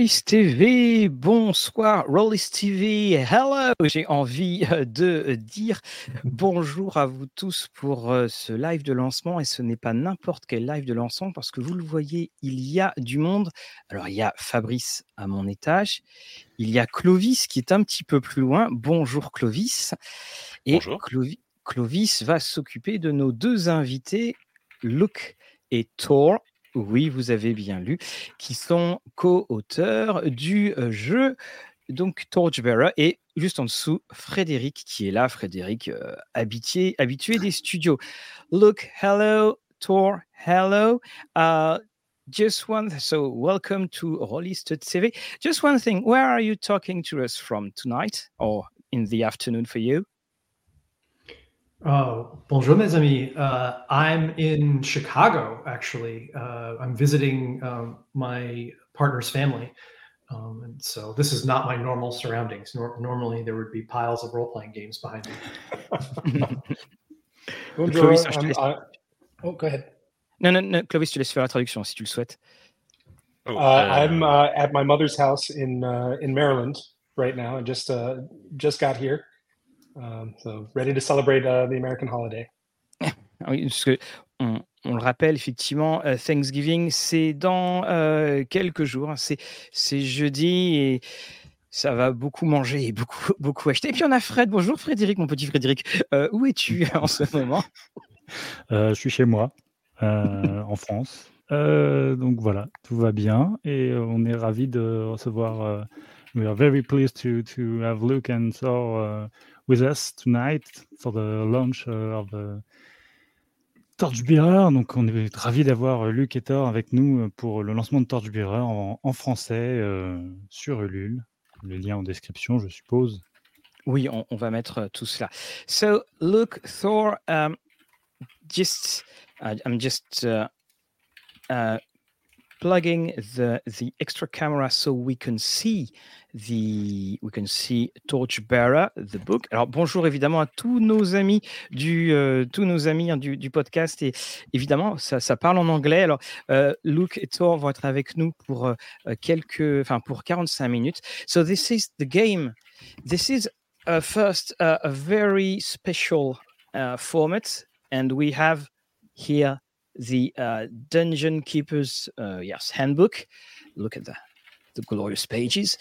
Rollis TV, bonsoir. Rollis TV, hello. J'ai envie euh, de dire bonjour à vous tous pour euh, ce live de lancement. Et ce n'est pas n'importe quel live de lancement parce que vous le voyez, il y a du monde. Alors, il y a Fabrice à mon étage. Il y a Clovis qui est un petit peu plus loin. Bonjour Clovis. Et Bonjour. Clovis va s'occuper de nos deux invités, Luke et Thor. Oui, vous avez bien lu, qui sont co-auteurs du jeu donc Torchbearer et juste en dessous Frédéric qui est là, Frédéric habitué, des studios. Look, hello, Thor, hello. Uh, just one, so welcome to Rolliste TV. Just one thing, where are you talking to us from tonight or in the afternoon for you? Oh, bonjour, mes amis. Uh, I'm in Chicago, actually. Uh, I'm visiting um, my partner's family. Um, and so this is not my normal surroundings. Nor- normally, there would be piles of role playing games behind me. Bonjour, Clovis, je te I'm- laisse- I- oh, go ahead. Non, non, non, Clovis, je te laisse faire la traduction si tu le souhaites. Oh, Uh, uh, I'm uh, at my mother's house in uh, in Maryland right now. I just uh, just got here, um, so ready to celebrate uh, the American holiday. Ah Oui, parce que on, on le rappelle effectivement, euh, Thanksgiving, c'est dans euh, quelques jours, hein, c'est c'est jeudi et ça va beaucoup manger et beaucoup beaucoup acheter. Et puis on a Fred. Bonjour Frédéric, mon petit Frédéric. Euh, où es-tu en ce moment? Euh, je suis chez moi, euh, en France. Euh, donc voilà, tout va bien et on est ravis de recevoir. euh, we are very pleased to, to have Luke and uh, with us tonight for the launch uh, of the Torchbearer. Donc on est ravis d'avoir euh, Luc et Thor avec nous pour le lancement de Torchbearer en, français sur Ulule. Le lien en description, je suppose. Oui, on, va mettre tout cela. So look, Thor, um, just uh, I'm just uh, uh, plugging the the extra camera so we can see the we can see Torchbearer, the book. Alors bonjour évidemment à tous nos amis du euh, tous nos amis hein, du, du podcast et évidemment ça, ça parle en anglais. Alors euh, Luke et Thor vont être avec nous pour euh, quelques enfin pour 45 minutes. So this is the game. This is uh, first uh, a very special uh, format, and we have here the uh, Dungeon Keeper's uh, yes handbook. Look at the the glorious pages,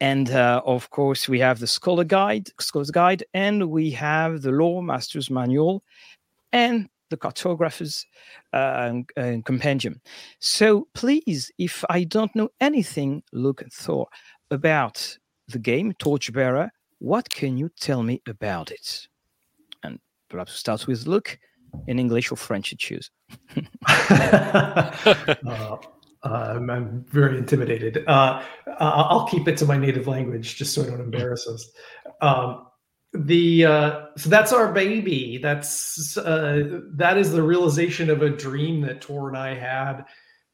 and uh, of course we have the Scholar Guide, Scholar's Guide, and we have the Law Master's Manual, and the cartographer's uh, compendium. So please, if I don't know anything, look at Thor about the game Torchbearer. What can you tell me about it? And perhaps start with Luke in English or French, you choose. uh, I'm, I'm very intimidated. Uh, I- I'll keep it to my native language just so I don't embarrass us. Um, the uh, so that's our baby. That's uh, that is the realization of a dream that Tor and I had.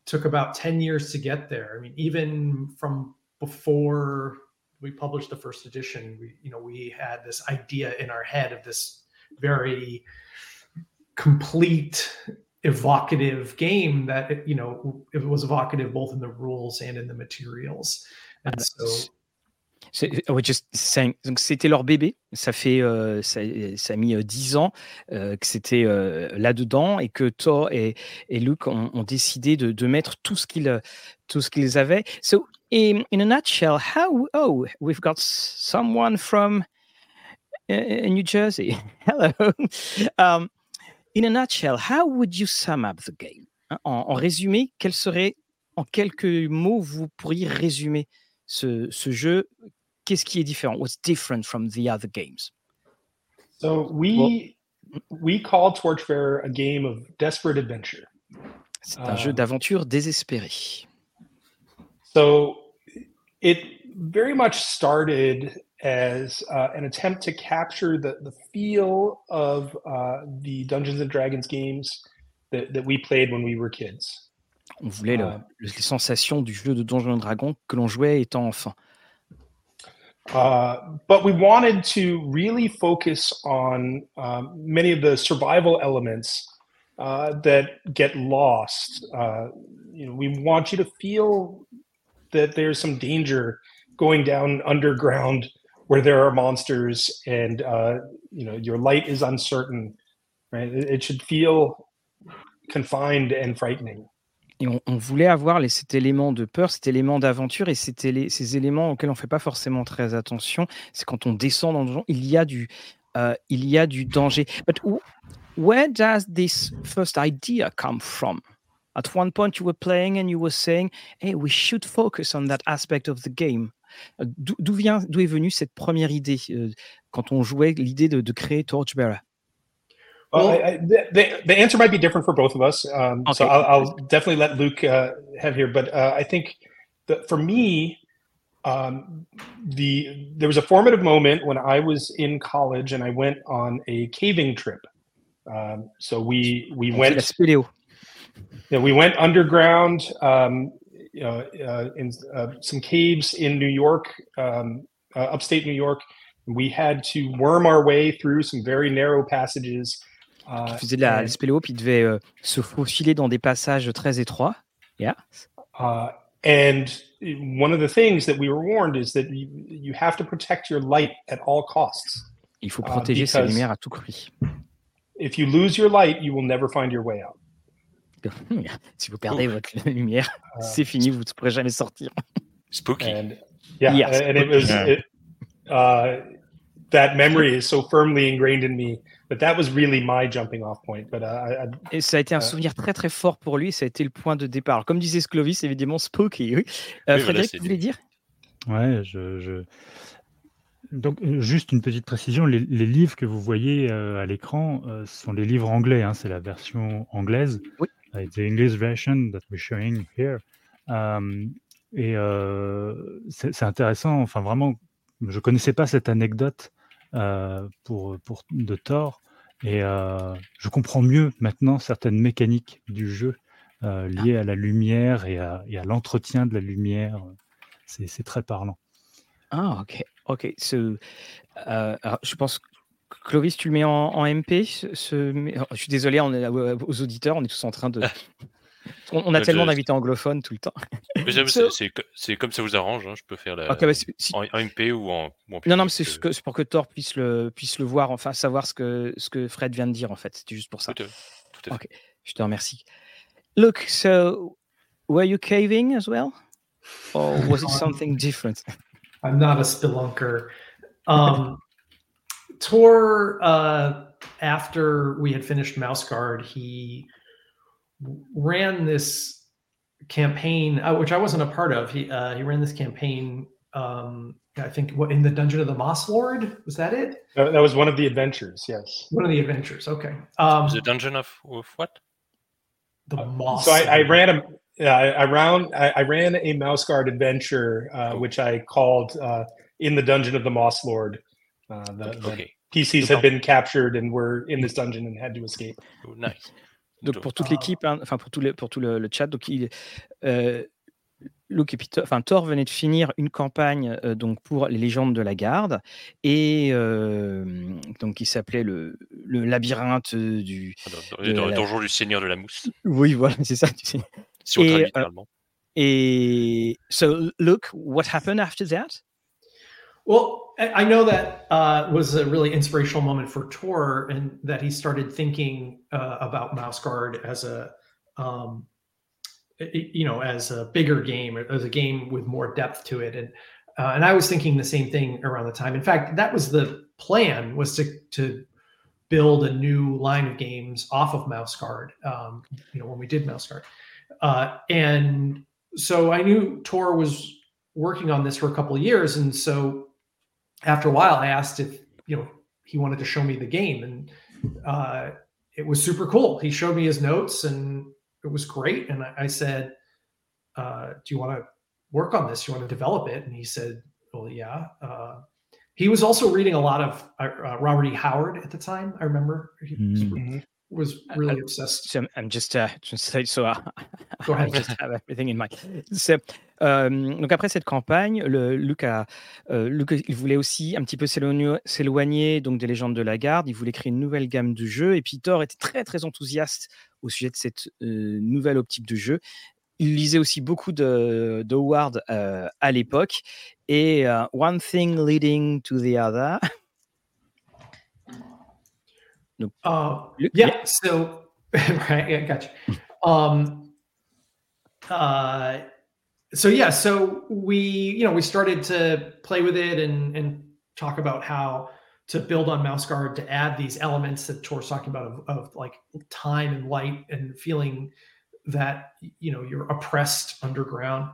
Took about ten years to get there. I mean, even from before we published the first edition, we you know we had this idea in our head of this very complete evocative game that you know it was evocative both in the rules and in the materials and so C'est- ouais, just saying. Donc c'était leur bébé. Ça fait, euh, ça, ça a mis euh, 10 ans euh, que c'était euh, là-dedans et que Thor et, et Luke ont, ont décidé de, de mettre tout ce qu'ils, tout ce qu'ils avaient. So in, in a nutshell, how? Oh, we've got someone from uh, New Jersey. Hello. Um, in a nutshell, how would you sum up the game? Hein, En, en résumé, quel serait, en quelques mots, vous pourriez résumer ce, ce jeu? Qu'est-ce qui est différent? What's different from the other games? So we we call Torchbearer a game of desperate adventure. C'est un jeu Ah. d'aventure désespéré. So it very much started as uh, an attempt to capture the, the feel of uh, the Dungeons and Dragons games that, that we played when we were kids. On voulait le- le- les sensations du jeu de Donjons et Dragons que l'on jouait étant enfant. Uh, but we wanted to really focus on um, many of the survival elements uh, that get lost. Uh, you know, we want you to feel that there's some danger going down underground where there are monsters and uh, you know your light is uncertain right? It, should feel confined and frightening Et on, on voulait avoir les, cet élément de peur, cet élément d'aventure et c'était les- ces éléments auxquels on fait pas forcément très attention. C'est quand on descend dans le donjon, il y a du, euh, il y a du danger. But wh- where does this first idea come from? At one point, you were playing and you were saying, "Hey, we should focus on that aspect of the game." Euh, D'où d'où vient, d'où est venue cette première idée euh, quand on jouait l'idée de, de créer Torchbearer? Well, Well- I, I, the, the- the answer might be different for both of us. Um, So I'll, I'll definitely let Luke uh, have here. But uh, I think that for me, um, the there was a formative moment when I was in college and I went on a caving trip. Um, so we we went la spéléo. yeah, we went underground um, you know, uh, in uh, some caves in New York, um, uh, upstate New York. We had to worm our way through some very narrow passages. Uh, Il faisait de la, spéléo, puis il devait euh, se faufiler dans des passages très étroits. Yeah. Uh, and one of the things that we were warned is that you, you have to protect your light at all costs. Il faut protéger sa lumière à tout prix. If you lose your light, you will never find your way out. Si vous perdez votre lumière, Uh, c'est fini, vous ne pourrez jamais sortir. Spooky. and yeah, and it was Yeah. it, uh, that memory is so firmly ingrained in me that that was really my jumping off point. But uh, I, I, Et ça a été un Euh. souvenir très très fort pour lui, ça a été le point de départ. Alors, comme disait Sclovis, évidemment, spooky. Oui. Euh, voilà, Frédéric, c'est vous voulez dire? Ouais, je, je- Donc, juste une petite précision, les, les livres que vous voyez euh, à l'écran euh, sont les livres anglais, hein, c'est la version anglaise. Oui. Uh, the English version that we're showing here. Um, et euh, c'est intéressant, enfin vraiment, je connaissais pas cette anecdote euh, pour, pour, de Thor, et euh, je comprends mieux maintenant certaines mécaniques du jeu euh, liées à la lumière et à, à l'entretien de la lumière. C'est très parlant. Ah, ok. Ok. Ce, euh, je pense Clovis, tu le mets en, en MP. ce- oh, je suis désolé on est, euh, aux auditeurs, on est tous en train de. On, on a tellement d'invités anglophones tout le temps. C'est, comme ça vous arrange. hein, Je peux faire la, Ok, bah, si- en, en MP ou en, ou en Non, non, mais c'est euh, que- c'est pour que Thor puisse le, puisse le voir, enfin savoir ce que, ce que Fred vient de dire en fait. C'était juste pour ça. Tout à, tout à fait. Ok. Je te remercie. Look, so were you caving as well? Or was it something different? I'm not a spelunker. Um, Tor, uh, after we had finished Mouse Guard, he ran this campaign, uh, which I wasn't a part of. He uh, he ran this campaign. Um, I think what in the Dungeon of the Moss Lord was that it? that, that was one of the adventures. Yes. One of the adventures. Okay. Um, The Dungeon of, of what? the Moss. So I, I Lord. ran a yeah, I, I round I, I ran a mouse guard adventure, uh, which I called uh, in the dungeon of the Moss Lord. Uh, the. PCs had been captured and were in this dungeon and had to escape. Oh, nice. Donc pour toute Ah. l'équipe, hein, enfin pour tout le, pour tout le, le chat, donc il, euh, Luke et Peter, enfin Thor venait de finir une campagne euh, donc pour les légendes de la garde et euh, donc qui s'appelait le, le labyrinthe du. dans le la- donjon du Seigneur de la Mousse, Oui, voilà, c'est ça. tu sais. si on Et, traduit euh, littéralement. Et so Luke, what happened after that? Well, I know that uh, was a really inspirational moment for Tor, and that he started thinking uh, about Mouse Guard as a, um, you know, as a bigger game, as a game with more depth to it, and uh, and I was thinking the same thing around the time. In fact, that was the plan was to to build a new line of games off of Mouse Guard. Um, you know, when we did Mouse Guard, uh, and so I knew Tor was working on this for a couple of years, and so after a while, I asked if you know he wanted to show me the game, and uh, it was super cool. He showed me his notes, and it was great. And I, I said, uh, "Do you want to work on this? You want to develop it?" And he said, "Well, yeah." Uh, he was also reading a lot of uh, uh, Robert E. Howard at the time. I remember he was- Mm. Was really obsessed. So I'm, I'm just, uh, just so, so I, Go I ahead. just have everything in mind. So, euh, donc après cette campagne, le, Luc, a, euh, Luc, il voulait aussi un petit peu s'éloigner, donc des légendes de la garde. Il voulait créer une nouvelle gamme de jeux. Et puis Thor était très très enthousiaste au sujet de cette euh, nouvelle optique de jeu. il lisait aussi beaucoup de, de Howard euh, à l'époque. Et One Thing Leading to the Other. Uh, Luke, yeah. So, right. Yeah, gotcha. Um, uh, so yeah. So we, you know, we started to play with it and and talk about how to build on mouse guard to add these elements that Tor's talking about of, of like time and light and feeling that you know you're oppressed underground.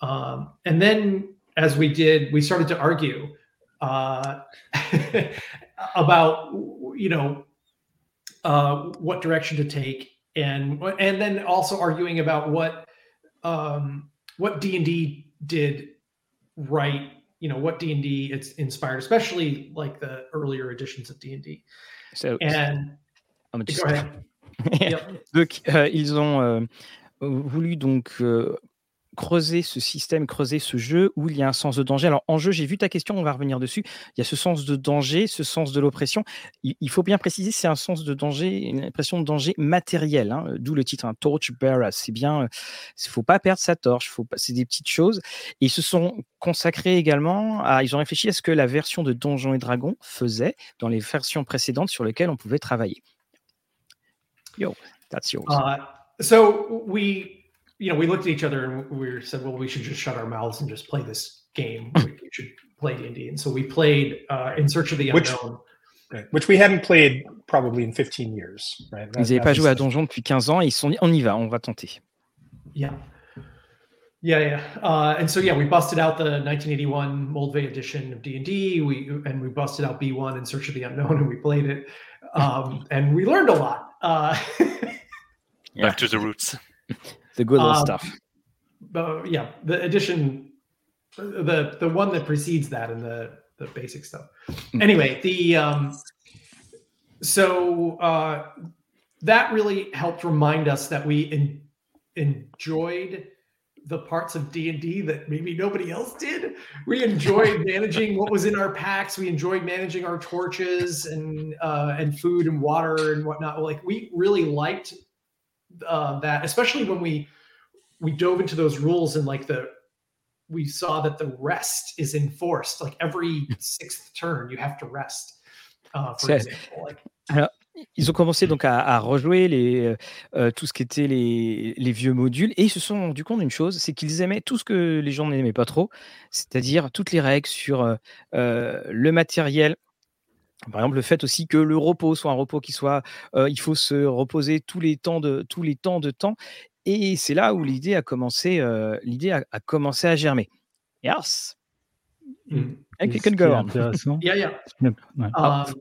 Um, and then as we did, we started to argue uh, about you know uh, what direction to take, and and then also arguing about what um, what D and D did right. You know what D and D it's inspired, especially like the earlier editions of D and D. So, And I'm just- go ahead. Yep. Donc, euh, ils ont euh, voulu donc euh, creuser ce système, creuser ce jeu où il y a un sens de danger. Alors, en jeu, j'ai vu ta question, on va revenir dessus. Il y a ce sens de danger, ce sens de l'oppression. Il, faut bien préciser, c'est un sens de danger, une impression de danger matériel, hein, d'où le titre, un torch bearer. C'est bien, il faut pas perdre sa torche, c'est des petites choses. Ils se sont consacrés également à, ils ont réfléchi à ce que la version de Donjons et Dragons faisait dans les versions précédentes sur lesquelles on pouvait travailler. Yo, that's yours. So we, you know, we looked at each other and we said, well, we should just shut our mouths and just play this game. we we should play D and D. And so we played uh, In Search of the Which- Unknown. Right. Which we hadn't played probably in 15 years, right? Ils That- n'avaient pas joué à Donjon depuis 15 ans et ils se sont dit on y va, on va tenter. Yeah. Yeah, yeah. Uh, and so yeah, we busted out the 1981 Moldvay edition of D and D. We and we busted out B1 in Search of the Unknown, and we played it, um, and we learned a lot. Uh, Yeah. Back to the roots. The good Um, stuff. but yeah, the edition, the the one that precedes that, and the the basic stuff. Mm. Anyway, the um, so uh, that really helped remind us that we en- enjoyed the parts of D and D that maybe nobody else did. We enjoyed managing what was in our packs. We enjoyed managing our torches and uh, and food and water and whatnot. Like we really liked uh, that, especially when we we dove into those rules and like the we saw that the rest is enforced. Like every sixth turn, you have to rest. Uh, for Says- example, like Ils ont commencé donc à, à rejouer les, euh, euh, tout ce qui était les, les vieux modules et ils se sont rendus compte d'une chose, c'est qu'ils aimaient tout ce que les gens n'aimaient pas trop, c'est-à-dire toutes les règles sur euh, le matériel. Par exemple, le fait aussi que le repos soit un repos qui soit, euh, il faut se reposer tous les temps de tous les temps de temps. Et c'est là où l'idée a commencé, euh, l'idée a, a commencé à germer. Yes, mm. I can go on. intéressant. yeah, yeah. Ouais. Ah. Um,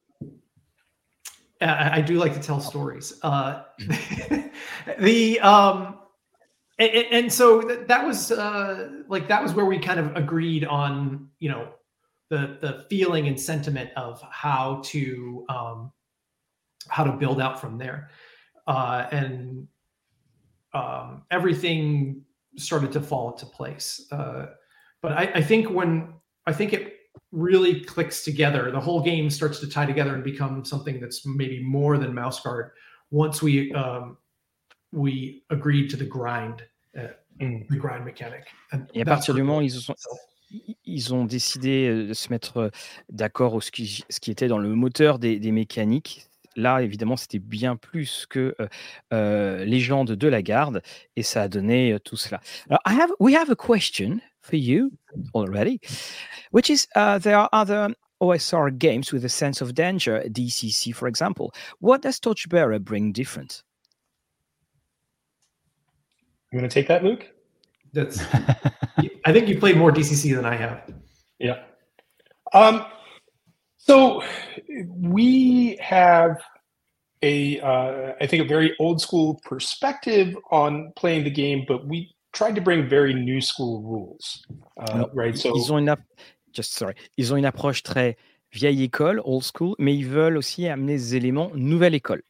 I, I do like to tell stories. Uh, the um, and, and so th- that was uh, like that was where we kind of agreed on you know the the feeling and sentiment of how to um, how to build out from there, uh, and um, everything started to fall into place. Uh, but I, I think when I think it really clicks together. The whole game starts to tie together and become something that's maybe more than mouse guard once we um, we agreed to the grind, uh, Mm. the grind mechanic. And Et à that's partir du moment où really ils sont, itself. i- ils ont décidé de se mettre d'accord au ce qui, était dans le moteur des, mécaniques. Là, évidemment, c'était bien plus que légende de la garde, et ça a donné tout cela. Alors, I have, we have a question for you already, which is uh, there are other OSR games with a sense of danger, DCC, for example. What does Torchbearer bring different? You want to take that, Luke? That's. I think you played more DCC than I have. Yeah. Um, so we have a, uh, I think, a very old school perspective on playing the game, but we tried to bring very new school rules, uh, Alors, right? ils- So ils ont une app- just sorry, ils ont une approche très vieille école, old school, mais ils veulent aussi amener des éléments nouvelle école.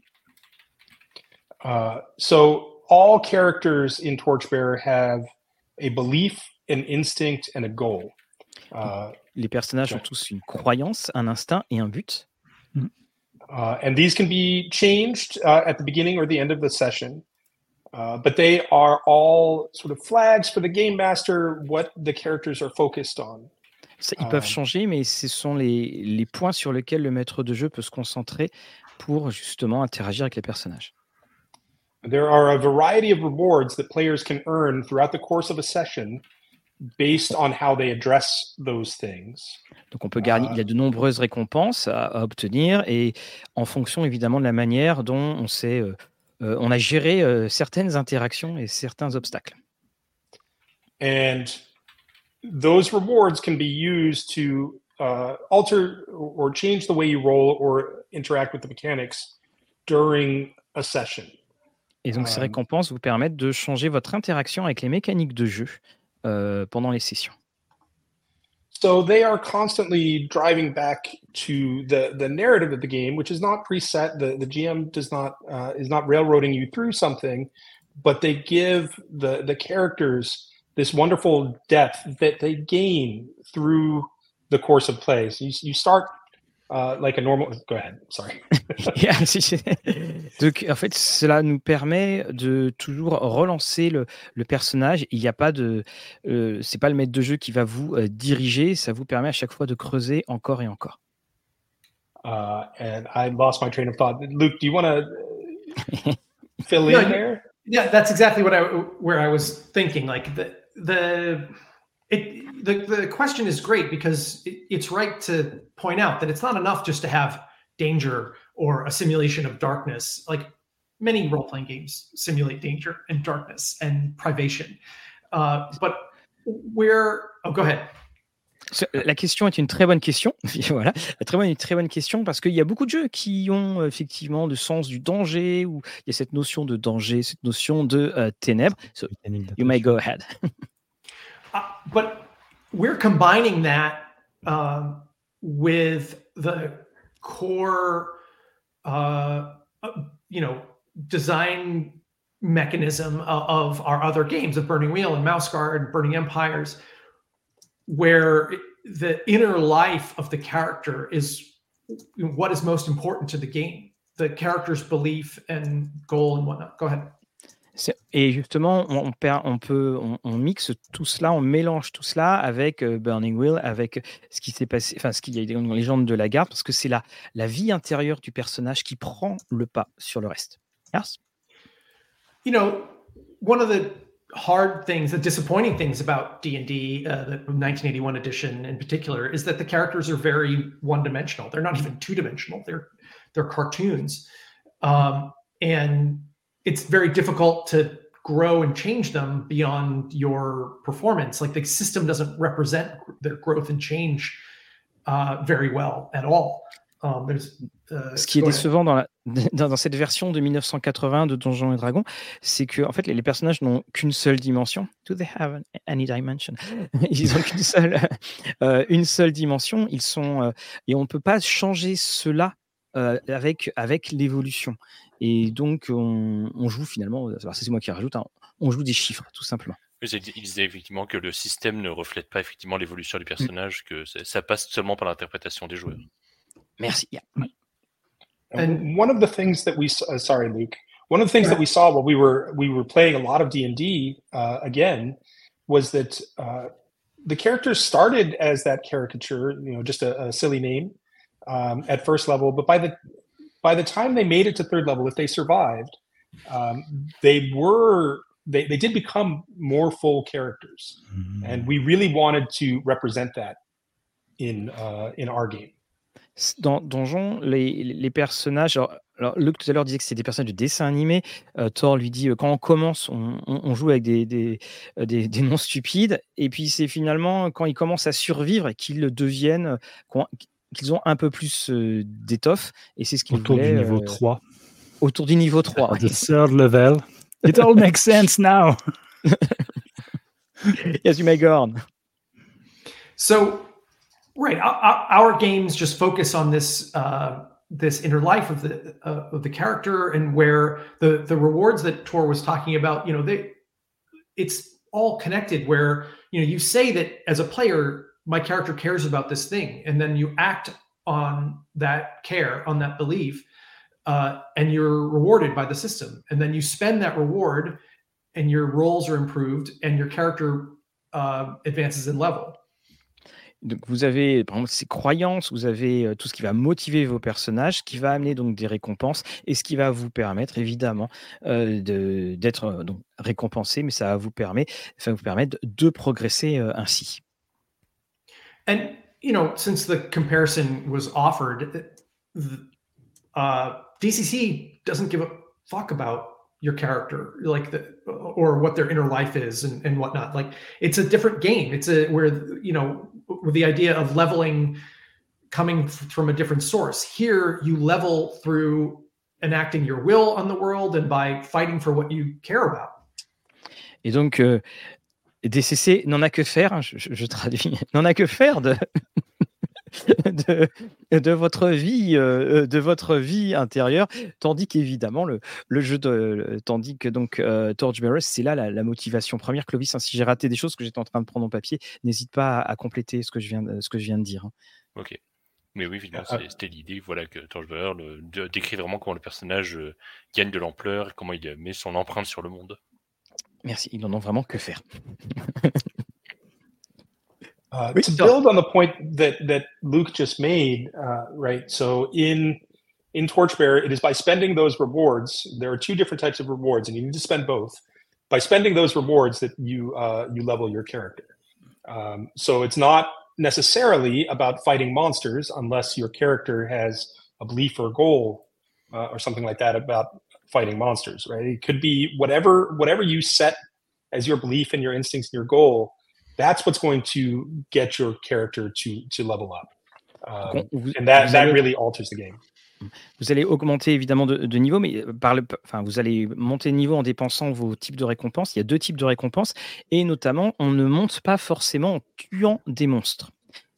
Uh, so all characters in Torchbearer have a belief, an instinct, and a goal. Uh, Les personnages ont tous une croyance, un instinct et un but. uh, and these can be changed uh, at the beginning or the end of the session. Uh, but they are all sort of flags for the game master, what the characters are focused on. Ça, ils peuvent Um, changer, mais ce sont les, les points sur lesquels le maître de jeu peut se concentrer pour justement interagir avec les personnages. There are a variety of rewards that players can earn throughout the course of a session based on how they address those things. Donc on peut gagner, il y a de nombreuses récompenses à, à obtenir et en fonction évidemment de la manière dont on sait, euh, euh, on a géré euh, certaines interactions et certains obstacles. And those rewards can be used to uh, alter or change the way you roll or interact with the mechanics during a session. Et donc ces récompenses vous permettent de changer votre interaction avec les mécaniques de jeu euh, pendant les sessions. So they are constantly driving back to the the narrative of the game, which is not preset. The the GM does not uh, is not railroading you through something, but they give the the characters this wonderful depth that they gain through the course of play. So you you start uh, like a normal. Go ahead. Sorry. Yeah. Donc, en fait, cela nous permet de toujours relancer le, le personnage. Il n'y a pas de, euh, c'est pas le maître de jeu qui va vous euh, diriger. Ça vous permet à chaque fois de creuser encore et encore. Uh, and I lost my train of thought. Luke, do you want to fill No, in you- there? Yeah, that's exactly what I where I was thinking. Like the the it the the question is great because it, it's right to point out that it's not enough just to have danger or a simulation of darkness. Like many role playing games simulate danger and darkness and privation, uh, but where oh go ahead. Ce- La question est une très bonne question. voilà, la très bonne, une très bonne question parce qu'il y a beaucoup de jeux qui ont euh, effectivement le sens du danger ou il y a cette notion de danger, cette notion de euh, ténèbres. So, you may go ahead. Uh, but we're combining that um, with the core, uh, uh, you know, design mechanism of, of our other games of Burning Wheel and Mouse Guard and Burning Empires, where the inner life of the character is what is most important to the game, the character's belief and goal and whatnot. Go ahead. Et justement, on, on on peut, on, mixe tout cela, on mélange tout cela avec euh, Burning Wheel, avec ce qui s'est passé, enfin ce qu'il y a dans Légende de la Garde, parce que c'est la, vie intérieure du personnage qui prend le pas sur le reste. Yes. you know one of the hard things the disappointing things about d&d uh, the 1981 edition in particular is that the characters are very one-dimensional they're not even two-dimensional they're they're cartoons um, and it's very difficult to grow and change them beyond your performance like the system doesn't represent their growth and change uh, very well at all um, there's uh, Ce qui est décevant dans, la- dans, dans cette version de 1980 de Donjons et Dragons, c'est que en fait, les, les personnages n'ont qu'une seule dimension. Do they have an- any dimension? Ils ont qu'une seule, euh, une seule dimension. Ils sont euh, et on ne peut pas changer cela euh, avec avec l'évolution. Et donc, on, on joue finalement. Alors, ça, c'est moi qui rajoute. hein, on joue des chiffres, tout simplement. Il disait effectivement que le système ne reflète pas effectivement l'évolution du personnage, que ça- passe seulement par l'interprétation des joueurs. Merci. Yeah. And one of the things that we uh, sorry, Luke. One of the things that we saw while we were we were playing a lot of D and D uh, again was that uh, the characters started as that caricature, you know, just a, a silly name um, at first level, but by the by the time they made it to third level, if they survived, um, they were they, they did become more full characters, Mhm. and we really wanted to represent that in uh, in our game. Dans Donjon, les, les personnages. Alors, alors, Luc tout à l'heure disait que c'est des personnages de dessin animé. Euh, Thor lui dit euh, quand on commence, on, on- on joue avec des, des, euh, des- des noms stupides. Et puis c'est finalement quand ils commencent à survivre qu'ils deviennent, euh, qu'on- qu'ils ont un peu plus euh, d'étoffe. Et c'est ce qu'ils Autour du niveau euh, 3. autour du niveau 3. The third level. It all makes sense now. yes, you may go on. So, right, our, our- our games just focus on this uh, this inner life of the uh, of the character and where the the rewards that Tor was talking about. You know, they it's all connected. Where you know you say that as a player, my character cares about this thing, and then you act on that care, on that belief. uh, and you're rewarded by the system. And then you spend that reward, and your roles are improved, and your character uh, advances in level. Donc vous avez par exemple ces croyances, vous avez euh, tout ce qui va motiver vos personnages, qui va amener donc des récompenses et ce qui va vous permettre évidemment euh, d'être euh, récompensé, mais ça va vous permettre, ça va vous permettre de progresser euh, ainsi. And you know, since the comparison was offered, uh, DCC doesn't give a fuck about your character, like the or what their inner life is and, and whatnot. Like it's a different game. It's a where you know with the idea of leveling coming from a different source. Here, you level through enacting your will on the world and by fighting for what you care about. Et donc euh, DCC n'en a que faire, je, traduis, n'en a que faire de de, de votre vie, euh, de votre vie intérieure, tandis qu'évidemment le, le jeu de, le- tandis que donc euh, Torchbearer, c'est là la, la motivation première. Clovis, hein, si j'ai raté des choses que j'étais en train de prendre en papier, n'hésite pas à, à compléter ce que je viens, de- ce que je viens de dire. hein. Ok. Mais oui, évidemment, Ah. c'est- c'était l'idée, voilà, que Torchbearer décrit vraiment comment le personnage euh, gagne de l'ampleur et comment il euh, met son empreinte sur le monde. Merci, ils n'en ont vraiment que faire. Uh, Oui, to Tom. build on the point that that Luke just made, uh, right? So in in Torchbearer, it is by spending those rewards. There are two different types of rewards, and you need to spend both. By spending those rewards, that you uh, you level your character. Um, so it's not necessarily about fighting monsters unless your character has a belief or goal uh, or something like that about fighting monsters, right? It could be whatever whatever you set as your belief and your instincts and your goal that's what's going to get your character to to level up um, vous- and that that allez- really alters the game Vous allez augmenter évidemment de, de niveau, mais euh, par le, enfin, vous allez monter de niveau en dépensant vos types de récompenses. Il y a deux types de récompenses, et notamment, on ne monte pas forcément en tuant des monstres.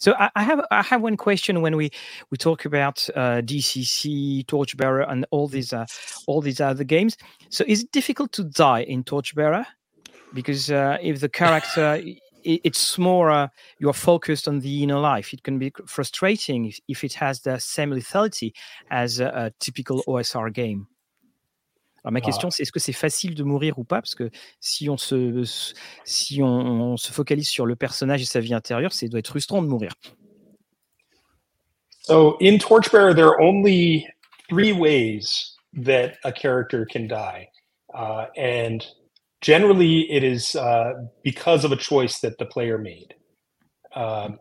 So I, I have I have one question when we we talk about uh, DCC, Torchbearer, and all these uh, all these other games. So is it difficult to die in Torchbearer? Because uh, if the character it's more uh, you're focused on the inner life, it can be frustrating if, if it has the same lethality as a, a typical OSR game. Alors ma Ah. question, c'est est-ce que c'est facile de mourir ou pas? Parce que si on se, si on, on se focalise sur le personnage et sa vie intérieure, ça doit être frustrant de mourir. so in torchbearer there are only three ways that a character can die uh, and generally it is uh, because of a choice that the player made um,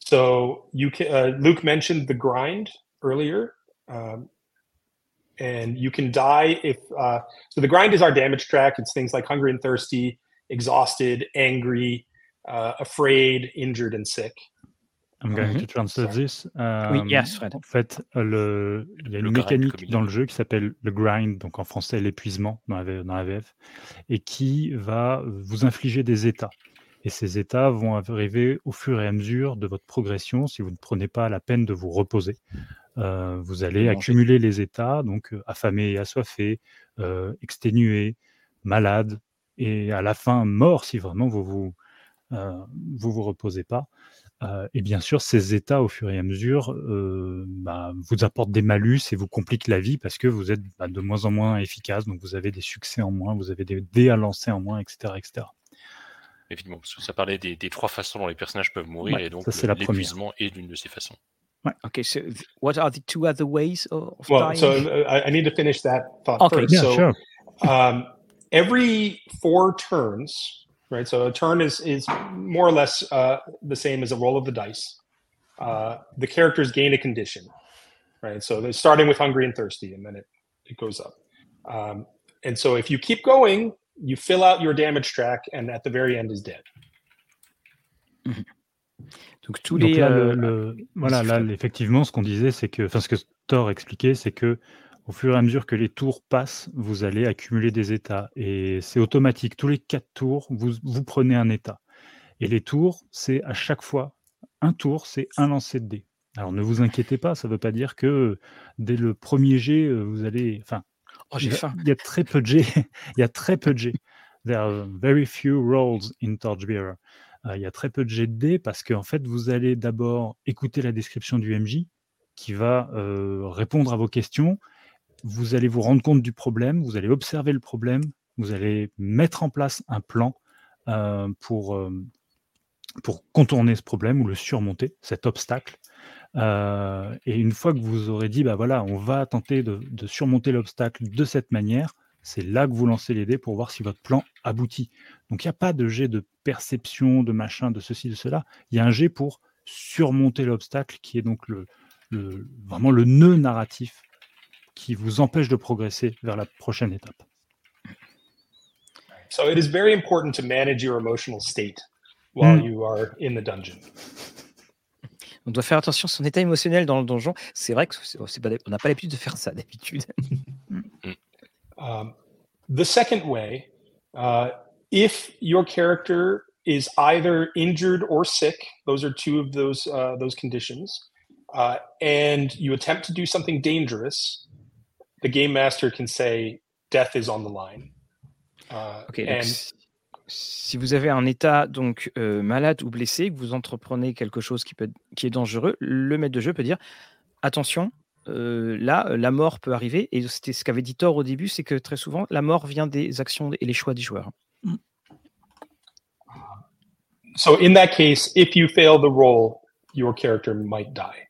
so you can uh, luke mentioned the grind earlier um, and you can die if uh, so the grind is our damage track it's things like hungry and thirsty exhausted angry uh, afraid injured and sick I'm going Mhm. to translate this. Oui, Euh, yes, Fred. En fait, euh, le, il y a une mécanique dans le jeu qui s'appelle le grind, donc en français l'épuisement dans dans la VF, et qui va vous infliger des états. Et ces états vont arriver au fur et à mesure de votre progression si vous ne prenez pas la peine de vous reposer. Euh, vous allez Manger. accumuler les états, donc euh, affamé et assoiffé, euh, exténué, malade, et à la fin mort si vraiment vous vous, euh, vous, vous reposez pas. Et bien sûr, ces états, au fur et à mesure, bah, vous apportent des malus et vous compliquent la vie parce que vous êtes bah, de moins en moins efficace. Donc, vous avez des succès en moins, vous avez des dés à lancer en moins, etc. etc. Évidemment, parce que ça parlait des, des trois façons dont les personnages peuvent mourir, Ouais, et donc l'épuisement est l'une de ces façons. Okay, so th- what are the two other ways of of well dying? so uh, I, I need to finish that thought Okay, first Yeah, so sure. um, every four turns, right? So a turn is is more or less uh, the same as a roll of the dice. Uh, the characters gain a condition, right? So they're starting with hungry and thirsty, and then it it goes up. Um, and so if you keep going, you fill out your damage track, and at the very end is dead. Donc tous Donc les là, euh, le- le- voilà, là, effectivement, ce qu'on disait, c'est que, enfin, ce que Thor expliquait, c'est que au fur et à mesure que les tours passent, vous allez accumuler des états. Et c'est automatique. Tous les quatre tours, vous, vous prenez un état. Et les tours, c'est à chaque fois un tour, c'est un lancer de dés. Alors ne vous inquiétez pas, ça ne veut pas dire que dès le premier jet, euh, vous allez. Enfin, Oh, j'ai il y a- faim. Il y a très peu de jets. il y a très peu de jets. There are very few rolls in Torchbearer. Il y a très peu de jets de dés parce qu'en fait, vous allez d'abord écouter la description du MJ qui va répondre à vos questions vous allez vous rendre compte du problème, vous allez observer le problème, vous allez mettre en place un plan pour, contourner ce problème ou le surmonter, cet obstacle. Et une fois que vous aurez dit, bah voilà, on va tenter de surmonter l'obstacle de cette manière, c'est là que vous lancez les dés pour voir si votre plan aboutit. Donc il n'y a pas de jet de perception, de machin, de ceci, de cela. Il y a un jet pour surmonter l'obstacle qui est donc le, le, vraiment le nœud narratif qui vous empêche de progresser vers la prochaine étape. So it is very important to manage your emotional state while Mm. you are in the dungeon. On doit faire attention à son état émotionnel dans le donjon. C'est vrai que c'est c'est pas, on n'a pas l'habitude de faire ça d'habitude. Um, the second way, uh, if your character is either injured or sick, those are two of those uh, those conditions, uh, and you attempt to do something dangerous, the game master can say death is on the line. Uh, Ok, donc and si, si vous avez un état donc euh, malade ou blessé, que vous entreprenez quelque chose qui, peut, qui est dangereux, le maître de jeu peut dire attention, euh, là, euh, la mort peut arriver. Et c'était ce qu'avait dit Thor au début, c'est que très souvent, la mort vient des actions et les choix des joueurs. so in that case, if you fail the roll, your character might die,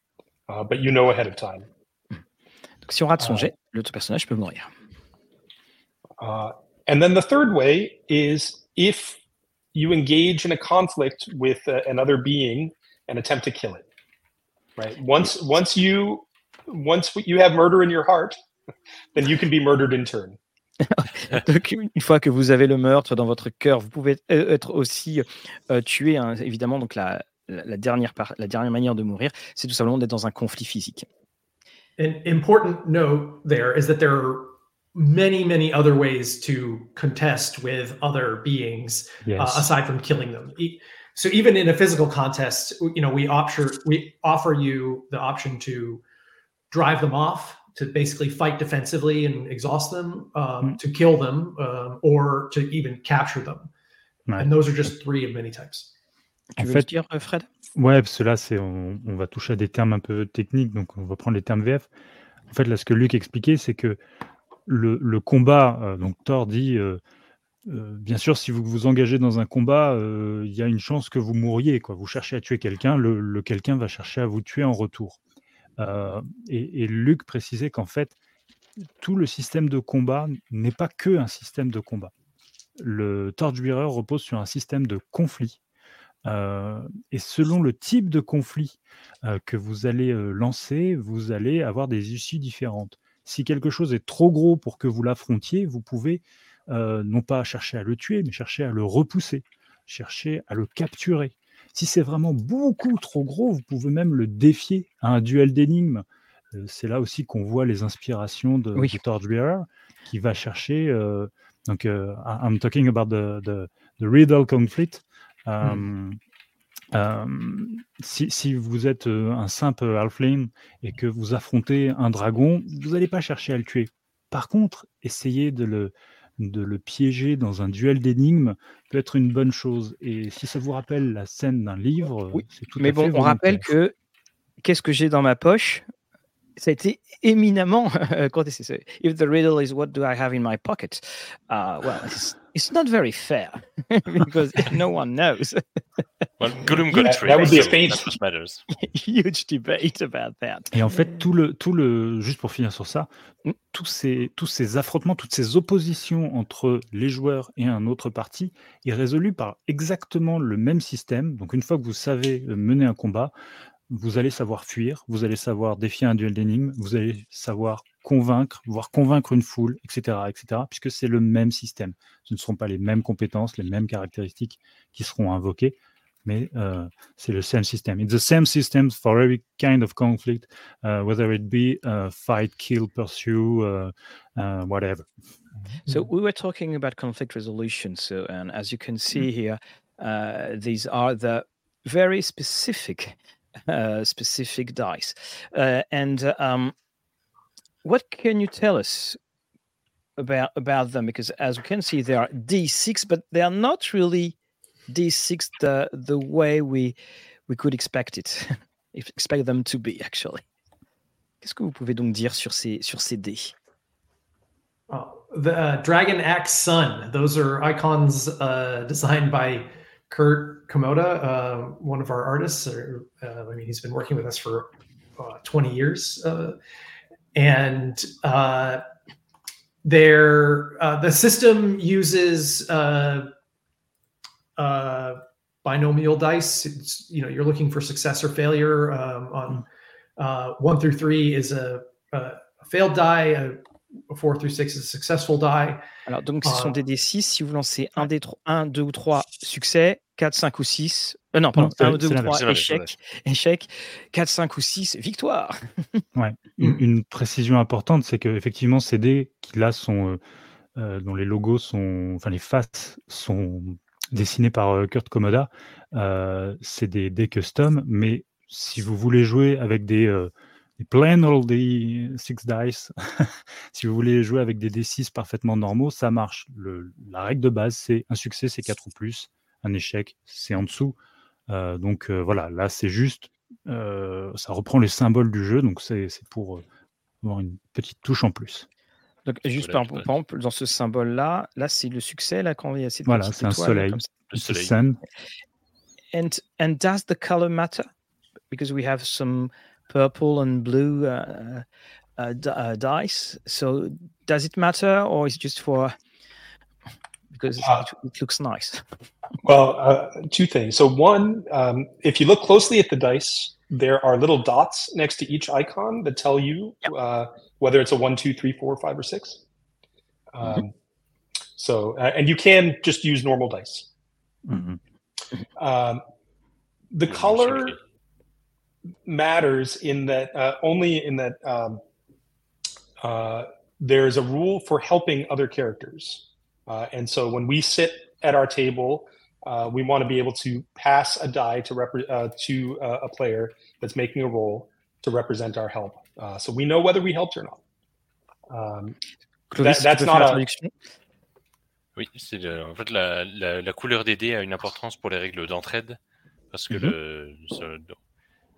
uh, but you know ahead of time. Donc si on rate son Ah. jet, l'autre personnage peut mourir. Uh, and then the third way is if you engage in a conflict with uh, another being and attempt to kill it. Right? Once once you once you have murder in your heart, then you can be murdered in turn. Donc, une fois que vous avez le meurtre dans votre cœur, vous pouvez euh, être aussi euh, tué. hein. évidemment, donc la, la, la dernière par- la dernière manière de mourir, c'est tout simplement d'être dans un conflit physique. An important note there is that there are many, many other ways to contest with other beings Yes. uh, aside from killing them. E- So even in a physical contest, you know, we offer we offer you the option to drive them off, to basically fight defensively and exhaust them, um, to kill them, um, or to even capture them. Ouais. And those are just three of many types. Tu En veux fait- le dire, euh, Fred? Ouais, parce que là, c'est, on, on va toucher à des termes un peu techniques, donc on va prendre les termes VF. En fait, là, ce que Luc expliquait, c'est que le, le combat, euh, donc Thor dit, euh, euh, bien sûr, si vous vous engagez dans un combat, euh, il y a une chance que vous mouriez. Quoi. Vous cherchez à tuer quelqu'un, le, le quelqu'un va chercher à vous tuer en retour. Euh, et, Luc précisait qu'en fait, tout le système de combat n'est pas que un système de combat. Le Torchbearer repose sur un système de conflit. Euh, et selon le type de conflit euh, que vous allez lancer, vous allez avoir des issues différentes. Si quelque chose est trop gros pour que vous l'affrontiez, vous pouvez non pas chercher à le tuer, mais chercher à le repousser, chercher à le capturer. Si c'est vraiment beaucoup trop gros, vous pouvez même le défier à un duel d'énigmes. Euh, c'est là aussi qu'on voit les inspirations de, Oui. de Torchbearer, qui va chercher. euh, donc, euh, I'm talking about the, the, the riddle conflict. Euh, si, si vous êtes un simple halfling et que vous affrontez un dragon, vous n'allez pas chercher à le tuer. Par contre, essayer de le, de le piéger dans un duel d'énigmes peut être une bonne chose. Et si ça vous rappelle la scène d'un livre, Oui, c'est tout Mais à bon, fait on rappelle que qu'est-ce que j'ai dans ma poche? Ça a été éminemment contesté. If the riddle is what do I have in my pocket, uh, well, it's, it's not very fair because no one knows. Well, Gollum got That- three, that would be a what matters. Huge debate about that. Et en fait, tout le, tout le, juste pour finir sur ça, tous ces, tous ces affrontements, toutes ces oppositions entre les joueurs et un autre parti est résolu par exactement le même système. Donc, une fois que vous savez mener un combat, vous allez savoir fuir, vous allez savoir défier un duel d'énigmes, vous allez savoir convaincre, voire convaincre une foule, etc., etc., puisque c'est le même système. Ce ne seront pas les mêmes compétences, les mêmes caractéristiques qui seront invoquées, mais euh, c'est le same system. It's the same system for every kind of conflict, uh, whether it be uh, fight, kill, pursue, uh, uh, whatever. So we were talking about conflict resolution. So, and as you can see here, uh, these are the very specific, specific dice. Uh, and uh, um, what can you tell us about about them? Because as we can see, they are D6, but they are not really D6 the the way we we could expect it, expect them to be actually. Qu'est-ce que vous pouvez donc dire sur ces sur ces dés Oh, the uh, Dragon Axe Sun. Those are icons uh, designed by Kurt Komoda, uh, one of our artists. Or, uh, I mean, he's been working with us for uh, 20 years, uh, and uh, there uh, the system uses binomial dice. It's, you know, you're looking for success or failure. Um, on one through three is a, a failed die. A, four through six is a successful die. Alors, donc, ce sont Ah. des D6. Si vous lancez 1, D, 1 2 ou 3 succès, 4, 5 ou 6. Euh, non, pardon, c'est- 1, 2 c'est ou l'inverse. 3 C'est l'inverse, échec, échec. 4, 5 ou 6 victoire. Ouais. Une, Mm. une précision importante, c'est que effectivement ces dés qui là sont euh, euh, dont les logos sont, enfin les faces sont dessinés par euh, Kurt Komoda, euh, c'est des dés custom. Mais si vous voulez jouer avec des, euh, des plain old six dice, si vous voulez jouer avec des D6 parfaitement normaux, ça marche. Le- la règle de base, c'est un succès, c'est 4 ou plus, un échec, c'est en dessous. Euh, donc euh, voilà, là c'est juste euh, ça reprend les symboles du jeu, donc c'est pour euh, avoir une petite touche en plus. Donc, juste par, exemple, dans ce symbole-là, là, c'est le succès, là, quand il y a cette Voilà, c'est un soleil. comme. Le soleil. sun. And, and does the color matter? Because we have some purple and blue uh, uh, d- uh, dice. So does it matter, or is it just for because Uh, it, looks nice? Well, uh, two things. So, one, um, if you look closely at the dice, there are little dots next to each icon that tell you uh, whether it's a one, two, three, four, five, or six. Um, So, uh, and you can just use normal dice. Mhm. Um, the color. Matters in that uh, only in that um, uh, there's a rule for helping other characters, uh, and so when we sit at our table, uh, we want to be able to pass a die to repre- uh, to uh, a player that's making a roll to represent our help, uh, so we know whether we helped or not. Um, Clovis, tu that's not faire la a- traduction Oui, c'est le- en fait la, la, la couleur des dés a une importance pour les règles d'entraide parce que Mhm. le,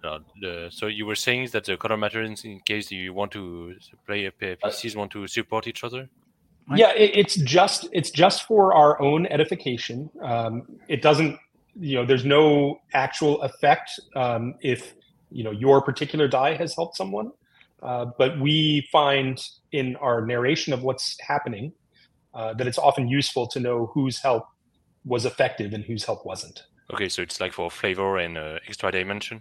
so, alors, le- so you were saying that the color matters in case you want to play P- PCs want to support each other. Yeah, it, it's just it's just for our own edification. Um, it doesn't, you know, there's no actual effect um, if you know your particular die has helped someone. Uh, but we find in our narration of what's happening uh, that it's often useful to know whose help was effective and whose help wasn't. Okay, so it's like for flavor and uh, extra dimension.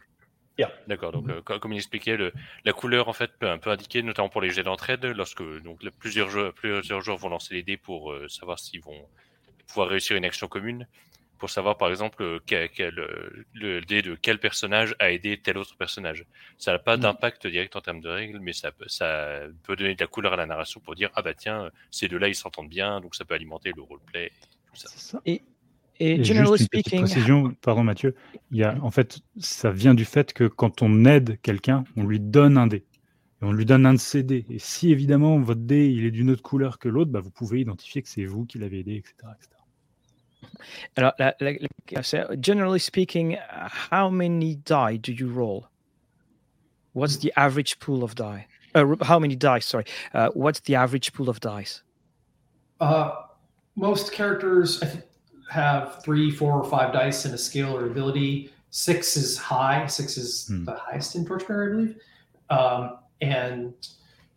Yeah. D'accord. Donc, euh, co- comme il expliquait, le, la couleur en fait peut, peut indiquer, notamment pour les jets d'entraide, lorsque donc le- plusieurs joueurs, plusieurs joueurs vont lancer les dés pour euh, savoir s'ils vont pouvoir réussir une action commune, pour savoir par exemple euh, quel, quel, euh, le dé de quel personnage a aidé tel autre personnage. Ça n'a pas Mhm. d'impact direct en termes de règles, mais ça, peut- ça peut donner de la couleur à la narration pour dire ah bah tiens ces deux-là ils s'entendent bien, donc ça peut alimenter le roleplay. Tout ça. C'est ça. Et Et generally juste une petite speaking, précision, pardon Mathieu, il y a, en fait, ça vient du fait que quand on aide quelqu'un, on lui donne un dé. Et on lui donne un de ses dés. Et si évidemment votre dé il est d'une autre couleur que l'autre, bah, vous pouvez identifier que c'est vous qui l'avez aidé, etc. etc. alors, la- la- la- generally speaking, how many die do you roll? What's the average pool of die? Uh, how many dice? Sorry. Uh, what's the average pool of dice? Uh, most characters I think, have three, four, or five dice in a skill or ability. Six is high. Six is Hmm. the highest in Torchbearer, I believe. Um, and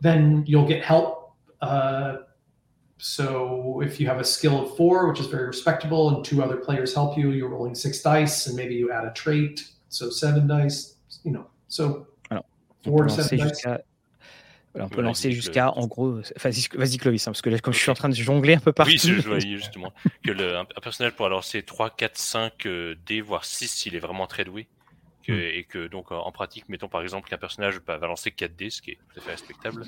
then you'll get help. Uh, so if you have a skill of four, which is very respectable, and two other players help you, you're rolling six dice, and maybe you add a trait, so seven dice. You know, so four to seven dice. Voilà, on peut lancer jusqu'à, en gros, vas-y, vas-y Clovis, hein, parce que là, comme je suis en train de jongler un peu partout. Oui, je, voyais justement que le, un, personnage pourra lancer 3, 4, 5 euh, dés, voire 6 s'il est vraiment très doué. Que, Mm. Et que donc en pratique, mettons par exemple qu'un personnage bah, va lancer 4 dés, ce qui est tout à fait respectable.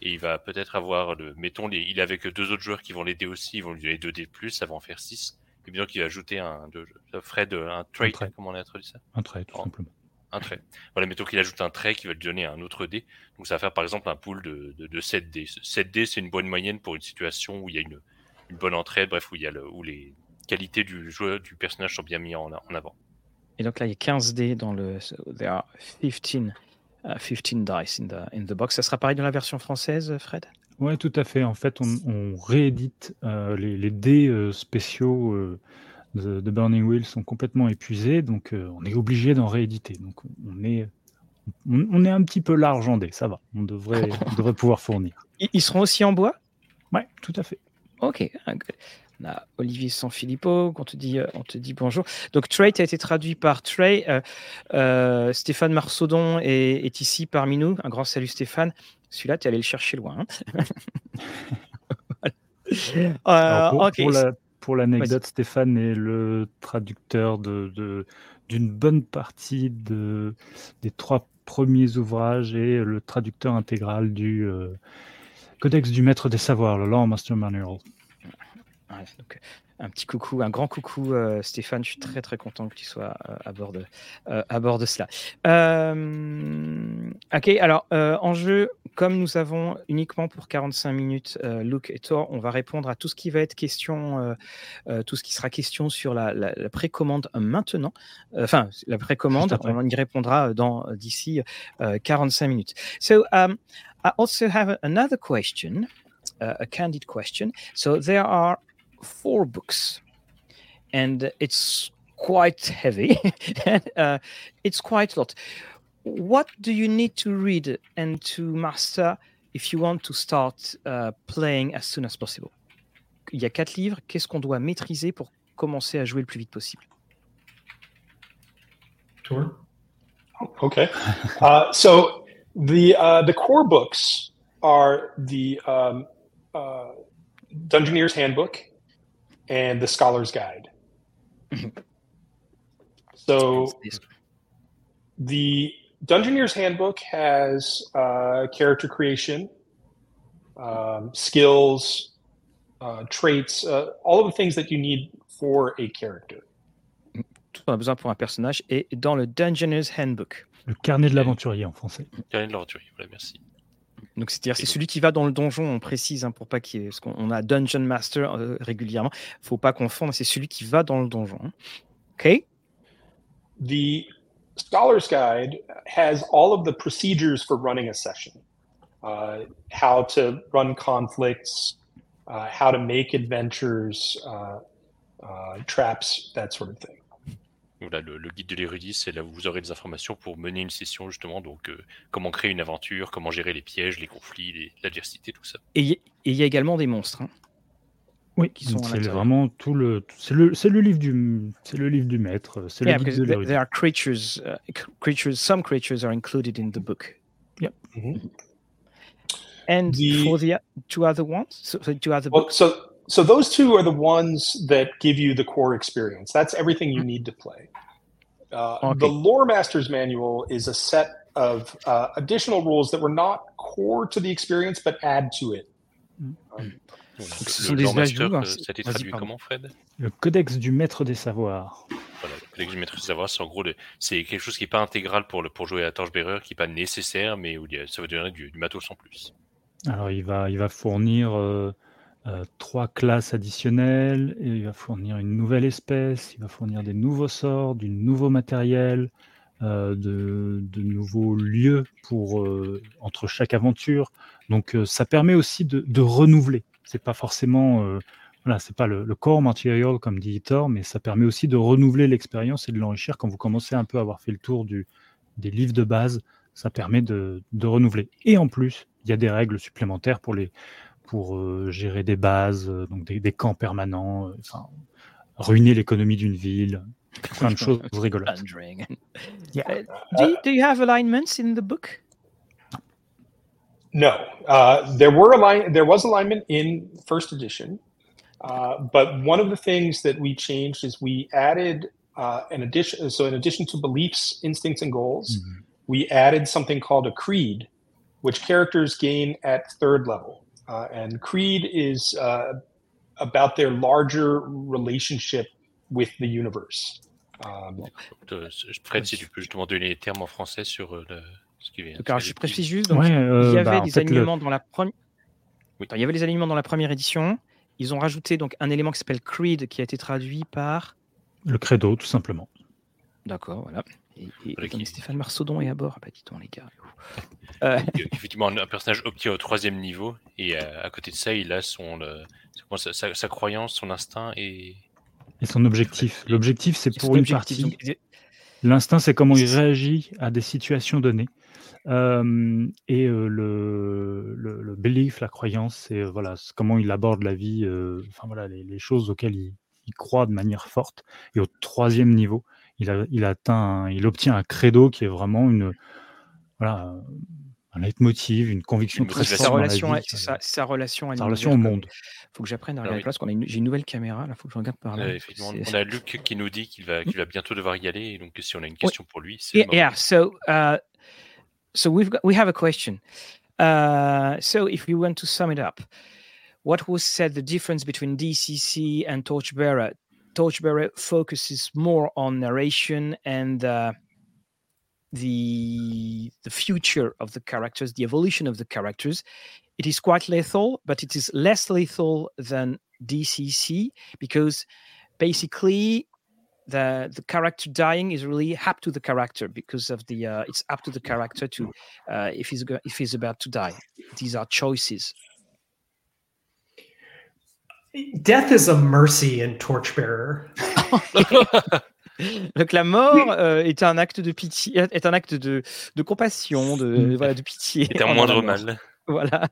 Et il va peut-être avoir, le, mettons, les, il est avec deux autres joueurs qui vont l'aider aussi, ils vont lui donner 2 dés de plus, ça va en faire 6. Et bien qu'il va ajouter un, de, Fred, un trait, trait. comment on a traduit ça? Un trait, tout simplement. Un trait. Voilà, mettons qu'il ajoute un trait qui va lui donner un autre dé. Donc ça va faire par exemple un pool de, de, de 7 dés. 7 dés, c'est une bonne moyenne pour une situation où il y a une, une bonne entraide, bref, où, il y a le, où les qualités du joueur, du personnage sont bien mises en, en avant. Et donc là, il y a 15 dés dans le. so there are 15, uh, 15 dice in the, in the box. Ça sera pareil dans la version française, Fred? Ouais, tout à fait. En fait, on, on réédite euh, les, les dés euh, spéciaux euh, de, de Burning Wheel sont complètement épuisés, donc euh, on est obligé d'en rééditer. Donc on est, on, on est un petit peu large en ça va. On devrait, on devrait pouvoir fournir. Ils, seront aussi en bois? Ouais, tout à fait. Ok. ah. On a Olivier Sanfilippo, on te dit, euh, on te dit bonjour. Donc Trey a été traduit par Trey. Euh, euh, Stéphane Marsaudon est, est ici parmi nous. Un grand salut Stéphane. Celui-là, tu es allé le chercher loin. hein. Voilà. Pour, Euh, ok. pour la- pour l'anecdote, Stéphane est le traducteur de, de- d'une bonne partie de, des trois premiers ouvrages et le traducteur intégral du euh, Codex du Maître des Savoirs, le Law Master Manual. Ouais, donc, euh, un petit coucou, un grand coucou, euh, Stéphane. Je suis très très content que tu sois euh, à, bord de, euh, à bord de cela. Ok, alors en jeu, comme nous avons uniquement pour 45 minutes Luke et Thor, on va répondre à tout ce qui va être question, tout ce qui sera question sur la, la- la précommande maintenant. Enfin, la précommande, on y répondra dans d'ici euh, 45 minutes. So um, I also have another question, uh, a candid question. So there are four books, and it's quite heavy, and uh, it's quite a lot. What do you need to read and to master if you want to start uh, playing as soon as possible? Il y a quatre livres. Qu'est-ce qu'on doit maîtriser pour commencer à jouer le plus vite possible? Tour. Okay. uh, so the uh, the core books are the um, uh, Dungeoneer's Handbook and the Scholar's Guide. so the Dungeoneer's Handbook has uh, character creation, um, skills, uh, traits, uh, all of the things that you need for a character. Tout qu'on a besoin pour un personnage est dans le Dungeoner's Handbook. Le carnet de l'aventurier en français. Carnet de l'aventurier, voilà, merci. Donc, c'est-à-dire, c'est celui qui va dans le donjon, on précise, hein, pour pas qu'il y ait. Parce qu'on on a Dungeon Master euh, régulièrement. faut pas confondre, c'est celui qui va dans le donjon. OK? The scholar's guide has all of the procedures for running a session uh, how to run conflicts uh, how to make adventures uh, uh, traps that sort of thing Voilà, le, le guide de l'érudit, c'est là où vous aurez des informations pour mener une session, justement. Donc, euh, comment créer une aventure, comment gérer les pièges, les conflits, les- l'adversité, tout ça. Et il y- a également des monstres. hein. Oui, Qui sont c'est vraiment tout le, c'est le, c'est le livre du, c'est le livre du maître, c'est le Yeah, guide because de there, l'érudit. there are creatures, uh, creatures, some creatures are included in the book. Yep. Mhm. And The- for the two other ones, so, so two other well books? so so those two are the ones that give you the core experience. That's everything you need to play. Uh, Okay. the lore master's manual is a set of uh, additional rules that were not core to the experience but add to it. Ce sont le des ajouts, hein, euh, ça a été traduit comment, Fred? Le codex du maître des savoirs. Voilà, le collègue du maître du savoir, c'est en gros, c'est quelque chose qui n'est pas intégral pour, le, pour jouer à Torchbearer, qui n'est pas nécessaire, mais où ça va donner du, du matos en plus. Alors il va, il va fournir euh, euh, trois classes additionnelles, il va fournir une nouvelle espèce, il va fournir des nouveaux sorts, du nouveau matériel, euh, de, nouveaux lieux pour euh, entre chaque aventure. Donc ça permet aussi de, de renouveler. C'est pas forcément voilà, pas le, le core material comme dit Thor, mais ça permet aussi de renouveler l'expérience et de l'enrichir quand vous commencez un peu à avoir fait le tour des livres de base. Ça permet de renouveler. Et en plus, il y a des règles supplémentaires pour les pour euh, gérer des bases, euh, donc des, des camps permanents, euh, enfin, ruiner l'économie d'une ville, plein de choses rigolotes. Yeah. Uh, do, you, do you have alignments in the book? No, uh, there were align- There was alignment in first edition, uh, but one of the things that we changed is we added uh, an addition. So, in addition to beliefs, instincts, and goals, Mhm. we added something called a creed, which characters gain at third level. Uh, and creed is uh, about their larger relationship with the universe. Um, Euh, Fred, si tu peux justement donner les termes en français sur euh, le- ce qui vient. Donc, alors, je précise juste. Donc, Ouais, euh, il y avait bah, des le- alignements dans la première. Oui. il y avait les alignements dans la première édition. Ils ont rajouté donc un élément qui s'appelle Creed, qui a été traduit par. le credo, tout simplement. D'accord, voilà. Et, Stéphane Marsaudon est à bord. Ah bah, dis-donc, les gars. Euh, Effectivement, un personnage obtient au troisième niveau. Et euh, à côté de ça, il a son, le- sa, sa- sa croyance, son instinct et. Et son objectif. L'objectif, c'est pour une partie. L'instinct, c'est comment il réagit à des situations données. Euh, et euh, le, le, le belief, la croyance, c'est euh, voilà, comment il aborde la vie, euh, enfin voilà, les, les choses auxquelles il, il croit de manière forte. Et au troisième niveau, il, a, il atteint, un- il obtient un credo qui est vraiment une, voilà, un leitmotiv, une conviction Une très sa forte relation, à, sa, sa relation à Sa relation au monde. quoi. Faut que j'apprenne à Ah regarder oui. parce qu'on a une, j'ai une nouvelle caméra là, faut que je regarde par là. Euh, on a Luc qui nous dit qu'il va, qu'il va bientôt devoir y aller. Et donc, si on a une question pour lui, c'est Yeah, yeah. So, uh, so we've got we have a question. Uh, so, if we want to sum it up, what was said the difference between DCC and Torchbearer? Torchbearer focuses more on narration and uh, the the future of the characters, the evolution of the characters. It is quite lethal, but it is less lethal than DCC because basically the the character dying is really up to the character because of the uh, it's up to the character to uh, if he's go- if he's about to die. These are choices. Death is a mercy in Torchbearer. Donc la mort euh, est un acte de pitié, est un acte de, de compassion, de voilà de pitié. C'est un envers moindre mal. Voilà.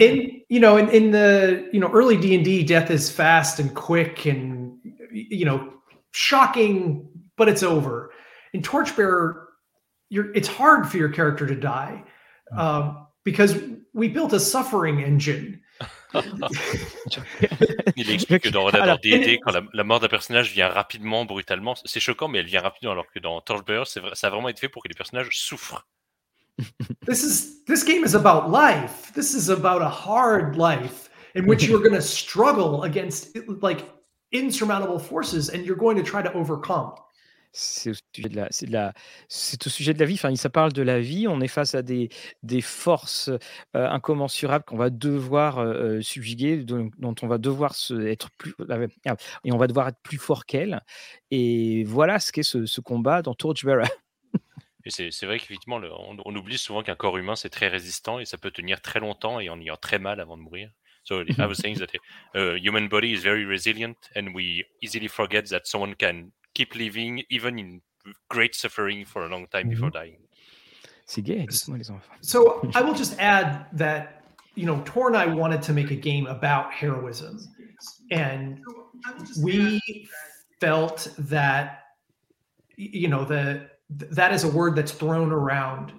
in you know in, in the you know early d&d death is fast and quick and you know shocking but it's over in torchbearer you're it's hard for your character to die um, because we built a suffering engine Il explique que dans, Alors, D&D, quand la, la mort d'un personnage vient rapidement, brutalement, c'est choquant, mais elle vient rapidement, alors que dans Torchbearer, c'est vrai- ça a vraiment été fait pour que les personnages souffrent. this is this game is about life this is about a hard life in which you're going to struggle against like insurmountable forces and you're going to try to overcome C'est au sujet de la, c'est de la, c'est au sujet de la vie. Enfin, ça parle de la vie. On est face à des, des forces euh, incommensurables qu'on va devoir euh, subjuguer, dont, dont on va devoir se, être plus, ah, et on va devoir être plus fort qu'elles. Et voilà ce qu'est ce, ce combat dans Torchbearer. Et c'est c'est vrai qu'effectivement, le- on, on oublie souvent qu'un corps humain, c'est très résistant et ça peut tenir très longtemps et en ayant très mal avant de mourir. So I was saying that uh, human body is very resilient and we easily forget that someone can keep living even in great suffering for a long time before dying. C'est gay, dites-moi les enfants. So I will just add that you know Tor and I wanted to make a game about heroism, and we felt that you know the that is a word that's thrown around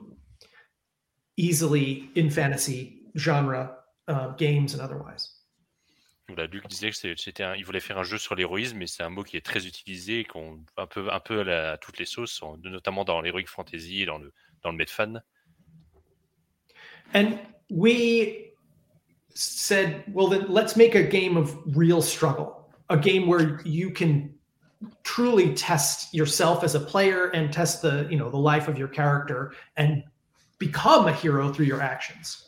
easily in fantasy genre uh, games and otherwise. Voilà, Luc disait que c'était un- il voulait faire un jeu sur l'héroïsme, mais c'est un mot qui est très utilisé et qu'on un peu un peu à, toutes les sauces, en- notamment dans l'heroic fantasy et dans le dans le Medfan. And we said, well, then let's make a game of real struggle, a game where you can truly test yourself as a player and test the, you know, the life of your character and become a hero through your actions.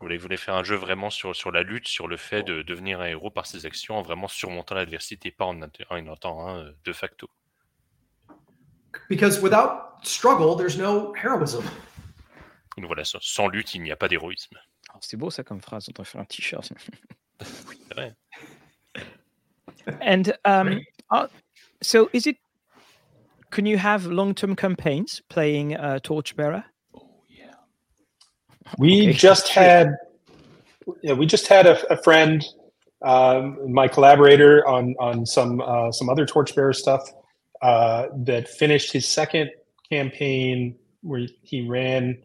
Voilà, il voulait faire un jeu vraiment sur, sur la lutte, sur le fait de devenir un héros par ses actions, en vraiment surmontant l'adversité, pas en, int- en étant un euh, de facto? Because without struggle, there's no heroism. Donc voilà, sans, sans lutte, il n'y a pas d'héroïsme. Alors, C'est beau ça comme phrase. On devrait faire un t-shirt. C'est vrai. And um, uh, so, is it? Can you have long-term campaigns playing uh, Torchbearer? We Okay. just had, yeah, we just had a, a friend, um, my collaborator on on some uh, some other Torchbearer stuff, uh, that finished his second campaign where he ran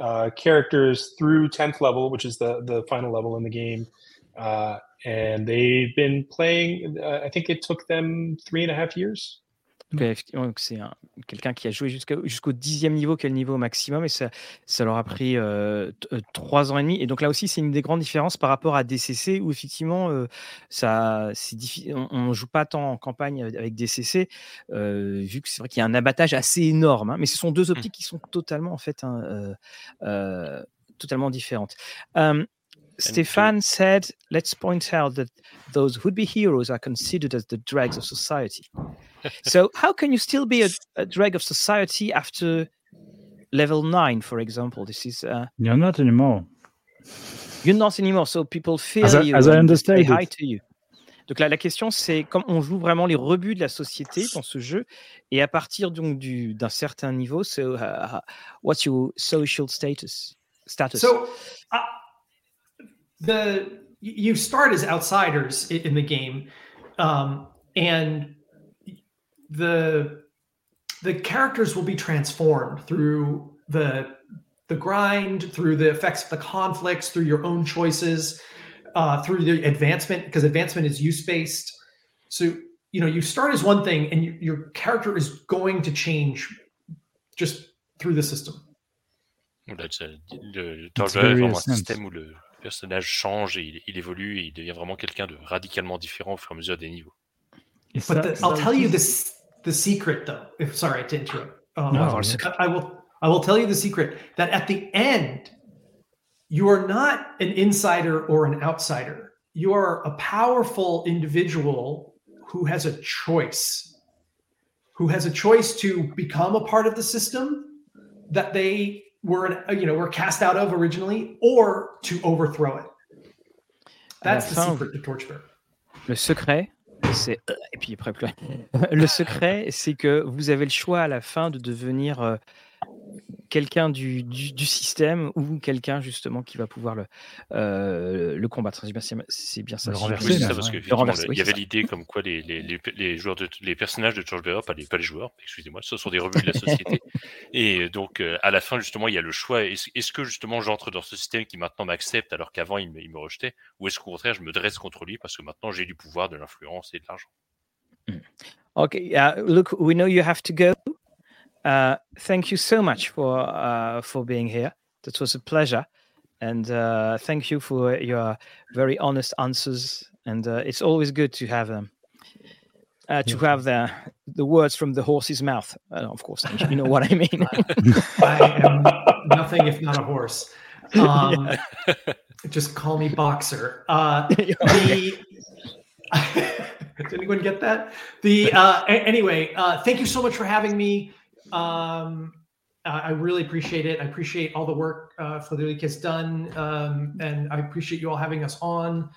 uh, characters through tenth level, which is the the final level in the game, uh, and they've been playing. Uh, I think it took them three and a half years. Donc, c'est un- quelqu'un qui a joué jusqu'au dixième niveau, qui est le niveau maximum, et ça, ça leur a pris euh, trois ans et demi. Et donc là aussi, c'est une des grandes différences par rapport à DCC, où effectivement, euh, ça, on ne joue pas tant en campagne avec- DCC, euh, vu que c'est vrai qu'il y a un abattage assez énorme. hein. mais ce sont deux optiques qui sont totalement, en fait, hein, totalement différentes. Stefan said, let's point out that those would be heroes are considered as the dregs of society. so, how can you still be a, a drag of society after level nine, for example? This is. Uh, You're not anymore. You're not anymore, so people fear As I- you. as I they understand hi it. to you. Donc là, la question, c'est comme on joue vraiment les rebuts de la société dans ce jeu, et à partir donc du d'un certain niveau, so uh, what's your social status? Status? So, uh, the you start as outsiders in the game, um, and the the characters will be transformed through the the grind, through the effects of the conflicts, through your own choices, uh, through the advancement because advancement is use based. So you know you start as one thing, and you, your character is going to change just through the system. Là, c'est- le Torchbearer It's est very vraiment un essence. système où le personnage change et il, il évolue et il devient vraiment quelqu'un de radicalement différent au fur et à mesure des niveaux. Et But the, I'll tell you this the secret though. If sorry to interrupt. Um, No, secret. I will I will tell you the secret that at the end, you are not an insider or an outsider. You are a powerful individual who has a choice, who has a choice to become a part of the system that they were you know were cast out of originally, or to overthrow it. That's the fin, secret to Torchbearer. Le secret, c'est et puis après. Le secret, c'est que vous avez le choix à la fin de devenir euh, quelqu'un du, du, du système ou quelqu'un justement qui va pouvoir le, euh, le combattre. C'est bien, ça. Le renverser, Oui, ça, là, parce ouais. que Le effectivement, renverser, le- oui, il y avait l'idée comme quoi les, les, les, les joueurs de, les personnages de Torchbearer, pas les, pas les joueurs, excusez-moi, ce sont des rebuts de la société. et donc, euh, à la fin, justement, il y a le choix. Est-ce que, justement, j'entre dans ce système qui maintenant m'accepte alors qu'avant, il, me- il me rejetait Ou est-ce qu'au contraire, je me dresse contre lui parce que maintenant, j'ai du pouvoir, de l'influence et de l'argent? Okay, uh, look, we know you have to go. Uh, thank you so much for uh, for being here. That was a pleasure, and uh, thank you for your very honest answers. And uh, it's always good to have um, uh, to have the the words from the horse's mouth. Uh, of course, you know what I mean. I am nothing if not a horse. Um, Just call me boxer. Uh, the did anyone get that? The uh, a- anyway, uh, thank you so much for having me. Um, I I really appreciate it. I appreciate all the work uh, Frederic has done, um, and I appreciate you all having us on.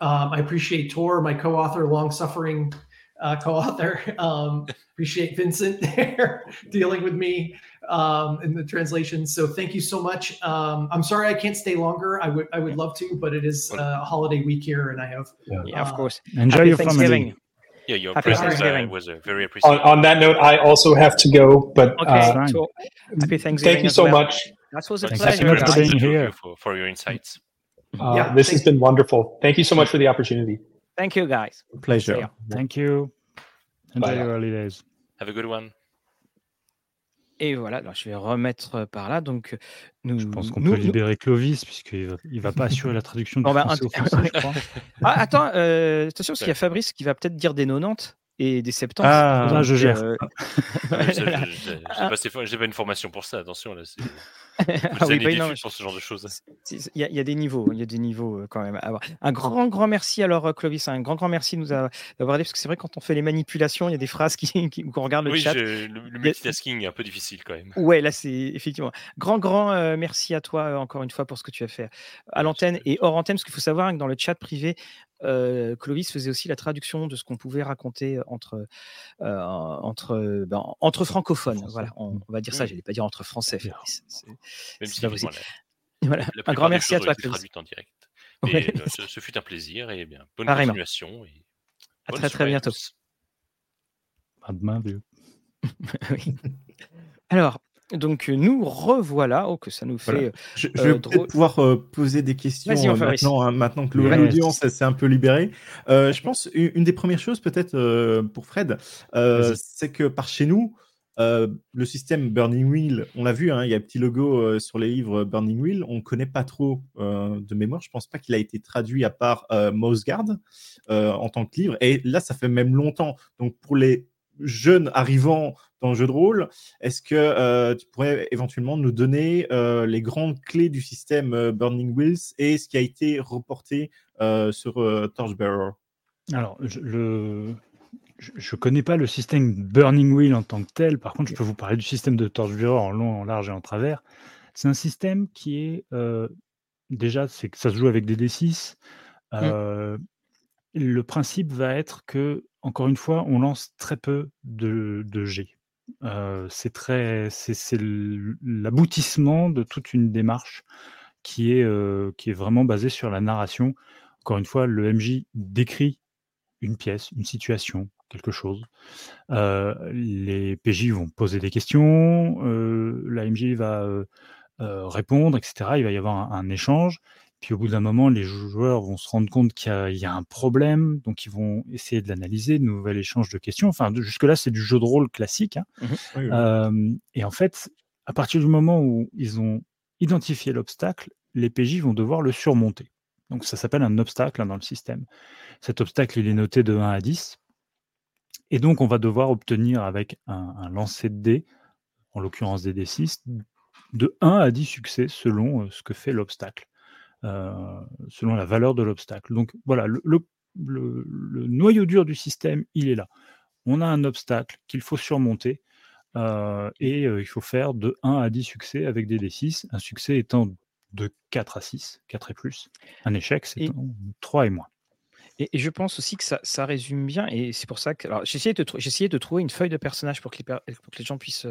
Um, I appreciate Tor, my co-author, long-suffering uh, co-author. Um, appreciate Vincent there dealing with me um, in the translation. So thank you so much. Um, I'm sorry I can't stay longer. I would I would love to, but it is uh, a holiday week here, and I have yeah, of Uh, course. Enjoy Happy your Thanksgiving. family. Yeah, your Happy presence uh, Thanksgiving. was uh, very appreciated. on that note, I also have to go, but Okay, uh, fine. so happy Thanksgiving. thank you so well. much. That was a Thank Thank pleasure. you for being to you here. For, for your insights. Uh, Yeah, this thank- has been wonderful. Thank you so much for the opportunity. Thank you, guys. Pleasure. See. Thank you. Enjoy Bye. your holidays. Have a good one. Et voilà, alors je vais remettre par là. Donc, nous, Je pense qu'on peut nous- libérer Clovis, puisqu'il va, il va pas assurer la traduction du Bon, bah, français un- au français, je crois. Ah, attends, euh, attention, parce qu'il y a Fabrice qui va peut-être dire des 90 et des 70. Ah, Ça, je Donc, gère. euh, J'ai pas, ces- j'ai pas une formation pour ça, attention. Là, Ah oui, bah, non, pour ce genre de choses. Il y, a- il y a des niveaux, il y a des niveaux euh, quand même. avoir. Un grand, grand merci alors euh, Clovis, un grand, grand merci de nous a- d'avoir aidé parce que c'est vrai quand on fait les manipulations, il y a des phrases qui, qui qu'on regarde le Oui, chat. je- le, le multitasking est un peu difficile quand même. Ouais, là c'est effectivement. Grand, grand euh, merci à toi euh, encore une fois pour ce que tu as fait à l'antenne et hors antenne, parce qu'il faut savoir que dans le chat privé, euh, Clovis faisait aussi la traduction de ce qu'on pouvait raconter entre euh, entre ben, entre francophones. Voilà, on, on va dire ça. Mm. Je n'allais pas dire entre français. Fabrice. Même si pas évidemment, possible. la- Voilà. la Un grand merci à toi, en direct. Ouais. Et, euh, ce, ce fut un plaisir et bien bonne Pareillement. continuation. Et À bonne très très bientôt. À demain, vieux. Oui. Alors, donc nous revoilà. Oh, que ça nous fait. Voilà. Je, je Euh, vais drôle. pouvoir euh, poser des questions euh, maintenant, hein, maintenant que l'audience s'est un peu libérée. Euh, je pense une, une des premières choses peut-être euh, pour Fred, euh, c'est que par chez nous, euh, le système Burning Wheel, on l'a vu, hein, il y a un petit logo euh, sur les livres Burning Wheel, on ne connaît pas trop euh, de mémoire. Je pense pas qu'il a été traduit à part euh, Mouse Guard euh, en tant que livre. Et là, ça fait même longtemps. Donc pour les jeune arrivant dans le jeu de rôle, est-ce que tu pourrais éventuellement nous donner les grandes clés du système Burning Wheels et ce qui a été reporté sur Torchbearer? Alors, le, je ne connais pas le système Burning Wheel en tant que tel. Par contre, je peux vous parler du système de Torchbearer en long, en large et en travers. C'est un système qui est déjà, c'est que ça se joue avec des D6. Mmh. Le principe va être que, encore une fois, on lance très peu de, de G. c'est très, c'est l'aboutissement de toute une démarche qui est, qui est vraiment basée sur la narration. Encore une fois, le MJ décrit une pièce, une situation, quelque chose. les PJ vont poser des questions, la MJ va répondre, etc. Il va y avoir un, échange. Puis au bout d'un moment, les joueurs vont se rendre compte qu'il y, a un problème, donc ils vont essayer de l'analyser, de nouvel échange de questions. Enfin, jusque-là, c'est du jeu de rôle classique. Hein. Mmh et en fait, à partir du moment où ils ont identifié l'obstacle, les PJ vont devoir le surmonter. Donc ça s'appelle un obstacle hein, dans le système. Cet obstacle, il est noté de 1 à 10. Et donc, on va devoir obtenir avec un, lancer de dés, en l'occurrence des D6, de 1 à 10 succès selon euh, ce que fait l'obstacle, euh, selon la valeur de l'obstacle. Donc voilà, le, noyau dur du système, il est là. On a un obstacle qu'il faut surmonter euh, et il faut faire de 1 à 10 succès avec des D6, un succès étant de 4 à 6, 4 et plus. Un échec, c'est 3 et moins. Et, je pense aussi que ça, ça résume bien, et c'est pour ça que. Alors, essayé, de, de trouver une feuille de personnage pour que les, pour que les gens puissent,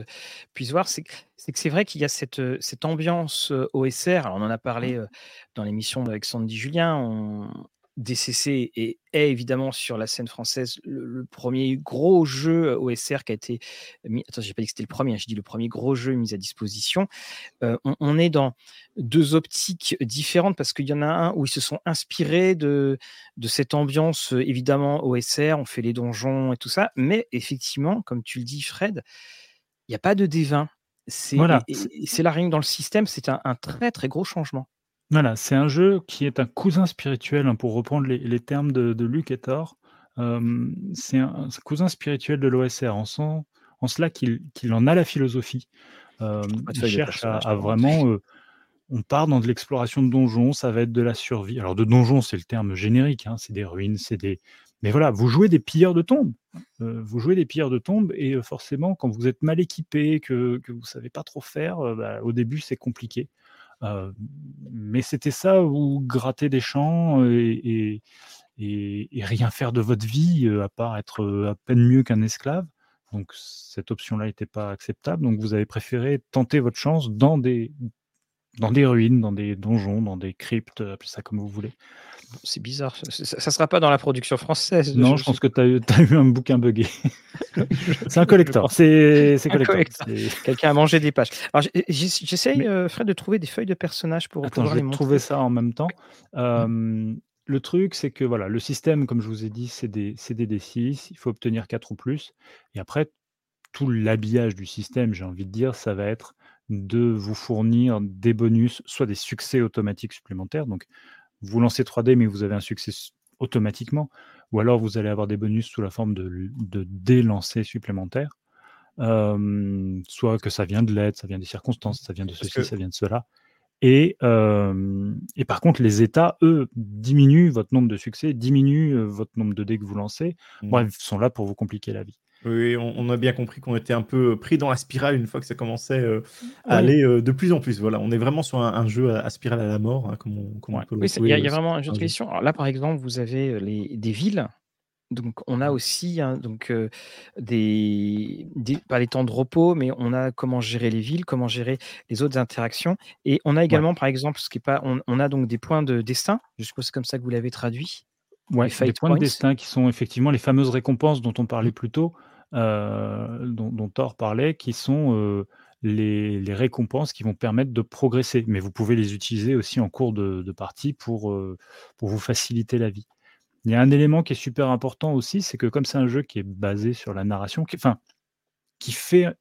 puissent voir. C'est que c'est vrai qu'il y a cette, cette ambiance OSR. Alors, on en a parlé mmh. dans l'émission avec Sandy Julien. On, DCC est, est, évidemment sur la scène française le, premier gros jeu OSR qui a été mis. Attends, j'ai pas dit que c'était le premier, hein, j'ai dit le premier gros jeu mis à disposition. Euh, on, est dans deux optiques différentes parce qu'il y en a un où ils se sont inspirés de, de cette ambiance évidemment OSR, on fait les donjons et tout ça, mais effectivement, comme tu le dis, Fred, il n'y a pas de D20. C'est voilà. la règle dans le système, c'est un très très gros changement. Voilà, c'est un jeu qui est un cousin spirituel, hein, pour reprendre les, termes de, Luc et Thor. c'est un, cousin spirituel de l'OSR, en, en cela qu'il en a la philosophie. il cherche à, vraiment. on part dans de l'exploration de donjons, ça va être de la survie. Alors, de donjons, c'est le terme générique, hein, c'est des ruines, c'est des. Mais voilà, vous jouez des pilleurs de tombes. vous jouez des pilleurs de tombes, et forcément, quand vous êtes mal équipé, que, que vous ne savez pas trop faire, bah, au début, c'est compliqué mais c'était ça, ou gratter des champs et, rien faire de votre vie, à part être à peine mieux qu'un esclave? Donc cette option-là n'était pas acceptable. Donc vous avez préféré tenter votre chance dans des, dans des ruines, dans des donjons, dans des cryptes, appelez ça comme vous voulez. C'est bizarre. Ça ne sera pas dans la production française. Non, je, pense que tu as, eu un bouquin buggé. c'est un collector. C'est collector. Quelqu'un a mangé des pages. J'essaye, euh, Fred, de trouver des feuilles de personnages pour Attends, pouvoir je vais trouver ça en même temps. Mmh. Le truc, c'est que voilà, le système, comme je vous ai dit, c'est des, des D6. Il faut obtenir 4 ou plus. Et après, tout l'habillage du système, j'ai envie de dire, ça va être de vous fournir des bonus, soit des succès automatiques supplémentaires. Donc, vous lancez 3D, mais vous avez un succès automatiquement, ou alors vous allez avoir des bonus sous la forme de, de dés lancés supplémentaires. soit que ça vient de l'aide, ça vient des circonstances, ça vient de ceci, ça vient de cela. Et, et, par contre, les États, eux, diminuent votre nombre de succès, diminuent votre nombre de dés que vous lancez. Mmh. Bref, sont là pour vous compliquer la vie. Oui, on, a bien compris qu'on était un peu pris dans la spirale une fois que ça commençait euh, à aller euh, de plus en plus. Voilà, on est vraiment sur un, jeu à, spirale à la mort, hein, comme on, peut oui, Il y, a euh, vraiment un jeu de question. là, par exemple, vous avez les, des villes. Donc, on a aussi hein, donc, des, pas les temps de repos, mais on a comment gérer les villes, comment gérer les autres interactions. Et on a également, par exemple, ce qui est pas, on, a donc des points de destin. Je suppose que c'est comme ça que vous l'avez traduit. Ouais, des points de destin qui sont effectivement les fameuses récompenses dont on parlait mmh. plus tôt. Euh, dont, Thor parlait, qui sont euh, les, récompenses qui vont permettre de progresser. Mais vous pouvez les utiliser aussi en cours de, partie pour, euh, pour vous faciliter la vie. Il y a un élément qui est super important aussi, c'est que comme c'est un jeu qui est basé sur la narration, qui, enfin, qui fait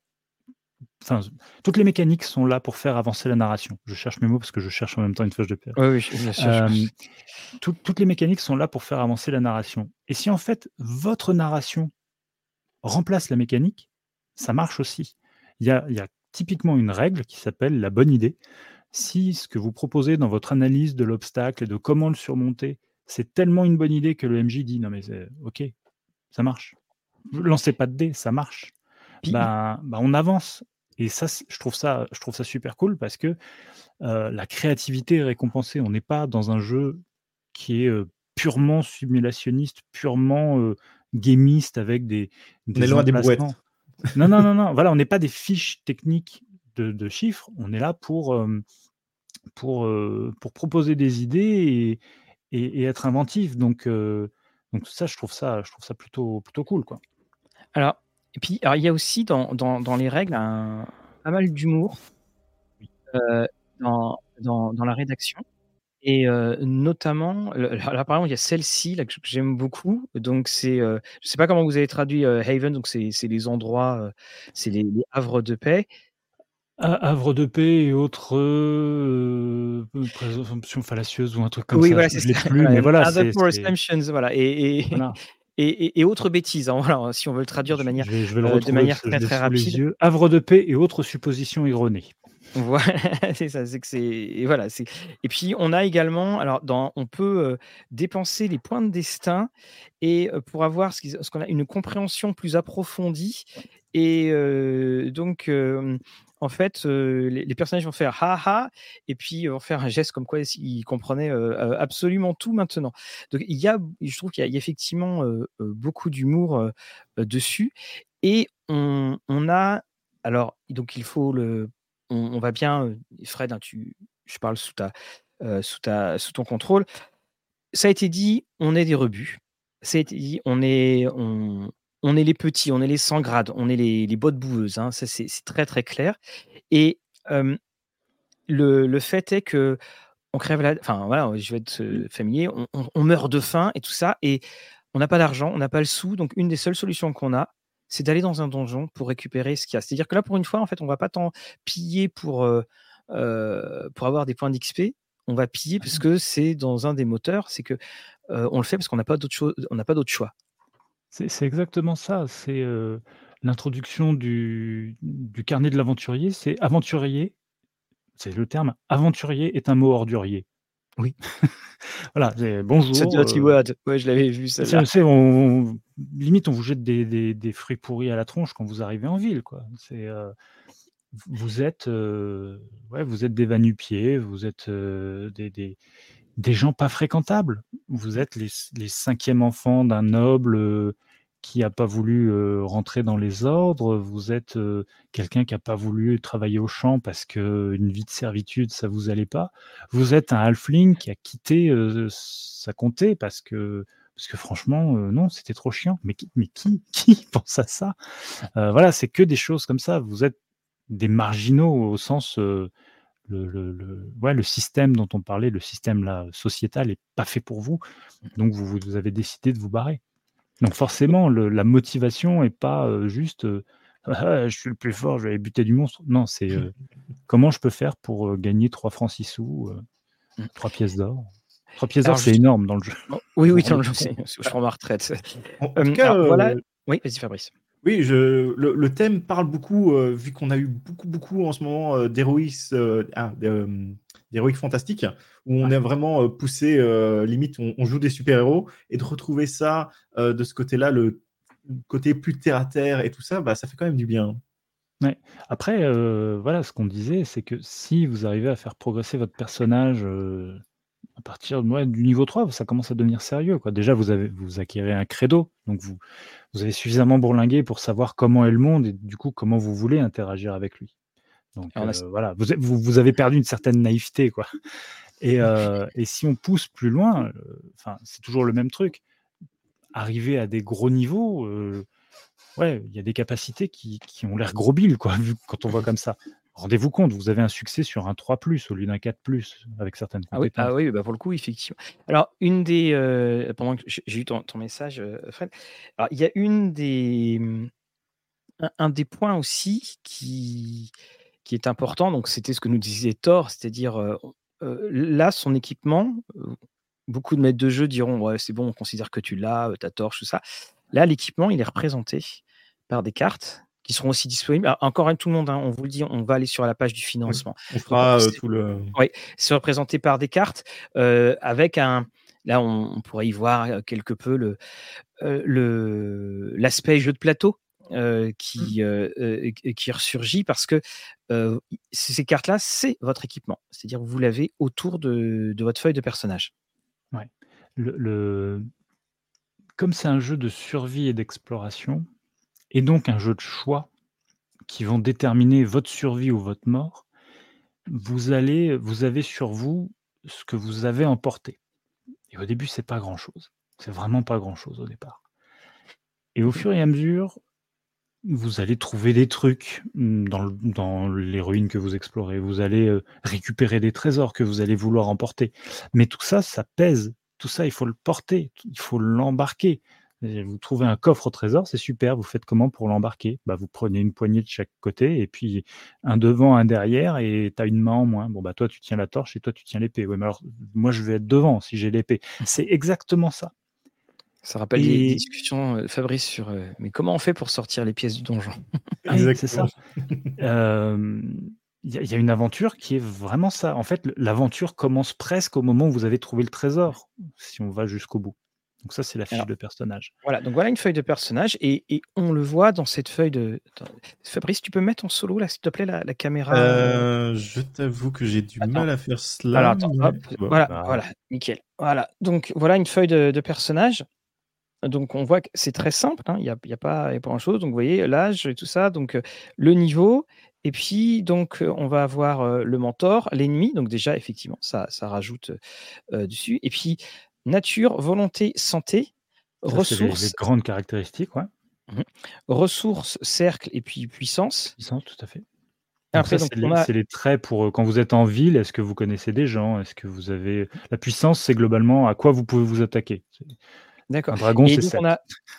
Enfin, toutes les mécaniques sont là pour faire avancer la narration. Je cherche mes mots parce que je cherche en même temps une feuille de papier. Oui, oui, bien sûr. toutes les mécaniques sont là pour faire avancer la narration. Et si en fait votre narration remplace la mécanique, ça marche aussi. Il y a, il y a typiquement une règle qui s'appelle la bonne idée. Si ce que vous proposez dans votre analyse de l'obstacle et de comment le surmonter, c'est tellement une bonne idée que le MJ dit non mais ok, ça marche. Lancez pas de dés, ça marche. Ben, ben, on avance. Et ça, je trouve ça, je trouve ça super cool parce que euh, la créativité est récompensée. On n'est pas dans un jeu qui est euh, purement simulationniste, purement euh, gamiste avec des, des on est loin des brouettes. non, non, non, non. Voilà, on n'est pas des fiches techniques de, chiffres. On est là pour, pour, pour proposer des idées et, et, être inventif. Donc, donc ça, je trouve ça, je trouve ça plutôt, plutôt cool, quoi. Alors, et puis, il y a aussi dans, dans, dans les règles un, pas mal d'humour euh, dans, dans, dans, la rédaction. Et euh, notamment, là, par exemple, il y a celle-ci que j'aime beaucoup. Donc, c'est, euh, je ne sais pas comment vous avez traduit Haven, donc c'est, les endroits, c'est les, havres de paix. Havre de paix et autres présomptions fallacieuses ou un truc comme oui, ça. Voilà, c'est plus, mais voilà. C'est, voilà. Et, et, voilà et, autres bêtises. Hein, voilà, si on veut le traduire de manière, euh, de manière très, très rapide. Havre de paix et autres suppositions erronées. Voilà, c'est ça, c'est que c'est et voilà, c'est et puis on a également alors dans on peut euh, dépenser les points de destin et euh, pour avoir ce qu'on a une compréhension plus approfondie et donc en fait, les, personnages vont faire ha ha, et puis vont faire un geste comme quoi ils comprenaient absolument tout maintenant. Donc il y a, je trouve qu'il y, a effectivement beaucoup d'humour dessus, et on, a, alors donc il faut le, on, va bien, Fred, hein, tu, je parle sous ta, sous ta, sous ton contrôle. Ça a été dit, on est des rebuts. Ça a été dit, on est, on, on est les petits, on est les sans grades, on est les, les bottes boueuses. Hein, ça, c'est très, très clair. Et le, fait est que on crève la. Enfin, voilà, je vais être familier, on, meurt de faim et tout ça, et on n'a pas d'argent, on n'a pas le sou. Donc, une des seules solutions qu'on a, c'est d'aller dans un donjon pour récupérer ce qu'il y a. C'est-à-dire que là, pour une fois, en fait, on va pas tant piller pour, pour avoir des points d'XP. On va piller parce que c'est dans un des moteurs, c'est que on le fait parce qu'on n'a pas d'autre on n'a pas d'autre choix. C'est exactement ça. C'est l'introduction du, carnet de l'aventurier. C'est aventurier, c'est le terme. Aventurier est un mot ordurier. Oui. voilà, c'est bonjour. C'est dirty word. Ouais, je l'avais vu. Ça. on, limite, on vous jette des, fruits pourris à la tronche quand vous arrivez en ville. Quoi. C'est, vous êtes, ouais, vous êtes des vanupiers, vous êtes des, des gens pas fréquentables. Vous êtes les, les cinquièmes enfants d'un noble euh, qui n'a pas voulu euh, rentrer dans les ordres. Vous êtes euh, quelqu'un qui n'a pas voulu travailler au champ parce que une vie de servitude, ça vous allait pas. Vous êtes un halfling qui a quitté sa comté parce que parce que franchement, non, c'était trop chiant. Mais qui, mais qui, qui pense à ça? Voilà, c'est que des choses comme ça. Vous êtes des marginaux au sens le, le, ouais, le système dont on parlait, le système là, sociétal, n'est pas fait pour vous. Donc vous, vous avez décidé de vous barrer. Donc forcément, la motivation n'est pas euh, juste euh, ah, je suis le plus fort, je vais buter du monstre. Non, c'est euh, comment je peux faire pour gagner 3 francs 6 sous, 3 pièces d'or? 3 pièces d'or, c'est énorme dans le jeu. Oh, oui, oui, dans le jeu, je prends ma retraite. En tout cas, voilà. Oui, vas-y Fabrice. Oui, je, le, thème parle beaucoup, euh, vu qu'on a eu beaucoup, beaucoup en ce moment euh, euh, ah, d'héroïques fantastiques, où on est vraiment poussé, limite, on, joue des super-héros, et de retrouver ça de ce côté-là, le côté plus terre-à-terre et tout ça, bah, ça fait quand même du bien. Ouais. Après, voilà, ce qu'on disait, c'est que si vous arrivez à faire progresser votre personnage à partir du niveau 3, ça commence à devenir sérieux. Quoi. Déjà, vous, avez, vous acquérez un credo, donc vous, vous avez suffisamment bourlingué pour savoir comment est le monde et du coup comment vous voulez interagir avec lui. Donc euh, voilà, vous, vous, avez perdu une certaine naïveté. Quoi. Et, euh, et si on pousse plus loin, euh, enfin c'est toujours le même truc. Arriver à des gros niveaux, ouais, il y a des capacités qui, qui ont l'air gros billes, quoi, vu, quand on voit comme ça rendez-vous compte, vous avez un succès sur un 3 au lieu d'un 4 avec certaines ah compétences. Ah oui, bah pour le coup, effectivement. Alors, une des. Euh, pendant que j'ai eu ton, message, euh, Fred, alors, il y a une des. Un, des points aussi qui, qui est important, donc c'était ce que nous disait Thor, c'est-à-dire euh, là, son équipement, beaucoup de maîtres de jeu diront Ouais, c'est bon, on considère que tu l'as, ta torche, tout ça. Là, l'équipement, il est représenté par des cartes qui seront aussi disponibles. Alors, encore un tout le monde, hein, on vous le dit, on va aller sur la page du financement. On fera Donc, euh, tout le. Oui, c'est représenté par des cartes avec un. Là, on, on pourrait y voir quelque peu le le l'aspect jeu de plateau euh, qui euh, qui ressurgit parce que euh, ces cartes-là, c'est votre équipement. C'est-à-dire que vous l'avez autour de, de votre feuille de personnage. Le, le- Comme c'est un jeu de survie et d'exploration, et donc un jeu de choix qui vont déterminer votre survie ou votre mort, vous allez, vous avez sur vous ce que vous avez emporté. Et au début, c'est pas grand-chose. C'est vraiment pas grand-chose au départ. Et au fur et à mesure, vous allez trouver des trucs mm, dans, le- dans les ruines que vous explorez. Vous allez euh, récupérer des trésors que vous allez vouloir emporter. Mais tout ça, ça pèse. Tout ça, il faut le porter. Il faut l'embarquer. Vous trouvez un coffre au trésor, c'est super. Vous faites comment pour l'embarquer? Bah, Vous prenez une poignée de chaque côté et puis un devant, un derrière et tu as une main en moins. Bon, bah toi, tu tiens la torche et toi, tu tiens l'épée. Ouais, mais alors, moi, je vais être devant si j'ai l'épée. C'est exactement ça. Ça rappelle Et- discussions, euh, Fabrice, sur euh, mais comment on fait pour sortir les pièces du donjon? C'est ça. Exactement. Euh, Il y, a- il y a une aventure qui est vraiment ça. En fait, l'aventure commence presque au moment où vous avez trouvé le trésor, si on va jusqu'au bout. Donc ça, c'est la fiche Alors, de personnage. Voilà, donc voilà une feuille de personnage et, et on le voit dans cette feuille de. Attends, Fabrice, tu peux mettre en solo là, s'il te plaît, la, la caméra? euh, je t'avoue que j'ai du Attends. mal à faire cela. Alors attends, mais- hop, Bon, voilà, bah. voilà, nickel. Voilà, donc voilà une feuille de, de personnage. Donc on voit que c'est très simple, hein, il n'y a, y a pas, il y a pas grand-chose. Donc vous voyez l'âge et tout ça, donc euh, le niveau, et puis donc euh, on va avoir euh, le mentor, l'ennemi. Donc déjà effectivement ça, ça rajoute euh, dessus. Et puis nature, volonté, santé, Ça, c'est les, ressources, les grandes caractéristiques, ouais. ressources, cercle et puis puissance. Puissance, tout à fait. Après c'est les, a les traits pour quand vous êtes en ville. Est-ce que vous connaissez des gens? Est-ce que vous avez la puissance C'est globalement à quoi vous pouvez vous attaquer? D'accord. Un dragon, c'est donc, 7. on a,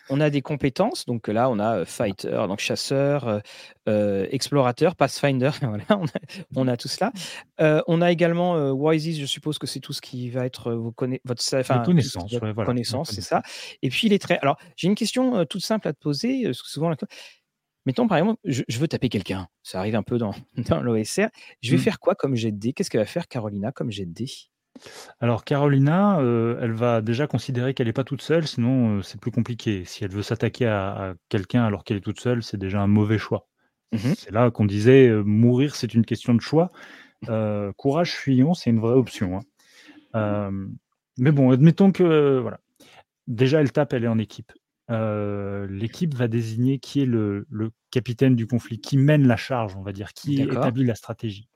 on a des compétences. Donc là, on a euh, fighter, donc chasseur, euh, euh, explorateur, pathfinder. voilà, on, a, on a tout cela. Euh, on a également euh, Wises, je suppose que c'est tout ce qui va être vos conna- votre sa- enfin, tout ce qui connaissances, va être ouais, voilà, les connaissances, c'est ça. Et puis les traits. Alors, j'ai une question toute simple à te poser. souvent, la- mettons par exemple, je, je veux taper quelqu'un. Ça arrive un peu dans, dans l'OSR. Je vais Mm. faire quoi comme jet de dé Qu'est-ce qu'elle va faire, Carolina, comme jet de dé Alors Carolina, euh, elle va déjà considérer qu'elle n'est pas toute seule, sinon euh, c'est plus compliqué. Si elle veut s'attaquer à, à quelqu'un alors qu'elle est toute seule, c'est déjà un mauvais choix. Mhm. C'est là qu'on disait euh, mourir, c'est une question de choix. Courage, fuyons, c'est une vraie option. hein. Mais bon, admettons que voilà. Déjà, elle tape, elle est en équipe. L'équipe va désigner qui est le, le capitaine du conflit, qui mène la charge, on va dire, qui établit la stratégie.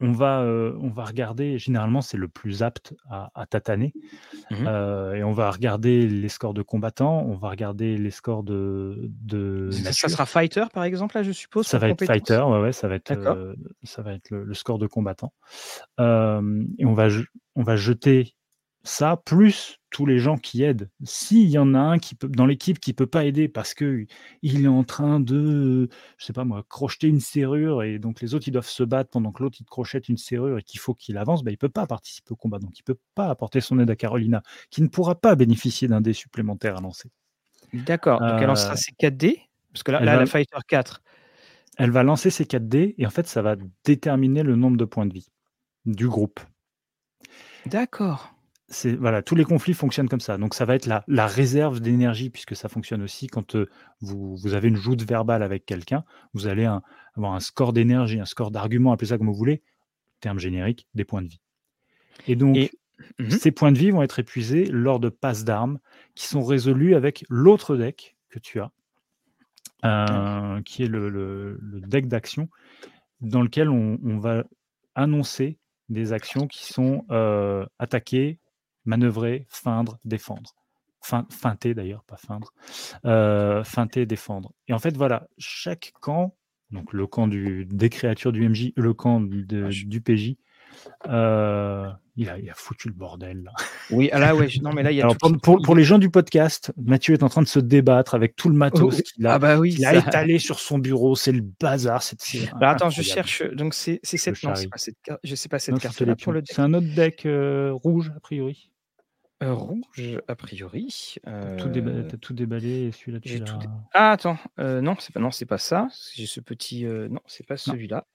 On va, euh, on va regarder, généralement c'est le plus apte à, à tataner, Mhm. Euh, et on va regarder les scores de combattants, on va regarder les scores de, de ça, sera fighter, par exemple, là, je suppose Ça va être fighter, ouais, ouais, ça va être, euh, ça va être le, le score de combattant. Euh, et on va, on va jeter ça plus tous les gens qui aident. S'il y en a un qui peut, dans l'équipe qui peut pas aider parce que il est en train de, je sais pas moi, crocheter une serrure et donc les autres ils doivent se battre pendant que l'autre il crochette une serrure et qu'il faut qu'il avance, bah, il peut pas participer au combat. Donc il peut pas apporter son aide à Carolina, qui ne pourra pas bénéficier d'un dé supplémentaire à lancer. D'accord. Donc elle lancera Euh, ses 4 dés? Parce que là, elle là va- la Fighter 4. Elle va lancer ses 4 dés et en fait, ça va déterminer le nombre de points de vie du groupe. D'accord. Voilà, tous les conflits fonctionnent comme ça. Donc ça va être la, la réserve d'énergie puisque ça fonctionne aussi quand euh, vous, vous avez une joute verbale avec quelqu'un, vous allez un- avoir un score d'énergie, un score d'argument, appelez ça comme vous voulez, terme générique, des points de vie. Et donc Et- Mhm. ces points de vie vont être épuisés lors de passes d'armes qui sont résolus avec l'autre deck que tu as, euh, qui est le, le- le deck d'action, dans lequel on, on va annoncer des actions qui sont euh, attaquer, manœuvrer, feindre, défendre. Fein- feinter d'ailleurs, pas feindre. Euh, feinter, défendre. Et en fait, voilà, chaque camp, donc le camp du, des créatures du MJ, le camp de- Ah, du PJ, euh, il, a, il a foutu le bordel là. Oui, ah là, ouais. je- Non, mais là, il y a Alors, tout pour, pour- pour les gens du podcast, Mathieu est en train de se débattre avec tout le matos Oh, qu'il a, Ah bah oui. qu'il a étalé sur son bureau. C'est le bazar. C'est Alors, attends, je cherche. Donc c'est cette. Non, pas cette carte. Je sais pas cette Non, carte là le. C'est un autre deck euh, rouge, a priori. Euh, rouge, a priori. T'as tout, déba- Euh, t'as tout déballé et celui-là, tu j'ai tout dé- Ah, attends. euh, non, c'est pas, non, c'est pas ça. J'ai ce petit. euh, non, c'est pas celui-là.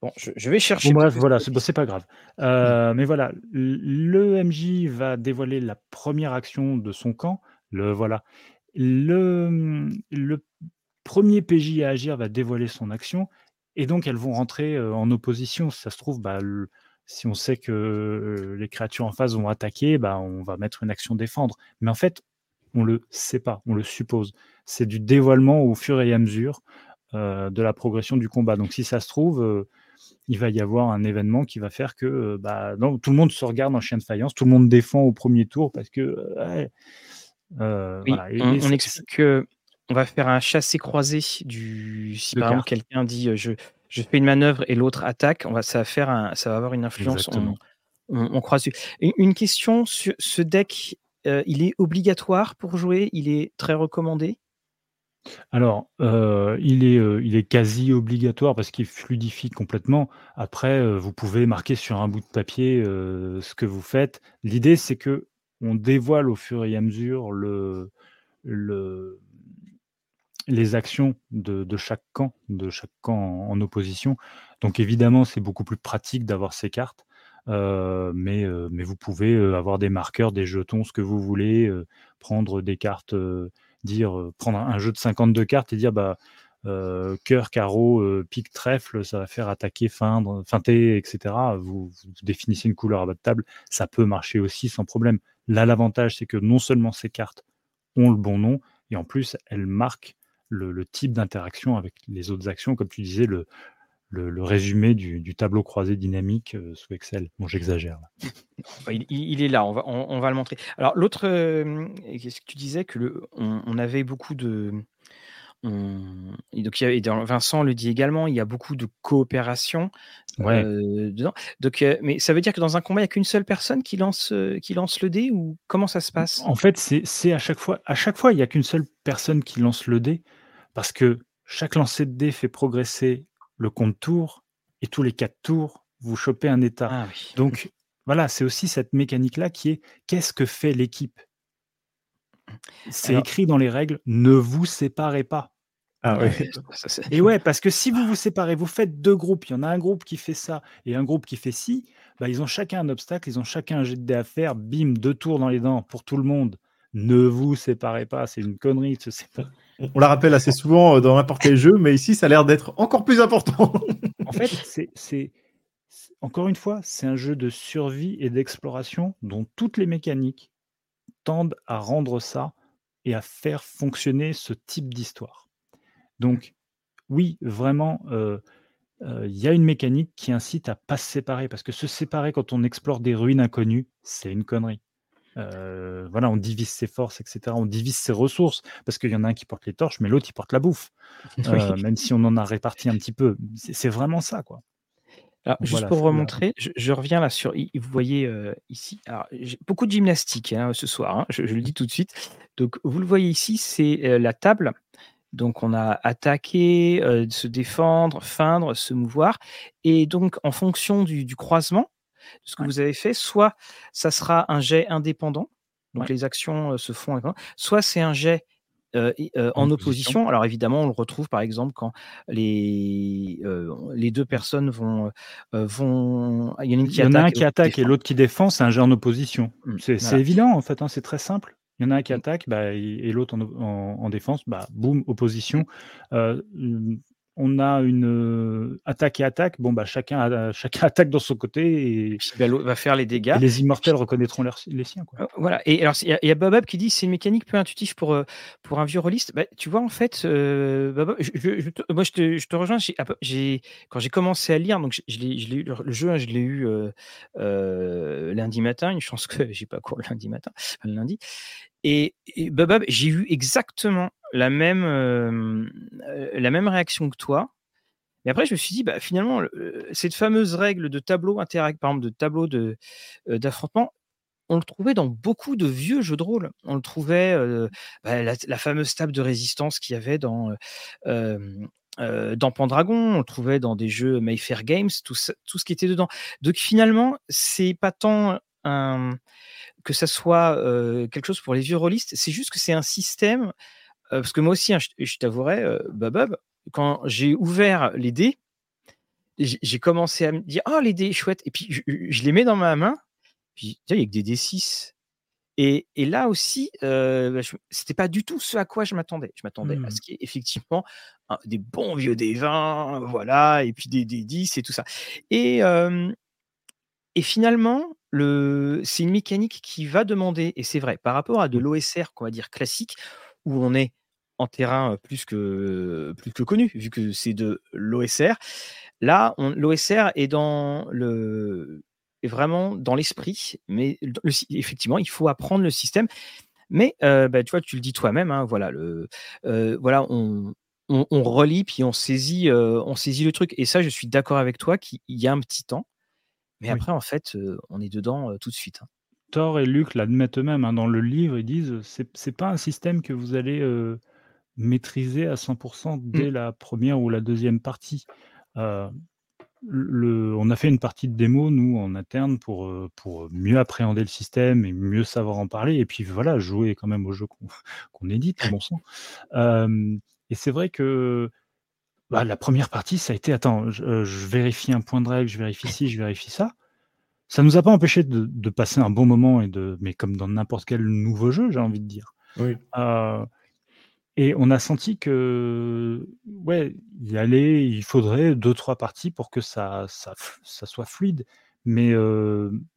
Bon, je, je vais chercher. Bon, bref, voilà, c'est- bon, c'est pas grave. Euh, Mais voilà, le MJ va dévoiler la première action de son camp. Le voilà. Le, le premier PJ à agir va dévoiler son action. Et donc, elles vont rentrer euh, en opposition. Si ça se trouve, bah, le- si on sait que les créatures en face vont attaquer, bah, on va mettre une action défendre. Mais en fait, on le sait pas, on le suppose. C'est du dévoilement au fur et à mesure euh, de la progression du combat. Donc, si ça se trouve, euh, il va y avoir un événement qui va faire que euh, bah, non, tout le monde se regarde en chien de faïence, tout le monde défend au premier tour parce que. ouais, Oui, voilà. Et- on, et on c'est- explique que on va faire un chassé-croisé du. Si De par exemple quelqu'un dit je, je fais une manœuvre et l'autre attaque, on va, ça, va faire un, ça va avoir une influence. On, on, on croise. Une, une question sur ce deck, euh, il est obligatoire pour jouer? Il est très recommandé? Alors, euh, il, est, euh, il est quasi obligatoire parce qu'il fluidifie complètement. Après, euh, vous pouvez marquer sur un bout de papier ce que vous faites. L'idée, c'est que on dévoile au fur et à mesure le, le, les actions de, chaque camp, de chaque camp en, opposition. Donc, évidemment, c'est beaucoup plus pratique d'avoir ces cartes. Euh, mais, euh, mais vous pouvez euh, avoir des marqueurs, des jetons, ce que vous voulez, prendre des cartes dire prendre un jeu de 52 cartes et dire bah cœur, carreau, pique, trèfle, ça va faire attaquer, feindre, feinter, etc. Vous, vous définissez une couleur à votre table, ça peut marcher aussi sans problème. Là, l'avantage, c'est que non seulement ces cartes ont le bon nom, et en plus, elles marquent le, le type d'interaction avec les autres actions, comme tu disais, le, le, le résumé du, du tableau croisé dynamique euh, sous Excel. Bon, j'exagère. il, il- est là, on va, on, on va le montrer. Alors, l'autre, euh, qu'est-ce que tu disais que le, on, on avait beaucoup de. et donc, il y a- Vincent le dit également, il y a beaucoup de coopération Ouais. euh, dedans. Donc, mais ça veut dire que dans un combat, il n'y a qu'une seule personne qui lance, qui lance le dé ou comment ça se passe? En fait, c'est c'est à chaque fois, à chaque fois, il n'y a qu'une seule personne qui lance le dé, parce que chaque lancer de dé fait progresser le compte tour, et tous les quatre tours, vous chopez un état. Ah oui. Donc voilà, c'est aussi cette mécanique-là qui est qu'est-ce que fait l'équipe? C'est Alors- écrit dans les règles, ne vous séparez pas. Ah oui. Ouais, ça, c'est- Et ouais, parce que si vous vous séparez, vous faites deux groupes, il y en a un groupe qui fait ça et un groupe qui fait ci, bah, ils ont chacun un obstacle, ils ont chacun un jet de dés à faire, bim, deux tours dans les dents pour tout le monde. Ne vous séparez pas, c'est une connerie de se séparer. On la rappelle assez souvent euh, dans n'importe quel jeu, mais ici, ça a l'air d'être encore plus important. En fait, c'est, encore une fois, c'est un jeu de survie et d'exploration dont toutes les mécaniques tendent à rendre ça et à faire fonctionner ce type d'histoire. Donc, oui, vraiment, euh, euh, il y a une mécanique qui incite à pas se séparer, parce que se séparer quand on explore des ruines inconnues, c'est une connerie. Euh, voilà, on divise ses forces, etc. On divise ses ressources, parce qu'il y en a un qui porte les torches, mais l'autre, il porte la bouffe. Euh, même si on en a réparti un petit peu. C'est vraiment ça, quoi. Alors, juste voilà, pour la- remontrer, je, je reviens là sur. Vous voyez euh, ici, alors, beaucoup de gymnastique hein, ce soir, hein, je, je le dis tout de suite. Donc, vous le voyez ici, c'est euh, la table. Donc, on a attaqué, euh, se défendre, feindre, se mouvoir. Et donc, en fonction du, du croisement, de ce que Ouais. vous avez fait, soit ça sera un jet indépendant, donc Ouais. les actions euh, se font, soit c'est un jet euh, euh, en En opposition. opposition. Alors évidemment, on le retrouve par exemple quand les, euh, les deux personnes vont, vont. Il y en a une Il qui y en a un qui attaque et l'autre qui défend, c'est un jeu en opposition. Mm, C'est voilà. évident, en fait, hein, c'est très simple. Il y en a un qui Mm. attaque bah, et, et l'autre en, en- en défense, bah, boum, opposition. Euh, on a une euh, attaque et attaque. Bon, bah, chacun, a- chacun attaque dans son côté et, bah, va faire les dégâts. et les immortels reconnaîtront leurs- les siens. Quoi. Euh, Voilà. Et alors, il y a- il y, a Babab qui dit c'est une mécanique peu intuitive pour, euh, pour un vieux rôliste. Bah, tu vois, en fait, euh, Babab, je, je- je te, moi, je te, je te rejoins. J'ai, j'ai- quand j'ai commencé à lire, donc je, l'ai, le, le jeu, hein, je l'ai eu euh, euh, lundi matin. Une chance que j'ai pas cours le lundi matin, enfin, le lundi. Et, et Babab, j'ai eu exactement la même, la même réaction que toi. Mais après, je me suis dit, bah, finalement, le- cette fameuse règle de tableau interact, par de tableau de, d'affrontement, on le trouvait dans beaucoup de vieux jeux de rôle. On le trouvait, euh, bah, la, fameuse table de résistance qu'il y avait dans, dans Pendragon, on le trouvait dans des jeux Mayfair Games, tout, tout ce qui était dedans. Donc finalement, c'est pas tant un, que ça soit quelque chose pour les vieux rôlistes. C'est juste que c'est un système. parce que moi aussi, hein, je, t'avouerai, Bob, quand j'ai ouvert les dés, j'ai commencé à me dire Oh, les dés, chouette. Et puis je, les mets dans ma main. Puis il y a que des D6. Et, et, là aussi, euh, c'était pas du tout ce à quoi je m'attendais. Je m'attendais à mmh. ce qui est effectivement des bons vieux des 20, voilà, et puis des, des 10 et tout ça. Et, et finalement, c'est une mécanique qui va demander, et c'est vrai, par rapport à de l'OSR, qu'on va dire classique, où on est en terrain plus que, plus que connu, vu que c'est de l'OSR. Là, l'OSR est dans le, vraiment dans l'esprit, mais effectivement, il faut apprendre le système. Mais bah, tu vois, tu le dis toi-même, hein, voilà, voilà, on, on, relit puis on saisit, on saisit le truc. Et ça, je suis d'accord avec toi qu'il y a un petit temps, mais après, en fait, on est dedans tout de suite. Hein. Thor et Luc l'admettent eux-mêmes hein, dans le livre. Ils disent c'est c'est pas un système que vous allez maîtriser à 100% mmh. dès la première ou la deuxième partie on a fait une partie de démo, nous, en interne, pour, euh, pour mieux appréhender le système et mieux savoir en parler. Et puis voilà, jouer quand même au jeu qu'on édite, bon sang. et c'est vrai que bah, la première partie, ça a été attends, je, euh, vérifie un point de règle, je vérifie ci, je vérifie ça. Ça nous a pas empêché de, passer un bon moment, et de, mais comme dans n'importe quel nouveau jeu, j'ai envie de dire. Oui. Euh, et on a senti que, ouais, y aller, il faudrait deux, trois parties pour que ça, ça, ça soit fluide. Mais,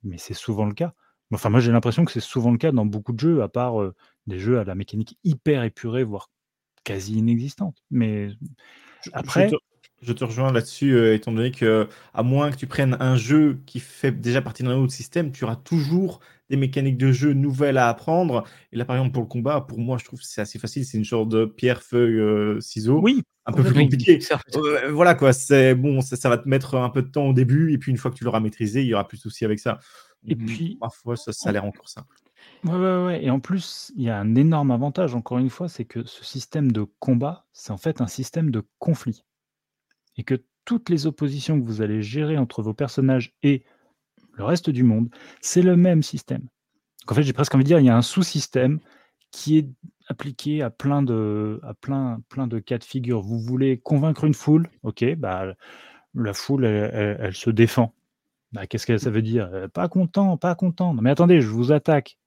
mais c'est souvent le cas. Enfin, moi, j'ai l'impression que c'est souvent le cas dans beaucoup de jeux, à part des jeux à la mécanique hyper épurée, voire quasi inexistante. Mais après. Je te, rejoins là-dessus, étant donné que, à moins que tu prennes un jeu qui fait déjà partie d'un autre système, tu auras toujours des mécaniques de jeu nouvelles à apprendre. Et là, par exemple, pour le combat, pour moi, je trouve que c'est assez facile. C'est une sorte de pierre, feuille, euh, ciseau. Oui. Un peu plus compliqué. Euh, voilà, quoi. C'est bon, ça, va te mettre un peu de temps au début. Et puis, une fois que tu l'auras maîtrisé, il y aura plus de soucis avec ça. Et puis, parfois, ça, ça a l'air encore simple. Ouais, ouais, ouais. Et en plus, il y a un énorme avantage, encore une fois, c'est que ce système de combat, c'est en fait un système de conflit. Et que toutes les oppositions que vous allez gérer entre vos personnages et le reste du monde, c'est le même système. en fait, j'ai presque envie de dire, il y a un sous-système qui est appliqué à plein de, à plein, plein de cas de figure. Vous voulez convaincre une foule, ok, bah, la foule, elle, se défend. Bah, Qu'est-ce que ça veut dire? Euh, Pas content, pas content. Non mais attendez, je vous attaque.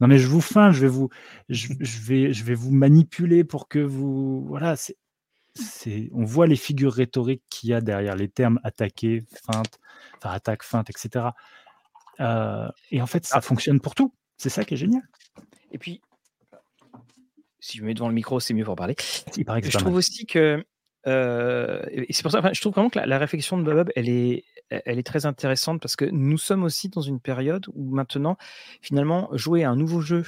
Non mais je vous feins, je vais vous, je, vais, je vais vous manipuler pour que vous, voilà, c'est, on voit les figures rhétoriques qu'il y a derrière les termes attaquer, feinte, enfin attaque, feinte, etc. Euh, et en fait, ça ah. fonctionne pour tout. C'est ça qui est génial. Et puis, si je me mets devant le micro, c'est mieux pour parler. Il paraît que je trouve aussi que euh, c'est pour ça, je trouve vraiment que la, réflexion de Bob, elle est, elle est très intéressante parce que nous sommes aussi dans une période où maintenant, finalement, jouer à un nouveau jeu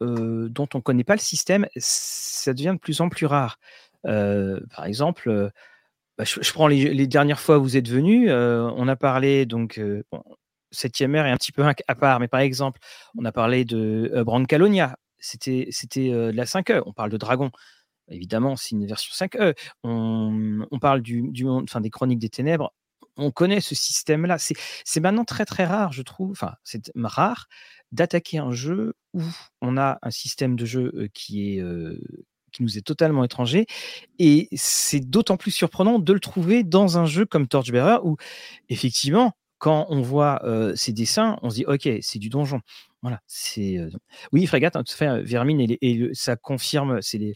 euh, dont on ne connaît pas le système, ça devient de plus en plus rare. Euh, par exemple, bah, je, prends les, dernières fois où vous êtes venu, euh, on a parlé donc bon, septième ère est un petit peu à part, mais par exemple, on a parlé de Brancalonia, c'était c'était de la 5e, on parle de Dragon. Évidemment, c'est une version 5e. On, on parle du, du enfin des Chroniques des Ténèbres. On connaît ce système-là. C'est maintenant très très rare, je trouve. Enfin, c'est rare d'attaquer un jeu où on a un système de jeu qui est qui nous est totalement étranger. Et c'est d'autant plus surprenant de le trouver dans un jeu comme Torchbearer où, effectivement, quand on voit ces dessins, on se dit ok, c'est du donjon. Voilà, c'est oui, Frégate, hein, tout fait, Vermine et, ça confirme, c'est les,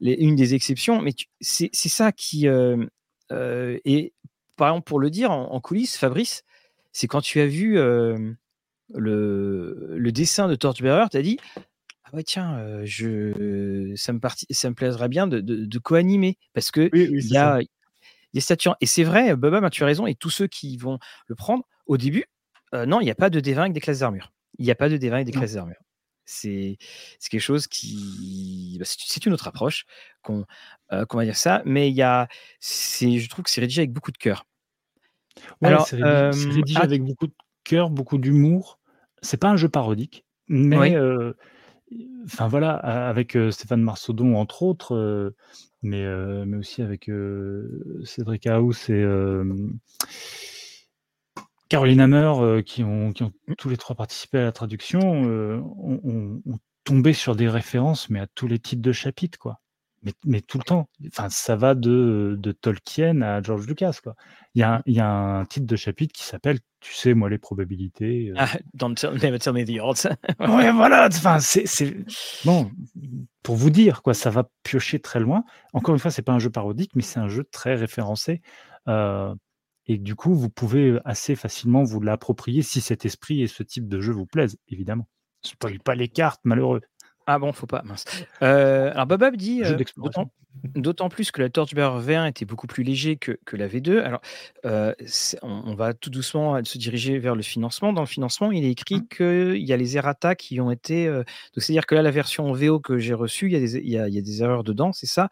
une des exceptions, mais c'est ça qui et par exemple pour le dire en, coulisses, Fabrice, c'est quand tu as vu le, le, dessin de Torchbearer, tu as dit ouais, tiens, je, ça, me ça me plaiserait bien de, de, co-animer parce que il y a des statues. Et c'est vrai, Boba, ben, tu as raison. Et tous ceux qui vont le prendre, au début, non, il n'y a pas de D20 avec des classes d'armure. Il n'y a pas de D20 avec des classes d'armure. C'est quelque chose qui. Bah, c'est une autre approche qu'on va dire ça. Mais il y a, je trouve que c'est rédigé avec beaucoup de cœur. Alors, c'est rédigé, avec beaucoup de cœur, beaucoup d'humour. C'est pas un jeu parodique, mais Enfin voilà, avec Stéphane Marsaudon entre autres, mais, mais aussi avec Cédric House et Caroline Hammer, euh, qui, ont, qui ont Mmh. tous les trois participé à la traduction, euh, ont, ont- ont tombé sur des références, mais à tous les titres de chapitres, quoi. Mais, mais tout le temps. Enfin, ça va de, de Tolkien à George Lucas, quoi. Il y a, un- il y a un titre de chapitre qui s'appelle, tu sais, moi, les probabilités. euh, Ah, don't tell, never tell me the odds. Ouais, voilà. Enfin, c'est c'est- bon pour vous dire quoi. Ça va piocher très loin. Encore une fois, c'est pas un jeu parodique, mais c'est un jeu très référencé. euh, et du coup, vous pouvez assez facilement vous l'approprier si cet esprit et ce type de jeu vous plaisent, évidemment. Spoil pas les cartes, malheureux. Ah bon, faut pas, mince. Euh, alors Bobab dit, euh, d'autant plus que la Torchbearer V1 était beaucoup plus léger que, que la V2. Alors, euh, on, on va tout doucement se diriger vers le financement. Dans le financement, il est écrit qu'il y a les errata qui ont été... euh, c'est-à-dire que là, la version VO que j'ai reçue, il y, a des, il, y a, il y a des erreurs dedans, c'est ça?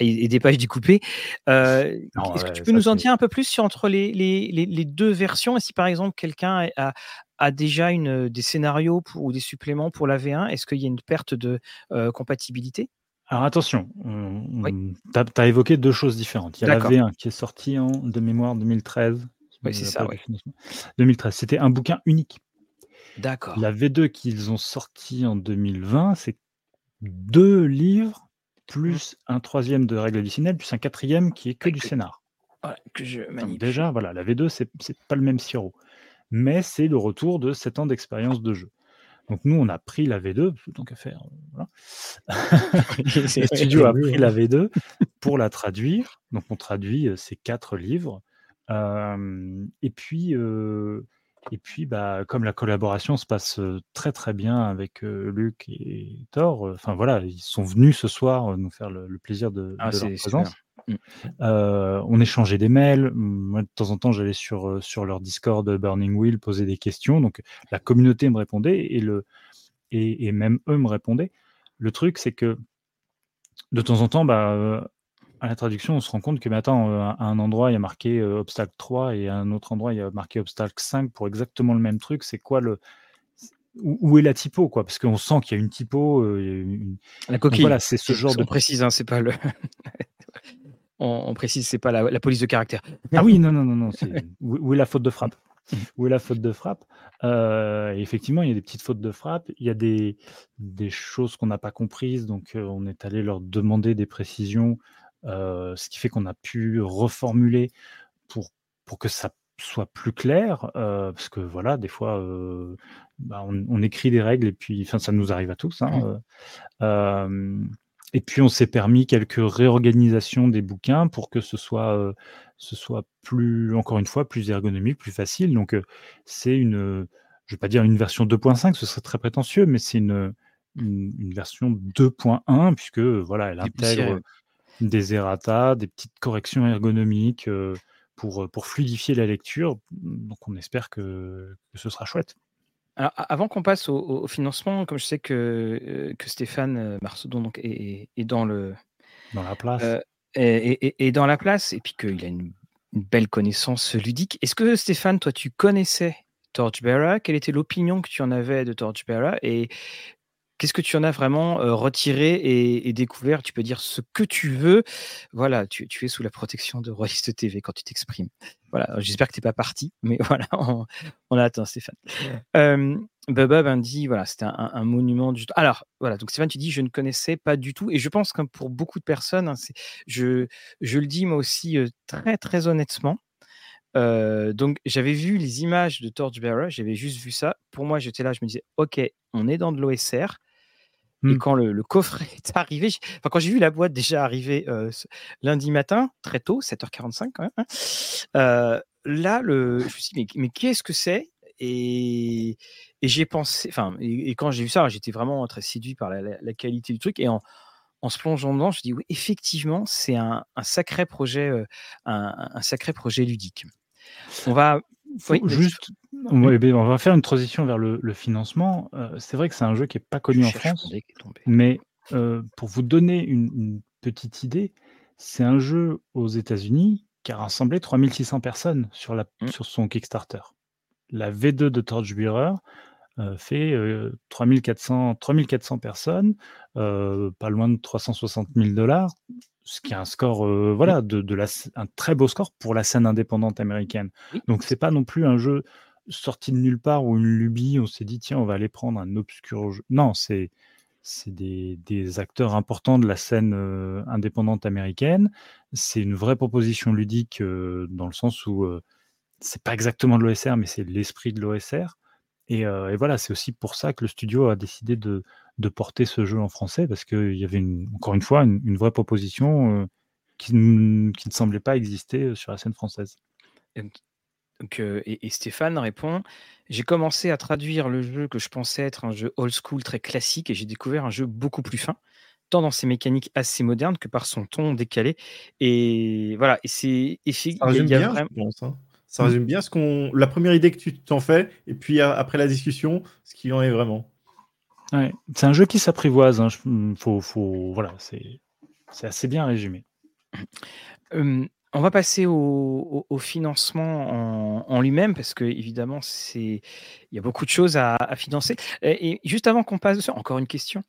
Et, des pages découpées. Euh, Est-ce que tu peux nous en dire un peu plus sur entre les, les, les, les deux versions? Et si par exemple quelqu'un a, a déjà une, des scénarios pour- ou des suppléments pour la V1, est-ce qu'il y a une perte de euh, compatibilité? Alors attention, Oui. tu as, évoqué deux choses différentes. Il y a la D'accord. V1 qui est sortie en de mémoire 2013. Oui, c'est Euh, ça, ouais. du financement. 2013, c'était un bouquin unique. D'accord. La V2 qu'ils ont sorti en 2020, c'est deux livres, plus un troisième de règles additionnelles, plus un quatrième qui est que du scénar. Voilà, que je Donc déjà, voilà, la V2, c'est pas le même sirop. Mais c'est le retour de 7 ans d'expérience de jeu. Donc nous, on a pris la V2, donc à faire. Voilà. Le studio a pris la V2 pour la traduire. Donc on traduit euh, ces quatre livres. Euh, et puis, euh, et puis bah, comme la collaboration se passe très très bien avec euh, Luc et Thor, euh, enfin voilà, ils sont venus ce soir nous faire le, le plaisir de, Ah, de leur présence. Euh, on échangeait des mails. Moi, de temps en temps, j'allais sur, sur leur Discord Burning Wheel poser des questions. Donc, la communauté me répondait et, le, et, et même eux me répondaient. Le truc, c'est que de temps en temps, bah, à la traduction, on se rend compte que, mais attends, euh, à un endroit, il y a marqué euh, obstacle 3 et à un autre endroit, il y a marqué obstacle 5 pour exactement le même truc. C'est quoi le. Où, où est la typo, quoi? Parce qu'on sent qu'il y a une typo. euh, une- La Donc coquille. voilà, c'est ce genre on de. précise, hein, c'est pas le. on, on précise, c'est pas la, la police de caractère. Ah oui, non, non, non, non. Où, où est la faute de frappe? Où est la faute de frappe? Euh, Effectivement, il y a des petites fautes de frappe. Il y a des, des choses qu'on n'a pas comprises. Donc, euh, on est allé leur demander des précisions, ce qui fait qu'on a pu reformuler pour, pour que ça soit plus clair. euh, parce que voilà, des fois, euh, bah, on, on écrit des règles et puis, enfin, ça nous arrive à tous. hein, euh, euh, et puis, on s'est permis quelques réorganisations des bouquins pour que ce soit, euh, ce soit plus, encore une fois, plus ergonomique, plus facile. Donc, euh, c'est une, je vais pas dire une version 2.5, ce serait très prétentieux, mais c'est une, une, une version 2.1 puisque voilà, elle intègre. Des errata, des petites corrections ergonomiques euh, pour, pour fluidifier la lecture. Donc, on espère que, que ce sera chouette. Alors, avant qu'on passe au, financement, comme je sais que, euh, que Stéphane euh, Marceau donc, est, est- est dans le, Dans la place. euh, est, est- est dans la place et puis qu'il a une, une belle connaissance ludique. Est-ce que Stéphane, toi, tu connaissais Torchbearer? Quelle était l'opinion que tu en avais de Torchbearer? Et qu'est-ce que tu en as vraiment euh, retiré et, et découvert? Tu peux dire ce que tu veux. Voilà, tu, tu es sous la protection de Royiste TV quand tu t'exprimes. Voilà, j'espère que tu n'es pas parti, mais voilà, on, on attend Stéphane. Euh, Baba dit, voilà, c'était un, un monument du. Alors, voilà, donc Stéphane, tu dis, je ne connaissais pas du tout, et je pense que pour beaucoup de personnes, hein, je, je le dis moi aussi euh, très, très honnêtement. Euh, donc, j'avais vu les images de Torchbearer, j'avais juste vu ça. Pour moi, j'étais là, je me disais, OK, on est dans de l'OSR. Et Hmm. quand le, le coffret est arrivé, enfin, quand j'ai vu la boîte déjà arriver euh, lundi matin, très tôt, 7h45 quand même, hein, euh, là, le, je me suis dit, mais, mais qu'est-ce que c'est? Et, et j'ai pensé, enfin, et, et quand j'ai vu ça, j'étais vraiment très séduit par la, la- la qualité du truc. Et en, en se plongeant dedans, je me dis, oui, effectivement, c'est un, un sacré projet, euh, un, un sacré projet ludique. On va. Faut oui, vas-y. juste, ouais, on va faire une transition vers le, le financement. Euh, c'est vrai que c'est un jeu qui n'est pas connu Je en France, mais euh, pour vous donner une, une petite idée, c'est un jeu aux États-Unis qui a rassemblé 3600 personnes sur, la, Mm. sur son Kickstarter. La V2 de Torchbearer fait euh, 3400, 3400 personnes, euh, pas loin de 360 000 dollars, ce qui est un score, euh, voilà, de, de la, un très beau score pour la scène indépendante américaine. Donc c'est pas non plus un jeu sorti de nulle part ou une lubie. On s'est dit tiens, on va aller prendre un obscur jeu. Non, c'est c'est des, des acteurs importants de la scène euh, indépendante américaine. C'est une vraie proposition ludique euh, dans le sens où euh, c'est pas exactement de l'OSR, mais c'est l'esprit de l'OSR. Et, euh, et voilà, c'est aussi pour ça que le studio a décidé de, de porter ce jeu en français, parce qu'il y avait une, encore une fois une, une vraie proposition euh, qui, ne semblait pas exister sur la scène française. Donc, euh, et, et Stéphane répond J'ai commencé à traduire le jeu que je pensais être un jeu old school très classique et j'ai découvert un jeu beaucoup plus fin, tant dans ses mécaniques assez modernes que par son ton décalé. Et voilà, et c'est. Ça résume bien, vraiment- je pense. hein. Ça résume bien ce qu'on, la première idée que tu t'en fais, et puis a- après la discussion, ce qu'il en est vraiment. Ouais, C'est un jeu qui s'apprivoise. hein, je- faut, faut, voilà, c'est c'est assez bien résumé. Hum, on va passer au, au- au financement en, en lui-même parce que évidemment c'est il y a beaucoup de choses à, à financer. Et, et juste avant qu'on passe dessus, encore une question.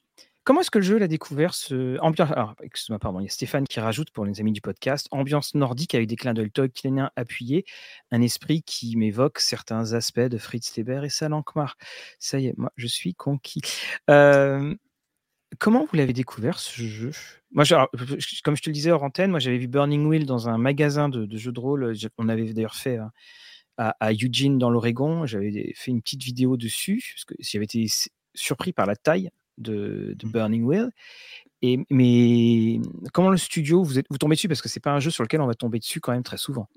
Comment est-ce que le jeu l'a découvert ce ambiance excuse-moi, pardon, il y a Stéphane qui rajoute pour les amis du podcast ambiance nordique avec des clins d'œil tolkieniens appuyés, un esprit qui m'évoque certains aspects de Fritz Leiber et Salankmar. Ça y est, moi je suis conquis. Comment vous l'avez découvert ce jeu? Moi, comme je te le disais hors antenne, moi j'avais vu Burning Wheel dans un magasin de, jeux de rôle. On avait d'ailleurs fait euh, à, à Eugene dans l'Oregon. J'avais fait une petite vidéo dessus parce que j'avais été surpris par la taille de, de Burning Wheel. Et mais comment le studio vous êtes vous tombez dessus? Parce que c'est pas un jeu sur lequel on va tomber dessus quand même très souvent.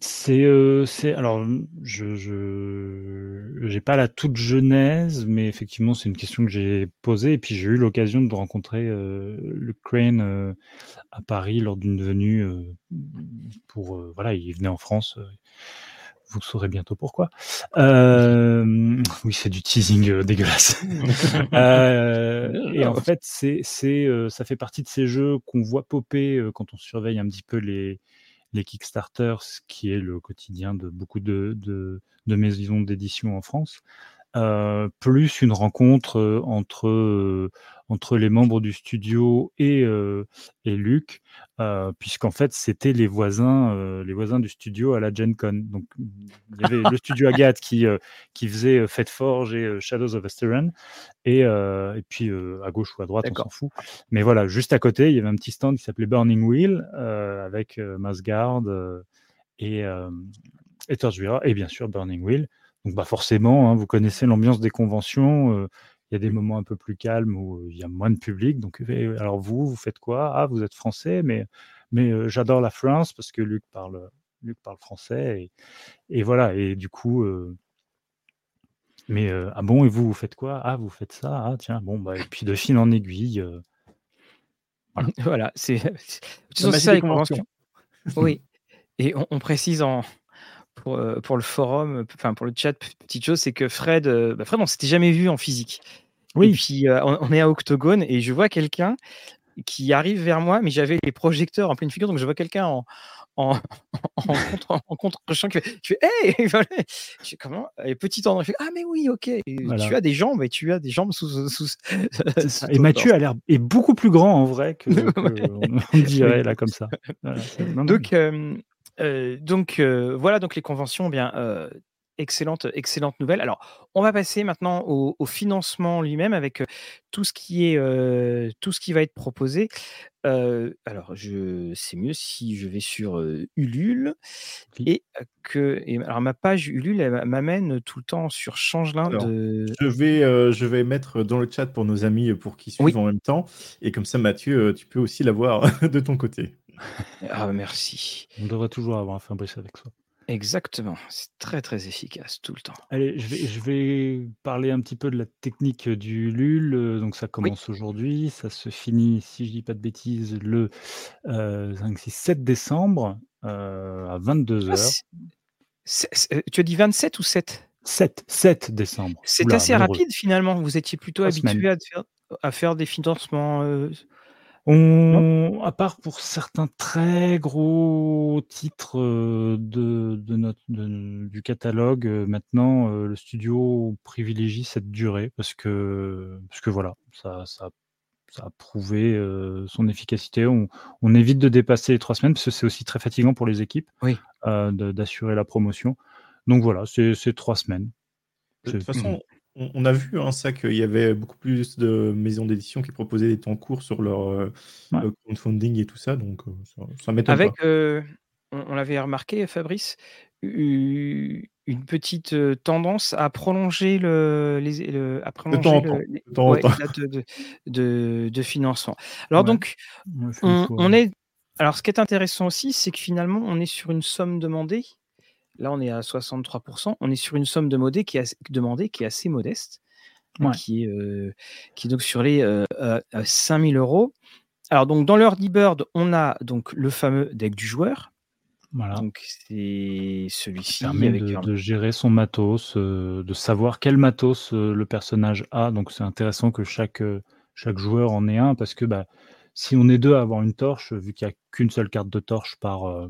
C'est, euh, c'est, alors, je, je, j'ai pas la toute genèse, mais effectivement, c'est une question que j'ai posée. Et puis, j'ai eu l'occasion de rencontrer euh, le Crane euh, à Paris lors d'une venue euh, pour, voilà, il venait en France. Vous saurez bientôt pourquoi. Euh, oui, c'est du teasing euh, dégueulasse. Euh, et en fait, c'est, c'est, euh, ça fait partie de ces jeux qu'on voit popper euh, quand on surveille un petit peu les, les Kickstarter, ce qui est le quotidien de beaucoup de, de, de maisons d'édition en France, plus une rencontre euh, entre, euh, entre les membres du studio et, euh, et Luc, euh, puisqu'en fait c'était les voisins, euh, les voisins du studio à la Gen Con. Donc il y avait le studio Agathe qui, euh, qui faisait euh, Fate Forge et euh, Shadows of Esteran, et, euh, et puis euh, à gauche ou à droite, on s'en fout. Mais voilà, juste à côté, il y avait un petit stand qui s'appelait Burning Wheel euh, avec euh, Masgard euh, et, euh, et Torchbearer, et bien sûr Burning Wheel. Donc bah forcément, hein, vous connaissez l'ambiance des conventions. euh, il y a des moments un peu plus calmes où il y a moins de public. Donc euh, alors vous, vous faites quoi? Ah, vous êtes français, mais mais euh, j'adore la France parce que Luc parle Luc parle français et, et voilà. Et du coup. euh, mais euh, ah bon, et vous, vous faites quoi? Ah, vous faites ça? Ah, tiens, bon, bah, et puis de fil en aiguille, euh, Voilà. Voilà, c'est ça les conventions. Oui, et on, on précise en pour, euh, pour le forum, enfin pour le chat, petite chose, c'est que Fred, euh, bah Fred, on s'était jamais vu en physique. Et Oui. puis euh, on, on est à Octogone et je vois quelqu'un qui arrive vers moi, mais j'avais les projecteurs en pleine figure, donc je vois quelqu'un en en, en contre en contre-champ qui fait, qui fait hey Et voilà. Je fais comment? Et petit endroit, il fait ah mais oui ok Voilà. tu as des jambes et tu as des jambes sous sous, Et Mathieu a l'air est beaucoup plus grand en vrai que, que on, on dirait là comme ça. Voilà, non, Donc, euh, donc voilà donc les conventions, eh bien excellente, excellente nouvelle. Alors, on va passer maintenant au, au financement lui-même avec euh, tout ce qui est euh, tout ce qui va être proposé. Euh, alors, je c'est mieux si je vais sur Ulule Oui. et que et, alors ma page Ulule elle m'amène tout le temps sur Changelin de Je vais, je vais mettre dans le chat pour nos amis pour qu'ils suivent Oui. en même temps. Et comme ça, Mathieu, tu peux aussi l'avoir de ton côté. Ah merci on devrait toujours avoir un Fabrice avec soi. exactement c'est très très efficace tout le temps. Allez, je vais, je vais parler un petit peu de la technique du LUL. Euh, Donc, ça commence aujourd'hui. Ça se finit, si je dis pas de bêtises, le euh, 5, 6, 7 décembre euh, à 22h. Ah, c'est- tu as dit 27 ou 7 7, 7 décembre. C'est assez malheureux. rapide finalement. Vous étiez plutôt habitué à faire, à faire des financements. euh, On, à part pour certains très gros titres euh, de, de notre, de- du catalogue, euh, maintenant euh, le studio privilégie cette durée parce que, parce que voilà, ça, ça, ça a prouvé euh, son efficacité. On, on évite de dépasser les trois semaines parce que c'est aussi très fatigant pour les équipes Oui. euh, d'assurer la promotion. Donc voilà, c'est trois semaines. De toute façon, on, on a vu hein, ça qu'il y avait beaucoup plus de maisons d'édition qui proposaient des temps courts sur leur euh, Ouais. crowdfunding et tout ça, donc euh, ça, ça m'étonne Avec, pas. euh, on, on l'avait remarqué, Fabrice, une petite tendance à prolonger le, les, le- à prolonger temps le- de temps en ouais, temps. les dates de, de, de- de financement. Alors Ouais. donc, on est. Alors, ce qui est intéressant aussi, c'est que finalement, on est sur une somme demandée. Là, on est à 63%. On est sur une somme demandée qui est assez, demandée qui est assez modeste, Ouais. qui, est, euh, qui est donc sur les euh, euh, 5000 euros. Alors, donc, dans l'Early Bird, on a donc le fameux deck du joueur. Voilà. Donc, c'est qui celui-ci permet avec de, un- de gérer son matos, euh, de savoir quel matos euh, le personnage a. Donc c'est intéressant que chaque, euh, chaque joueur en ait un parce que bah, si on est deux à avoir une torche, vu qu'il n'y a qu'une seule carte de torche par, euh,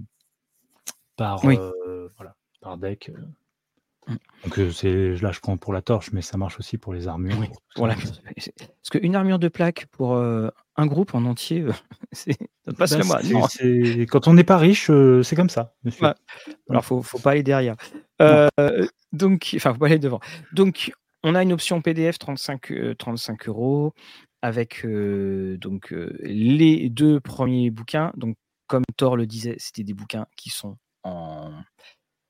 par, Oui. euh, voilà, par deck. euh. Donc euh, c'est là je prends pour la torche, mais ça marche aussi pour les armures. Oui, pour. Parce qu'une armure de plaque pour euh, un groupe en entier, euh, c'est passe le c'est- Quand on n'est pas riche, euh, c'est comme ça. monsieur. Alors, faut, faut pas aller derrière. Donc, enfin, faut pas aller devant. Donc, on a une option PDF 35, euh, 35 euros avec donc les deux premiers bouquins. Donc, comme Thor le disait, c'était des bouquins qui sont en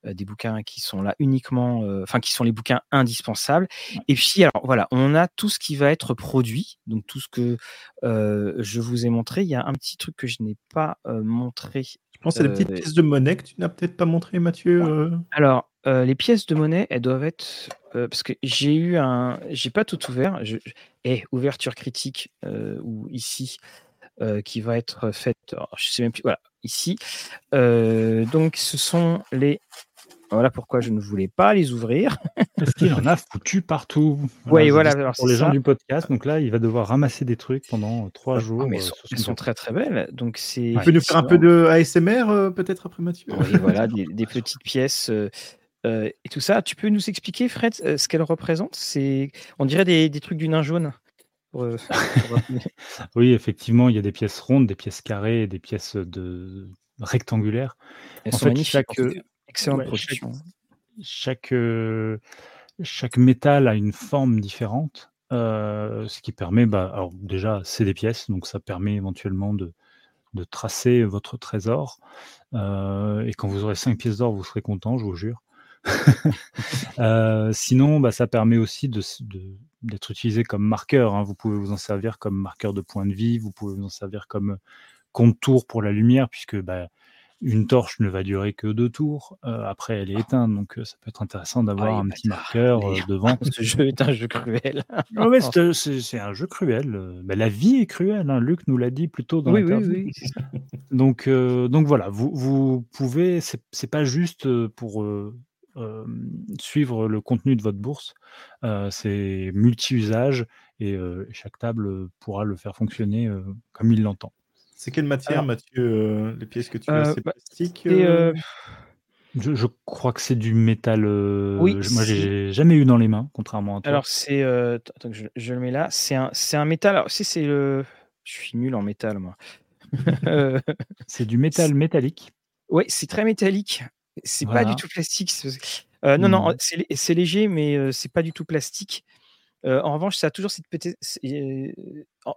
des bouquins qui sont là uniquement, euh, enfin qui sont les bouquins indispensables. Et puis alors voilà, on a tout ce qui va être produit, donc tout ce que euh, je vous ai montré. Il y a un petit truc que je n'ai pas euh, montré Je pense que c'est des petites euh, pièces de monnaie que tu n'as peut-être pas montré, Mathieu. euh. Alors, euh, les pièces de monnaie, elles doivent être. euh, parce que j'ai eu un. J'ai pas tout ouvert. Je... Eh, ouverture critique, euh, ou ici, euh, qui va être faite. alors, je sais même plus. Voilà, ici. Euh, donc, ce sont les. Voilà pourquoi je ne voulais pas les ouvrir. Parce qu'il en a foutu partout. Oui, voilà, alors pour c'est les gens du podcast, donc là, il va devoir ramasser des trucs pendant euh, trois Ah, jours. mais euh, elles sont, elles son sont très très belles. Donc, c'est. Tu peux nous faire un peu de ASMR euh, peut-être après Mathieu? Oui, voilà, des, des petites pièces euh, euh, et tout ça. Tu peux nous expliquer, Fred, euh, ce qu'elles représentent? C'est, on dirait des, des trucs du nain jaune. Euh. Oui, effectivement, il y a des pièces rondes, des pièces carrées, des pièces de rectangulaires. Elles En sont fait, magnifiques. chaque, Excellente ouais, production. chaque, chaque métal a une forme différente, euh, ce qui permet, bah, alors déjà, c'est des pièces, donc ça permet éventuellement de, de tracer votre trésor. Euh, et quand vous aurez cinq pièces d'or, vous serez content, je vous jure. Euh, sinon, bah, ça permet aussi de, s- de- d'être utilisé comme marqueur. hein. Vous pouvez vous en servir comme marqueur de point de vie, vous pouvez vous en servir comme compte-tour pour la lumière, puisque bah, une torche ne va durer que deux tours. Euh, après, elle est éteinte, donc euh, ça peut être intéressant d'avoir Ah, un il petit marqueur euh, devant. Ce jeu est un jeu cruel. Ah ouais, c'est, un jeu cruel. bah, la vie est cruelle, hein. Luc nous l'a dit plus tôt dans Oui, oui, l'interview. oui. c'est ça. Donc, euh, donc voilà, vous, vous pouvez, c'est, pas juste pour suivre le contenu de votre bourse, c'est multi-usage et chaque table pourra le faire fonctionner comme il l'entend. C'est quelle matière, Alors- Mathieu euh, Les pièces que tu Euh, as, c'est bah, plastique Et, euh, euh, Je, je crois que c'est du métal. euh, Oui, je- moi, j'ai jamais eu dans les mains, contrairement à toi. alors, c'est. euh, attends, je, je le mets là. C'est un, c'est un métal. Alors, si c'est le. Je suis nul en métal, moi. Euh, c'est du métal métallique. Ouais, c'est très métallique. C'est pas du tout plastique. Euh, non, non, Mhm. c'est lé- c'est léger, mais euh, c'est pas du tout plastique. Euh, en revanche, ça a toujours cette petite.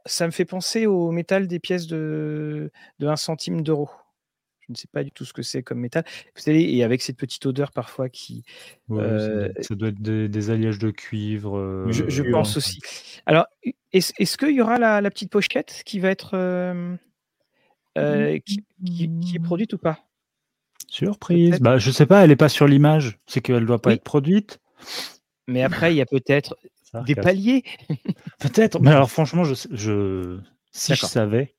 Ça me fait penser au métal des pièces de, de 1 centime d'euro. Je ne sais pas du tout ce que c'est comme métal. Vous savez, et avec cette petite odeur parfois qui. Ouais, ça, doit Euh, être, ça doit être des, des alliages de cuivre. euh, je je pense aussi. Alors, est-ce est-ce qu'il y aura la, la petite pochette qui va être. euh, qui, qui- qui est produite ou pas? Surprise. Bah, je sais pas, elle est pas sur l'image. C'est qu'elle doit pas Oui. être produite. Mais après, il y a peut-être des paliers. Peut-être. Mais alors, franchement, je, si je savais.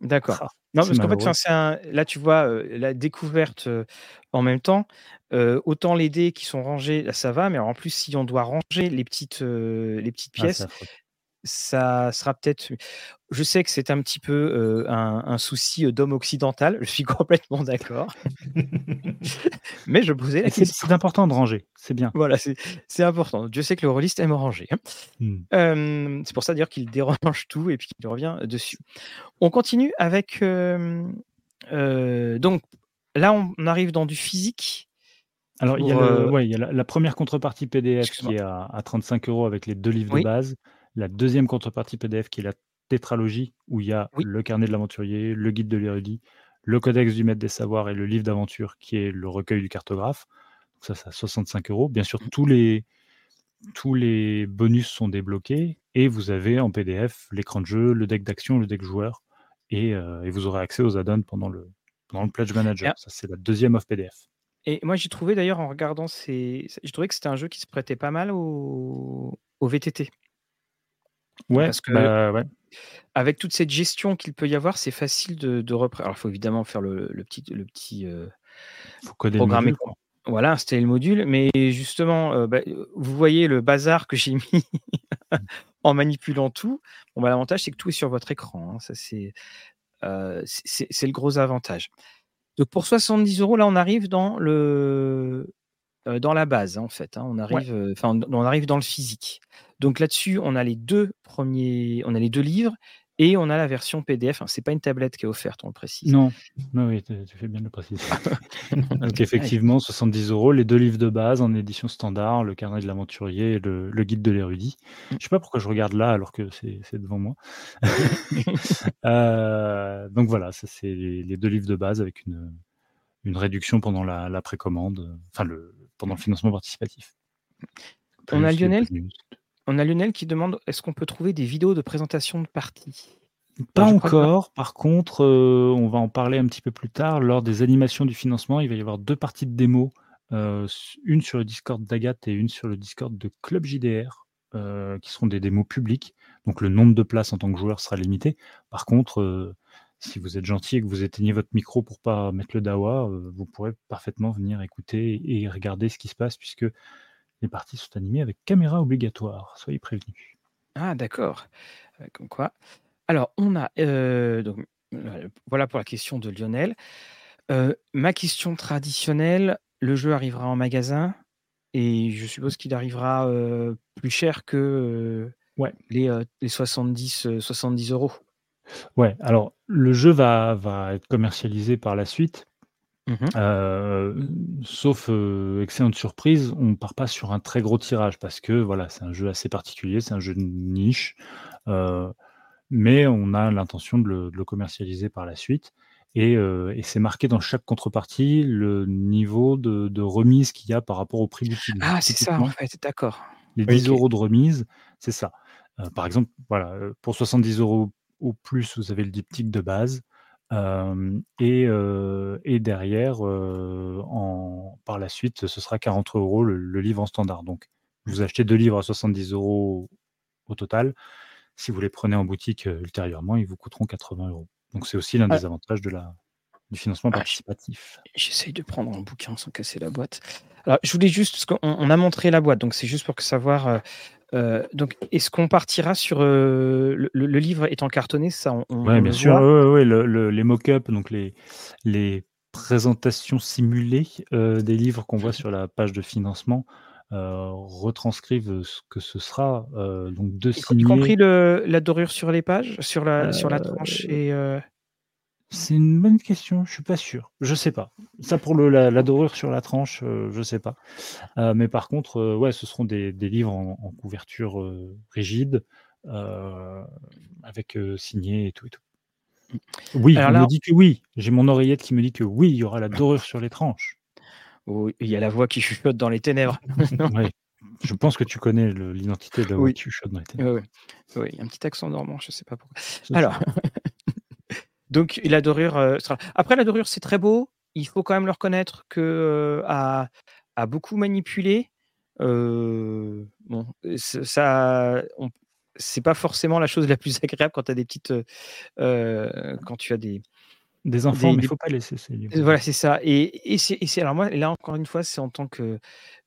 D'accord. Ah, Non, parce qu'en fait, c'est un- là, tu vois, euh, la découverte euh, en même temps, euh, autant les dés qui sont rangés, là, ça va, mais alors, en plus, si on doit ranger les petites, les petites Ah, pièces. Ça sera peut-être. Je sais que c'est un petit peu euh, un, un souci d'homme occidental. Je suis complètement d'accord. Mais je posais la question. c'est important de ranger, c'est bien. Voilà, c'est important. Dieu sait que le rôliste aime ranger. hein. Euh, c'est pour ça d'ailleurs qu'il dérange tout et puis qu'il revient dessus. On continue avec. euh, donc là, on arrive dans du physique. Alors, il y a, Pour, le- ouais, il y a la, la première contrepartie PDF qui est à, à 35 euros avec les deux livres Oui. de base. La deuxième contrepartie PDF qui est la tétralogie où il y a Oui. le carnet de l'aventurier, le guide de l'érudit, le codex du maître des savoirs et le livre d'aventure qui est le recueil du cartographe. Donc ça, c'est à 65 euros. Bien sûr, tous les, tous les bonus sont débloqués et vous avez en PDF l'écran de jeu, le deck d'action, le deck joueur et, euh, et vous aurez accès aux add-ons pendant le, pendant le Pledge Manager. Ça, c'est la deuxième off PDF. Et moi, j'ai trouvé d'ailleurs en regardant ces. J'ai trouvé que c'était un jeu qui se prêtait pas mal au, au VTT. Ouais, Parce que- bah, ouais. Avec toute cette gestion qu'il peut y avoir, c'est facile de, de reprendre. Alors, il faut évidemment faire le, le petit. Le petit euh, faut programmer le. Voilà, installer le module. Mais justement, euh, bah, vous voyez le bazar que j'ai mis en manipulant tout. Bon, bah, L'avantage, c'est que tout est sur votre écran. hein. Ça, c'est euh, le gros avantage. Donc, pour 70 euros, là, on arrive dans le dans la base, hein, en fait. hein. On arrive, enfin, on arrive dans le physique. Donc là-dessus, on a les deux premiers, on a les deux livres et on a la version PDF. Hein, c'est pas une tablette qui est offerte, on le précise. Non, non oui, tu fais bien de le préciser. Donc effectivement, 70 euros, les deux livres de base en édition standard, le carnet de l'aventurier et le, le guide de l'érudit. Je sais pas pourquoi je regarde là alors que c'est devant moi. Euh, donc voilà, ça c'est les, les deux livres de base avec une, une réduction pendant la, la précommande, enfin le, pendant le financement participatif. On a Lionel. On a Lionel qui demande est-ce qu'on peut trouver des vidéos de présentation de parties? Pas que- encore. Par contre, euh, on va en parler un petit peu plus tard. Lors des animations du financement, il va y avoir deux parties de démo. euh, une sur le Discord d'Agathe et une sur le Discord de Club JDR, euh, qui seront des démos publiques. Donc le nombre de places en tant que joueur sera limité. Par contre, si vous êtes gentil et que vous éteignez votre micro pour pas mettre le dawa, euh, vous pourrez parfaitement venir écouter et regarder ce qui se passe puisque les parties sont animées avec caméra obligatoire. Soyez prévenus. Ah, d'accord. Euh, Comme quoi. Alors, on a. euh, donc, voilà pour la question de Lionel. Euh, ma question traditionnelle le jeu arrivera en magasin et je suppose qu'il arrivera euh, plus cher que Ouais. les, euh, les 70, euh, 70 euros. Ouais, alors le jeu va, va être commercialisé par la suite. Mhm. Euh, sauf euh, excellente surprise, on part pas sur un très gros tirage parce que voilà, c'est un jeu assez particulier, c'est un jeu de niche, euh, mais on a l'intention de le, de le commercialiser par la suite. Et, euh, et c'est marqué dans chaque contrepartie le niveau de, de remise qu'il y a par rapport au prix boutique. Ah, c'est ça, en fait, d'accord. Les Oui, 10 ok. euros de remise, c'est ça. Euh, par exemple, voilà, pour 70 euros au plus, vous avez le diptyque de base. Euh, et, euh, et derrière, euh, en, par la suite, ce sera 40 euros le, le livre en standard. Donc, vous achetez deux livres à 70 euros au total. Si vous les prenez en boutique ultérieurement, ils vous coûteront 80 euros. Donc, c'est aussi l'un Ah. des avantages de la, du financement Ah, participatif. J'essaye de prendre un bouquin sans casser la boîte. Alors, je voulais juste, parce qu'on on a montré la boîte, donc c'est juste pour que savoir. Euh, donc, est-ce qu'on partira sur euh, le, livre étant cartonné Ça, on, on- Oui, on bien sûr. voit ouais, ouais, ouais, le- le- les mock-ups, donc les, les présentations simulées euh, des livres qu'on voit sur la page de financement, retranscrivent ce que ce sera. donc deux Y, compris le, la dorure sur les pages, sur la, sur la tranche et. C'est une bonne question. Je suis pas sûr. Je sais pas. Ça pour le, la, la dorure sur la tranche, euh, je sais pas. Euh, mais par contre, euh, ouais, ce seront des, des livres en, en couverture euh, rigide, avec signé et tout et tout. Oui, Alors on là- me dit que oui. J'ai mon oreillette qui me dit que oui, il y aura la dorure sur les tranches. il y a la voix qui chuchote dans les ténèbres. Ouais. Je pense que tu connais l'identité de la voix Oui. qui chuchote dans les ténèbres. A un petit accent normand, je sais pas pourquoi. Alors, donc la dorure euh. Après, la dorure, c'est très beau. Il faut quand même le reconnaître que euh, à, à beaucoup manipulé. euh, bon, ça, c'est pas forcément la chose la plus agréable quand tu as des petites, euh, quand tu as des. Des enfants, Des- mais il des- faut pas laisser. Voilà, c'est ça. Et, et c'est- alors moi, là encore une fois, c'est en tant que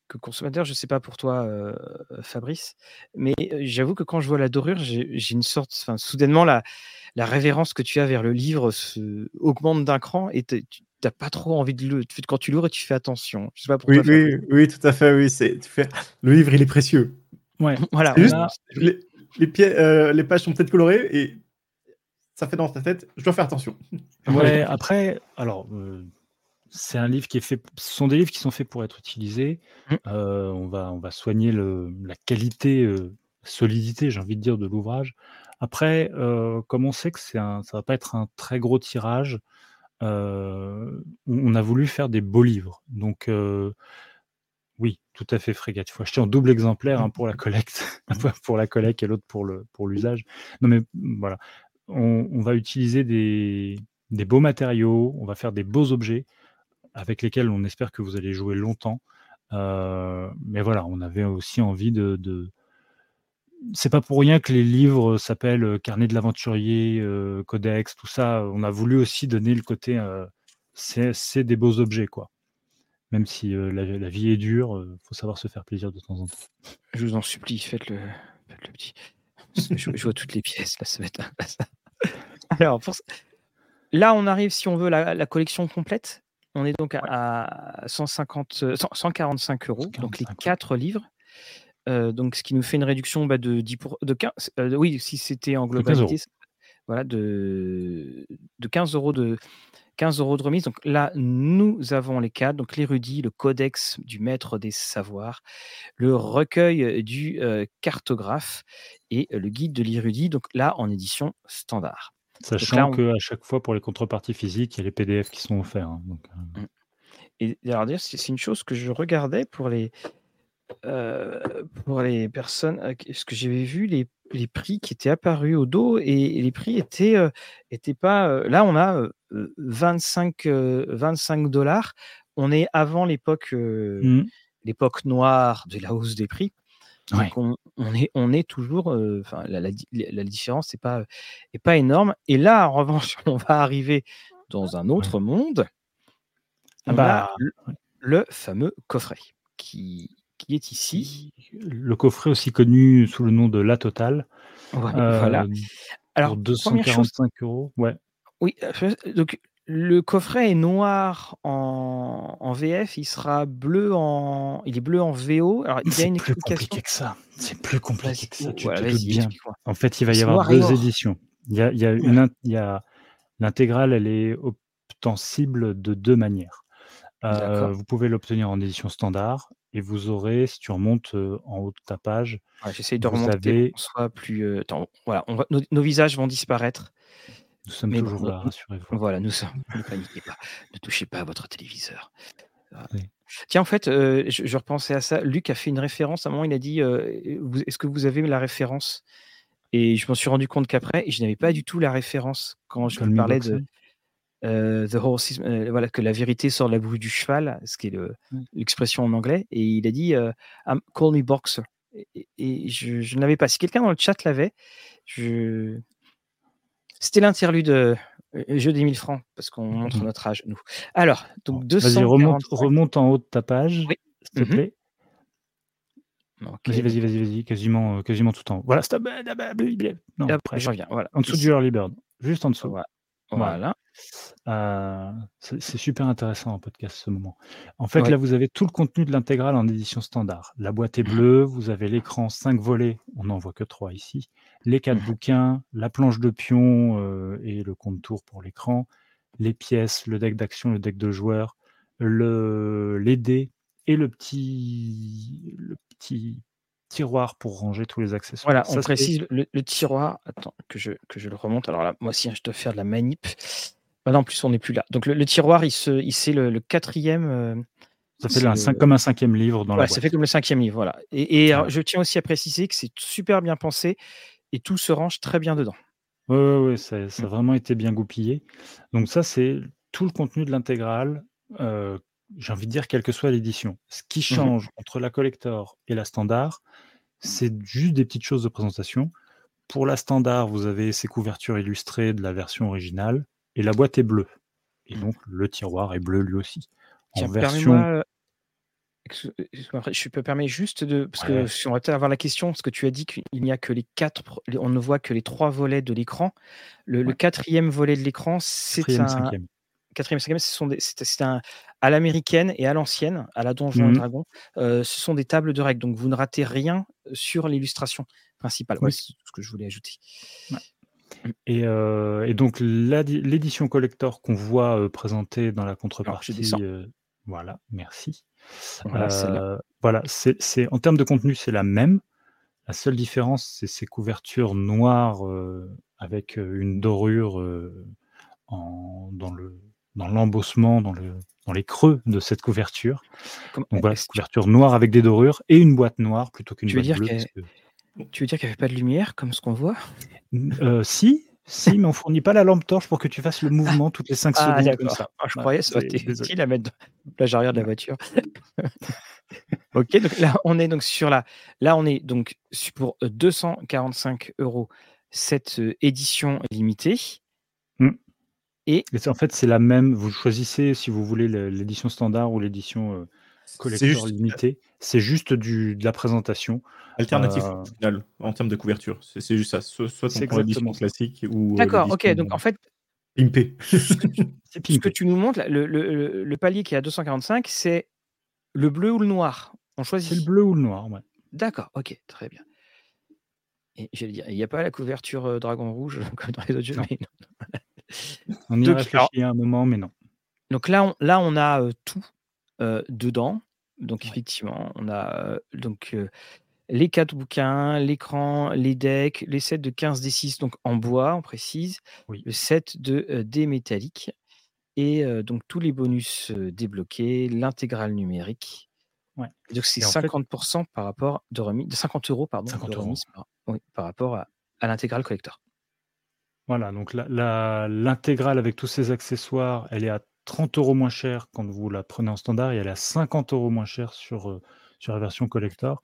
que consommateur, je sais pas pour toi, euh, Fabrice, mais j'avoue que quand je vois la dorure, j'ai une sorte, enfin, soudainement la, la révérence que tu as vers le livre se augmente d'un cran et tu n'as pas trop envie de le, quand tu l'ouvres, tu fais attention. Je sais pas pour Oui, toi. oui, oui, tout à fait. Oui, c'est. Tu fais. Le livre, il est précieux. Ouais. Voilà. Juste- a- Les, les, pieds, euh, les pages sont peut-être colorées et ça fait dans ta tête. Je dois faire attention. Ouais, après, alors, euh, c'est un livre qui est fait. Ce sont des livres qui sont faits pour être utilisés. Mm. Euh, on va, on va soigner le, la qualité, euh, solidité, j'ai envie de dire, de l'ouvrage. Après, euh, comme on sait que c'est un, ça va pas être un très gros tirage, euh, on a voulu faire des beaux livres. Donc, oui, tout à fait, Frégate. Il faut acheter en double exemplaire hein, pour la collecte, pour la collecte et l'autre pour le pour l'usage. Non, mais voilà, on, on va utiliser des, des beaux matériaux, on va faire des beaux objets avec lesquels on espère que vous allez jouer longtemps. Euh, mais voilà, on avait aussi envie de. C'est pas pour rien que les livres s'appellent euh, Carnet de l'aventurier, euh, Codex, tout ça. On a voulu aussi donner le côté. c'est des beaux objets, quoi. Même si la, vie est dure, faut savoir se faire plaisir de temps en temps. Je vous en supplie, faites le, faites le petit. Je, vois toutes les pièces, là, ça va Alors, là, on arrive, si on veut, la collection complète. On est donc à, à 150, euh, 100 145 euros, donc les 145, ouais. quatre livres. Euh, donc, ce qui nous fait une réduction bah, de 10 pour- de 15, euh, oui, si c'était en 15 euros. globalité, c'est- voilà, de, de 15 euros de 15 euros de remise. Donc là, nous avons les quatre, donc l'érudit, le codex du maître des savoirs, le recueil du euh, cartographe et euh, le guide de l'érudit, donc là en édition standard. Sachant là, on- que à chaque fois, pour les contreparties physiques, il y a les PDF qui sont offerts. hein, donc, euh, Et alors c'est une chose que je regardais pour les, euh, pour les personnes, euh, parce que j'avais vu les, les prix qui étaient apparus au dos et les prix étaient, euh, étaient pas. là, on a euh, euh, 25, euh, 25 dollars. On est avant l'époque Mhm. l'époque noire de la hausse des prix. Donc Ouais. on, on est, on est toujours, euh, la, la, di- la différence n'est pas, est pas énorme. Et là, en revanche, on va arriver dans un autre monde. Ah bah, le, le fameux coffret qui, qui est ici. Le coffret aussi connu sous le nom de La Totale. Ouais, euh, voilà. Alors, pour première chose, 245 euros. Ouais. oui, donc le coffret est noir en, en VF, il sera bleu en, il est bleu en VO. Alors, il y a C'est une plus compliqué que ça. C'est plus compliqué que ça. Tu voilà, te doutes bien. En fait, il va y avoir deux or. éditions. Il y a, il y a une, in- il y a l'intégrale, elle est obtensible de deux manières. Euh, vous pouvez l'obtenir en édition standard et vous aurez, si tu remontes euh, en haut de ta page, Ouais, J'essaye de remonter avez- plus. euh, attends, voilà, on va- nos, nos visages vont disparaître. Nous sommes Mais toujours bon, là, rassurez-vous. Voilà, nous sommes. Ne paniquez pas. Ne touchez pas à votre téléviseur. Oui. Tiens, en fait, euh, je, je repensais à ça. Luc a fait une référence. À un moment, il a dit euh, Est-ce que vous avez la référence? Et je m'en suis rendu compte qu'après, je n'avais pas du tout la référence quand je lui parlais de euh, The Horse is- euh, voilà, que la vérité sort de la bouche du cheval, ce qui est le- Mm. l'expression en anglais. Et il a dit euh, Call me boxer. Et, je, je ne l'avais pas. Si quelqu'un dans le chat l'avait, je... c'était l'interlude euh, jeu des 1000 francs, parce qu'on montre Mhm. notre âge, nous. Alors, donc Vas-y, remonte, 245. remonte en haut de ta page, Oui. s'il te Mhm. plaît. Vas-y, vas-y, vas-y, vas-y, quasiment, euh, quasiment tout en haut. Voilà, stop. Non, presque. je reviens. Voilà. En dessous Ici. du early bird, juste en dessous. Voilà. Voilà. Euh, c'est super intéressant en podcast ce moment. En fait, Ouais. là, vous avez tout le contenu de l'intégrale en édition standard. La boîte est Mhm. bleue, vous avez l'écran 5 volets, on n'en voit que 3 ici, les quatre Mhm. bouquins, la planche de pion euh, et le compte tour pour l'écran, les pièces, le deck d'action, le deck de joueurs, le, les dés et le petit, le petit tiroir pour ranger tous les accessoires. Voilà, on précise le, le tiroir. Attends, que je, que je le remonte. Alors là, moi aussi, hein, je dois faire de la manip. Ah non, en plus, on n'est plus là. Donc le, le tiroir, il se, il c'est le, le quatrième. euh, Ça fait c'est un le- cinq- comme un cinquième livre dans la ça boîte. fait comme le cinquième livre. Voilà. Et, et alors, Ouais. je tiens aussi à préciser que c'est super bien pensé et tout se range très bien dedans. Oui, ouais, ça, ça a Mm. vraiment été bien goupillé. Donc ça, c'est tout le contenu de l'intégrale. euh, J'ai envie de dire, quelle que soit l'édition. Ce qui Mhm. change entre la collector et la standard, c'est juste des petites choses de présentation. Pour la standard, vous avez ces couvertures illustrées de la version originale et la boîte est bleue. Et Mm. donc, le tiroir est bleu lui aussi. En Tiens, version... je peux permettre juste de. Parce Ouais. que si on va peut-être avoir la question, parce que tu as dit qu'il n'y a que les quatre. On ne voit que les trois volets de l'écran. Le, quatrième volet de l'écran, c'est Quatrième, un. cinquième. Quatrième, cinquième, ce sont des- c'est un. À l'américaine et à l'ancienne, à la Donjon et Dragon, euh, ce sont des tables de règles. Donc vous ne ratez rien sur l'illustration principale. Oui. Ouais, c'est tout ce que je voulais ajouter. Et, euh, et donc l'édition collector qu'on voit euh, présentée dans la contrepartie, descends. euh, voilà, merci. Voilà, c'est, en termes de contenu, c'est la même. La seule différence, c'est ces couvertures noires avec une dorure en, dans, le, dans l'embossement, dans, le, dans les creux de cette couverture. Comme- Donc voilà, couverture noire avec des dorures et une boîte noire plutôt qu'une Tu veux boîte dire bleue. Tu veux dire qu'il n'y avait pas de lumière comme ce qu'on voit? Euh, si, si, mais on fournit pas la lampe torche pour que tu fasses le mouvement toutes les 5 Ah, secondes comme ça. Ah, je Ouais, croyais que désolé. utile à mettre dans la plage arrière de la voiture. ok, donc là, on est donc sur la. Là, on est donc pour euh, 245 euros cette euh, édition limitée. Et c'est- en fait, c'est la même. Vous choisissez si vous voulez le- l'édition standard ou l'édition euh, collector juste- limitée. C'est juste du, de la présentation. Alternatif Euh, au final, en termes de couverture. C'est c'est juste ça. Soit, soit C'est on prend classique ou. euh, D'accord, ok. Donc en fait, Pimpée. C'est ce que pimpé. tu nous montres, là, le, le- le- palier qui est à 245, c'est le bleu ou le noir? On C'est le choisit. bleu ou le noir. ouais. D'accord, ok, très bien. Et j'allais dire, il n'y a pas la couverture euh, dragon rouge comme dans les autres jeux. Non. mais non. On y a réfléchi à un moment, mais non. Donc là, on, là, on a euh, tout dedans. Donc Ouais. effectivement, on a euh, donc euh, les quatre bouquins, l'écran, les decks, les sets de 15 D6 donc en bois, on précise, Oui. le set de euh, dés métalliques et euh, donc tous les bonus euh, débloqués, l'intégrale numérique. Ouais. Donc c'est Et en fait- 50% par rapport de remise, de 50 euros pardon, 50 de euros. remise par, oui, par rapport à, à l'intégrale collector. Voilà, donc l'intégrale avec tous ces accessoires, elle est à 30 euros moins cher quand vous la prenez en standard et elle est à 50 euros moins cher sur, euh, sur la version collector.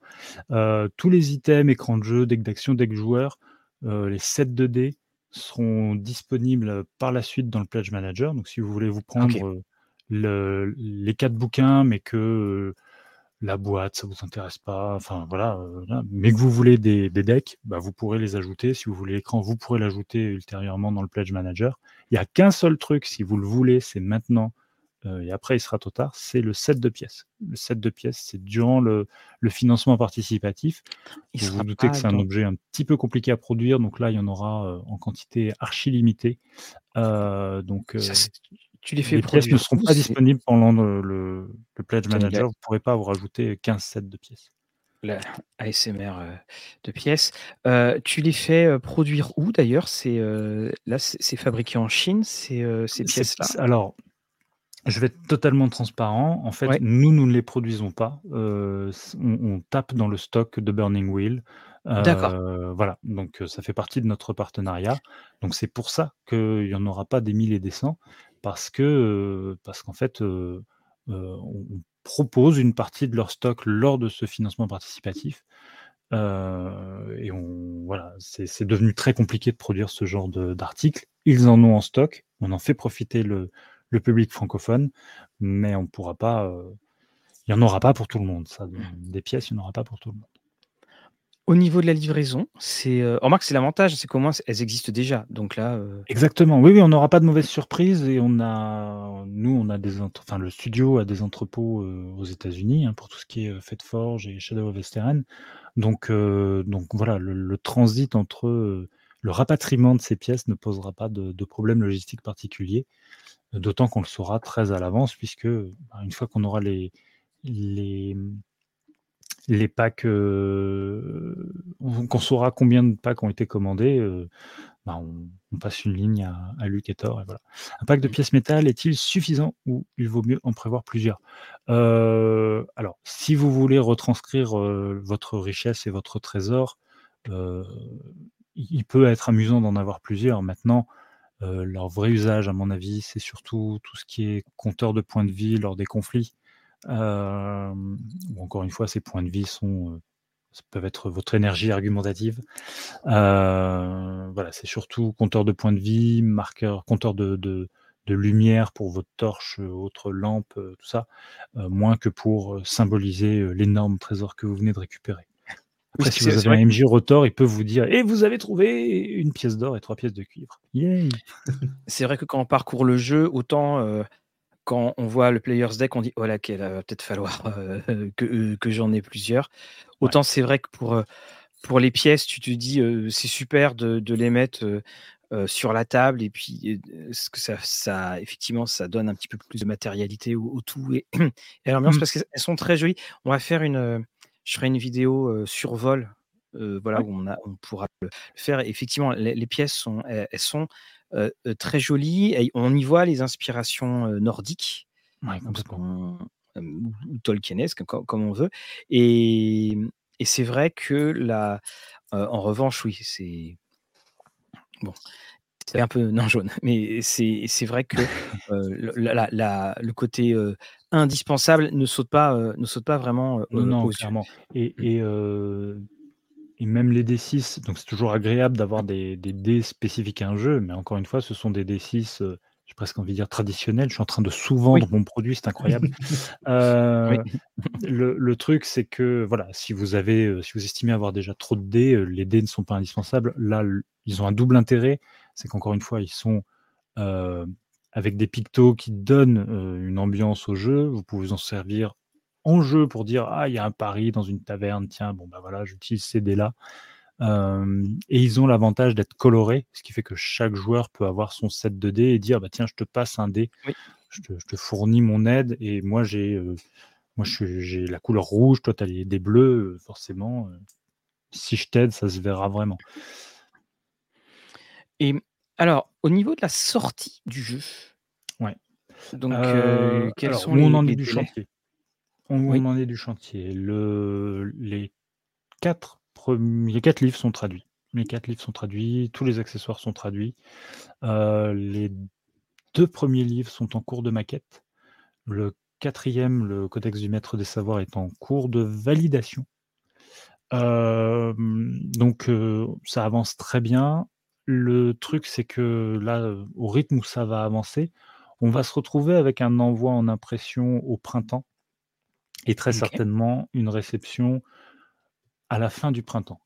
Euh, tous les items, écran de jeu, deck d'action, deck joueur, euh, les sets de dés seront disponibles par la suite dans le Pledge Manager. Donc si vous voulez vous prendre le- les quatre bouquins, mais que la boîte, ça vous intéresse pas, enfin voilà, euh, voilà. mais que vous voulez des, des decks, bah, vous pourrez les ajouter. Si vous voulez l'écran, vous pourrez l'ajouter ultérieurement dans le Pledge Manager. Il n'y a qu'un seul truc, si vous le voulez, c'est maintenant, euh, et après il sera trop tard, c'est le set de pièces. Le set de pièces, c'est durant le, le financement participatif. Il Vous vous doutez que c'est un objet un petit peu compliqué à produire, donc là il y en aura euh, en quantité archi limitée. Donc Ça, tu les fais les pièces ne seront pas disponibles pendant le, le- le Pledge Manager. Vous ne pourrez pas vous rajouter 15 sets de pièces. la ASMR euh, de pièces. Euh, tu les fais euh, produire où d'ailleurs? C'est euh, là, c'est fabriqué en Chine, ces, ces pièces-là? Alors, je vais être totalement transparent. En fait, Ouais. nous, nous ne les produisons pas. Euh, on, on tape dans le stock de Burning Wheel. D'accord. Voilà, donc ça fait partie de notre partenariat. Donc c'est pour ça qu'il n'y en aura pas des mille et des cents, parce que parce qu'en fait, on, propose une partie de leur stock lors de ce financement participatif. Euh, et on voilà, c'est devenu très compliqué de produire ce genre d'articles. Ils en ont en stock. On en fait profiter le, le public francophone, mais on pourra pas. euh, il n'y en aura pas pour tout le monde. Ça, des, des pièces, il n'y en aura pas pour tout le monde. Au niveau de la livraison, c'est. Euh... Remarque, c'est l'avantage, c'est qu'au moins elles existent déjà. Donc là, euh, Exactement. Oui, oui, on n'aura pas de mauvaises surprises et on a, nous, on a des, enfin, le studio a des entrepôts euh, aux États-Unis hein, pour tout ce qui est euh, Fate Forge et Shadow of Esteren. Donc, donc voilà, le, transit entre le rapatriement de ces pièces ne posera pas de, de problème logistique particulier, d'autant qu'on le saura très à l'avance puisque bah, une fois qu'on aura les les les packs, euh, on- qu'on saura combien de packs ont été commandés, euh, bah, on, on passe une ligne à, à Luc et Thor. Et voilà. Un pack de pièces métal est-il suffisant ou il vaut mieux en prévoir plusieurs? Euh, Alors, si vous voulez retranscrire votre richesse et votre trésor, il peut être amusant d'en avoir plusieurs. Maintenant, leur vrai usage, à mon avis, c'est surtout tout ce qui est compteur de points de vie lors des conflits. Euh, encore une fois, ces points de vie sont, euh, peuvent être votre énergie argumentative. Euh, voilà, c'est surtout compteur de points de vie, marqueur, compteur de, de, de lumière pour votre torche, autre lampe, tout ça, moins que pour symboliser l'énorme trésor que vous venez de récupérer. Après, si vous avez un MJ Rotor, il peut vous dire Et vous avez trouvé une pièce d'or et trois pièces de cuivre. c'est vrai que quand on parcourt le jeu, autant quand on voit le player's deck, on dit Oh là, qu'il va peut-être falloir que, que j'en ai plusieurs. Autant c'est vrai que pour, pour les pièces, tu te dis C'est super de, de les mettre sur la table et puis ce que ça, ça, effectivement, ça donne un petit peu plus de matérialité au, tout et, et l'ambiance mmh. parce qu'elles sont très jolies. On va faire une, je ferai une vidéo sur vol, voilà où on, a, on pourra le faire. effectivement, les, pièces sont, elles, sont très jolies. Et on y voit les inspirations nordiques. ou tolkienesque, comme, comme, on veut. Et, et c'est vrai que là, en revanche, oui, c'est bon, c'est un peu non jaune, mais c'est vrai que le, la, le, côté indispensable ne saute pas, ne saute pas vraiment non, non, clairement. Et, mmh. et, et, même les D6, donc c'est toujours agréable d'avoir des, des, dés spécifiques à un jeu, mais encore une fois, ce sont des D6 j'ai presque envie de dire traditionnels. Je suis en train de sous-vendre mon produit, c'est incroyable. euh, le, le, truc, c'est que voilà, si vous avez, si vous estimez avoir déjà trop de dés, les dés ne sont pas indispensables. Là, ils ont un double intérêt c'est qu'encore une fois, ils sont avec des pictos qui donnent une ambiance au jeu. Vous pouvez en servir en jeu pour dire Ah, il y a un pari dans une taverne, tiens, bon, ben voilà, j'utilise ces dés-là. et ils ont l'avantage d'être colorés, ce qui fait que chaque joueur peut avoir son set de dés et dire bah, Tiens, je te passe un dé, je, te, fournis mon aide, et moi j'ai. moi, j'ai la couleur rouge, toi, tu as les, des bleus, forcément. si je t'aide, ça se verra vraiment. Et alors, au niveau de la sortie du jeu, ouais. donc euh, quels sont où les, on en est du chantier On en est du chantier le, Les quatre premiers quatre livres sont traduits. Les quatre livres sont traduits, tous les accessoires sont traduits. Euh, les deux premiers livres sont en cours de maquette. Le quatrième, le Codex du Maître des Savoirs, est en cours de validation. Euh, donc ça avance très bien. Le truc, c'est que là, au rythme où ça va avancer, on va se retrouver avec un envoi en impression au printemps et très certainement une réception à la fin du printemps.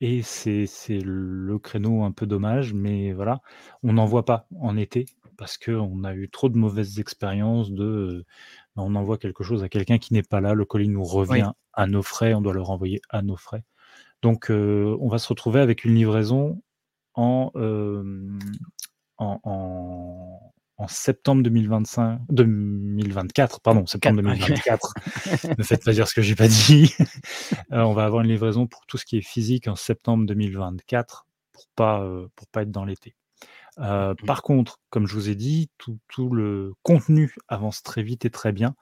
Et c'est le créneau un peu dommage, mais voilà, on n'en voit pas en été parce qu'on a eu trop de mauvaises expériences de ben, on envoie quelque chose à quelqu'un qui n'est pas là, le colis nous revient à nos frais, on doit le renvoyer à nos frais. Donc on va se retrouver avec une livraison en, en, en, septembre 2025, 2024, pardon, septembre 2024. ne faites pas dire ce que j'ai pas dit. Euh, on va avoir une livraison pour tout ce qui est physique en septembre 2024 pour pas pour pas être dans l'été. Euh, mmh. par contre, comme je vous ai dit, tout, tout, le contenu avance très vite et très bien,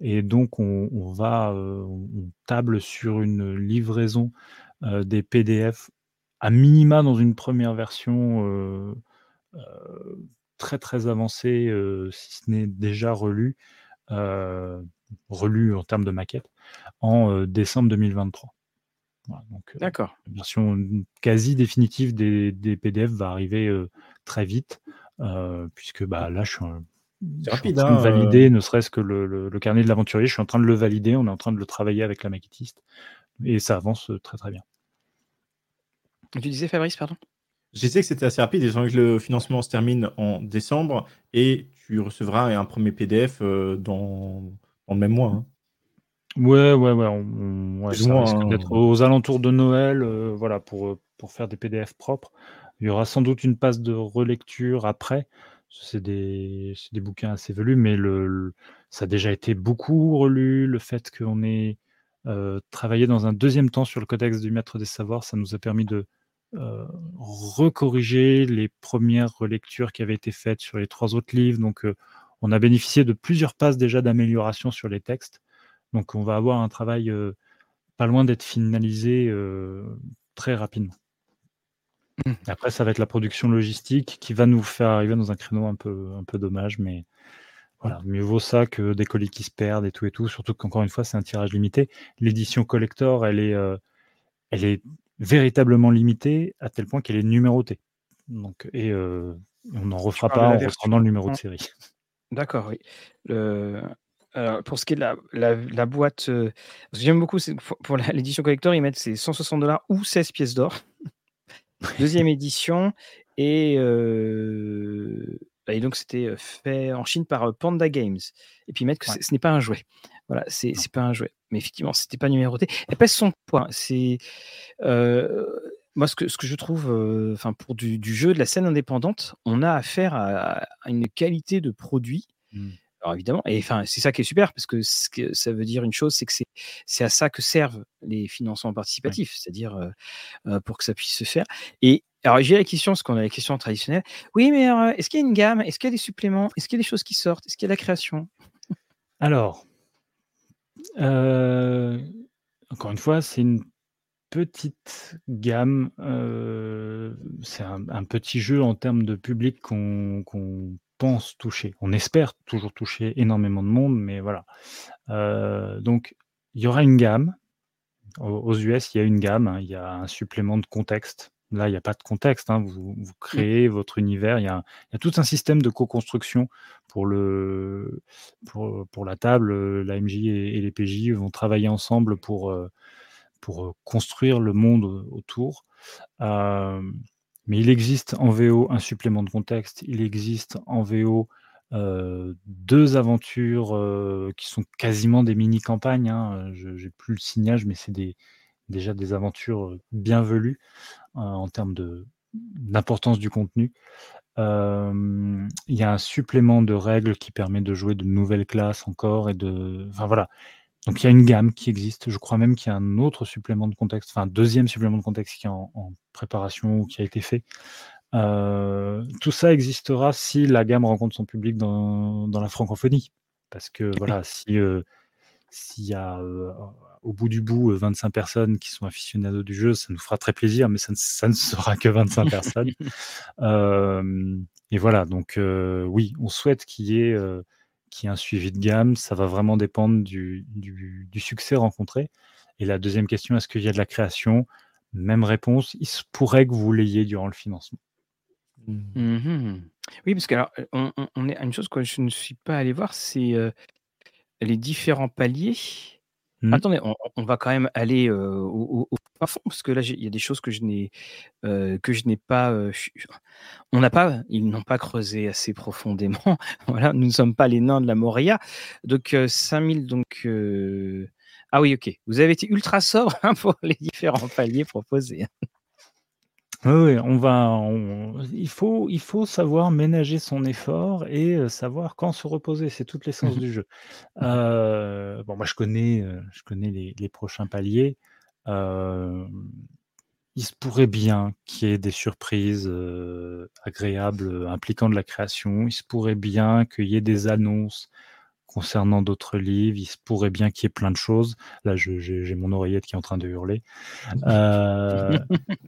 et donc on, on va on table sur une livraison euh, des PDF à minima dans une première version euh, euh, très très avancée, euh, si ce n'est déjà relu, relu en termes de maquette, en décembre 2023. D'accord. La version quasi définitive des, PDF va arriver très vite, puisque bah, là, je suis, rapide, en train de hein, valider, ne serait-ce que le, le, carnet de l'aventurier, je suis en train de le valider, on est en train de le travailler avec la maquettiste, et ça avance très très bien. Tu disais Fabrice, pardon? Je disais que c'était assez rapide, disons que le financement se termine en décembre et tu recevras un premier PDF euh, dans, dans, le même mois. Hein. Ouais, ouais, ouais. On, ça risque hein. d'être aux alentours de Noël, euh, voilà, pour, pour faire des PDF propres. Il y aura sans doute une passe de relecture après. C'est des, des, bouquins assez velus, mais le, ça a déjà été beaucoup relu. Le fait qu'on ait euh, travaillé dans un deuxième temps sur le codex du maître des savoirs, ça nous a permis de, euh, recorriger les premières relectures qui avaient été faites sur les trois autres livres. Donc, euh, on a bénéficié de plusieurs passes déjà d'amélioration sur les textes. Donc, on va avoir un travail euh, pas loin d'être finalisé très rapidement. Mmh. Après, ça va être la production logistique qui va nous faire arriver dans un créneau un peu, un peu dommage, mais voilà, mieux vaut ça que des colis qui se perdent et tout et tout. Surtout qu'encore une fois, c'est un tirage limité. L'édition collector, elle est, elle est véritablement limitée à tel point qu'elle est numérotée. Donc, et On n'en refera pas en reprenant le numéro de en série. d'accord, oui. Le alors pour ce qui est de la la la boîte, que j'aime beaucoup, pour l'édition collector, ils mettent c'est 160 ou 16 pièces d'or. Deuxième édition et heu et donc c'était, fait en Chine par, Panda Games et puis mettent que Ouais. ce n'est pas un jouet. Voilà, c'est pas un jouet. Mais effectivement, c'était pas numéroté. Elle pèse son poids. C'est, moi ce que ce que je trouve, pour du du jeu, de la scène indépendante, on a affaire à à une qualité de produit Mmh. alors évidemment et enfin, c'est ça qui est super parce que ce que ça veut dire une chose, c'est que c'est à ça que servent les financements Ouais. participatifs, c'est-à-dire, heu, pour que ça puisse se faire et alors j'ai la question, parce qu'on a la question traditionnelle: «Oui, mais est-ce qu'il y a une gamme? Est-ce qu'il y a des suppléments? Est-ce qu'il y a des choses qui sortent? Est-ce qu'il y a de la création?» Alors, heu, encore une fois, c'est une petite gamme, heu, c'est un petit jeu en termes de public qu'on pense toucher. On espère toujours toucher énormément de monde, mais voilà. Heu, donc il y aura une gamme. Aux aux US, il y a une gamme, hein, il y a un supplément de contexte. Là, il y a pas de contexte, hein, vous vous Mmh. créez votre univers. Il y a y tout un système de co-construction pour le pour, pour la table, heu, la MJ et et les PJ vont travailler ensemble pour, heu, pour, heu, construire le monde, autour. Hem, mais il existe en VO un supplément de contexte. Il existe en VO, heu, 2 aventures, qui sont quasiment des mini campagnes, hein, je j'ai plus le signage, mais c'est des déjà des aventures, bien velues, en termes de d'importance du contenu. Il y a un supplément de règles qui permet de jouer de nouvelles classes encore et de enfin voilà. Donc il y a une gamme qui existe. Je crois même qu'il y a un autre supplément de contexte, enfin un 2e supplément de contexte qui est en en préparation ou qui a été fait. Tout ça existera si la gamme rencontre son public dans dans la francophonie. Parce que Oui. voilà, si, heu, s'il y a, au bout du bout, heu, 25 personnes qui sont aficionados du jeu, ça nous fera très plaisir, mais ça ne ça ne sera que 25 personnes. Hem et voilà, donc heu, oui, on souhaite qu'il y ait, qu'il y ait un suivi de gamme. Ça va vraiment dépendre du du du succès rencontré et la 2e question, est-ce qu'il y a de la création? Même réponse, il se pourrait que vous l'ayez durant le financement. Mmh. Mmh Oui, parce qu'alors, heu, on on on est à une chose que je ne suis pas allé voir, c'est, les différents paliers. Mmh. Attendez, on on va quand même aller, heu, au au au fond, parce que là, il y a des choses que je n'ai, heu, que je n'ai pas, heu, ch on n'a pas ils n'ont pas creusé assez profondément. Voilà, nous ne sommes pas les nains de la Moria. Donc heu, 5 000 donc ah oui, OK. Vous avez été ultra sobre, hein, pour les différents paliers proposés, hein. Oui, on va on il faut il faut savoir ménager son effort et heu, savoir quand se reposer. C'est toute l'essence Mmh du jeu. mh. Mmh mh. Heu, bon, moi, je connais, heu, je connais les les prochains paliers. Hem, il se pourrait bien qu'il y ait des surprises, heu, agréables, heu, impliquant de la création. Il se pourrait bien qu'il y ait des annonces concernant d'autres livres. Il se pourrait bien qu'il y ait plein de choses. Là, j'ai mon oreillette qui est en train de hurler.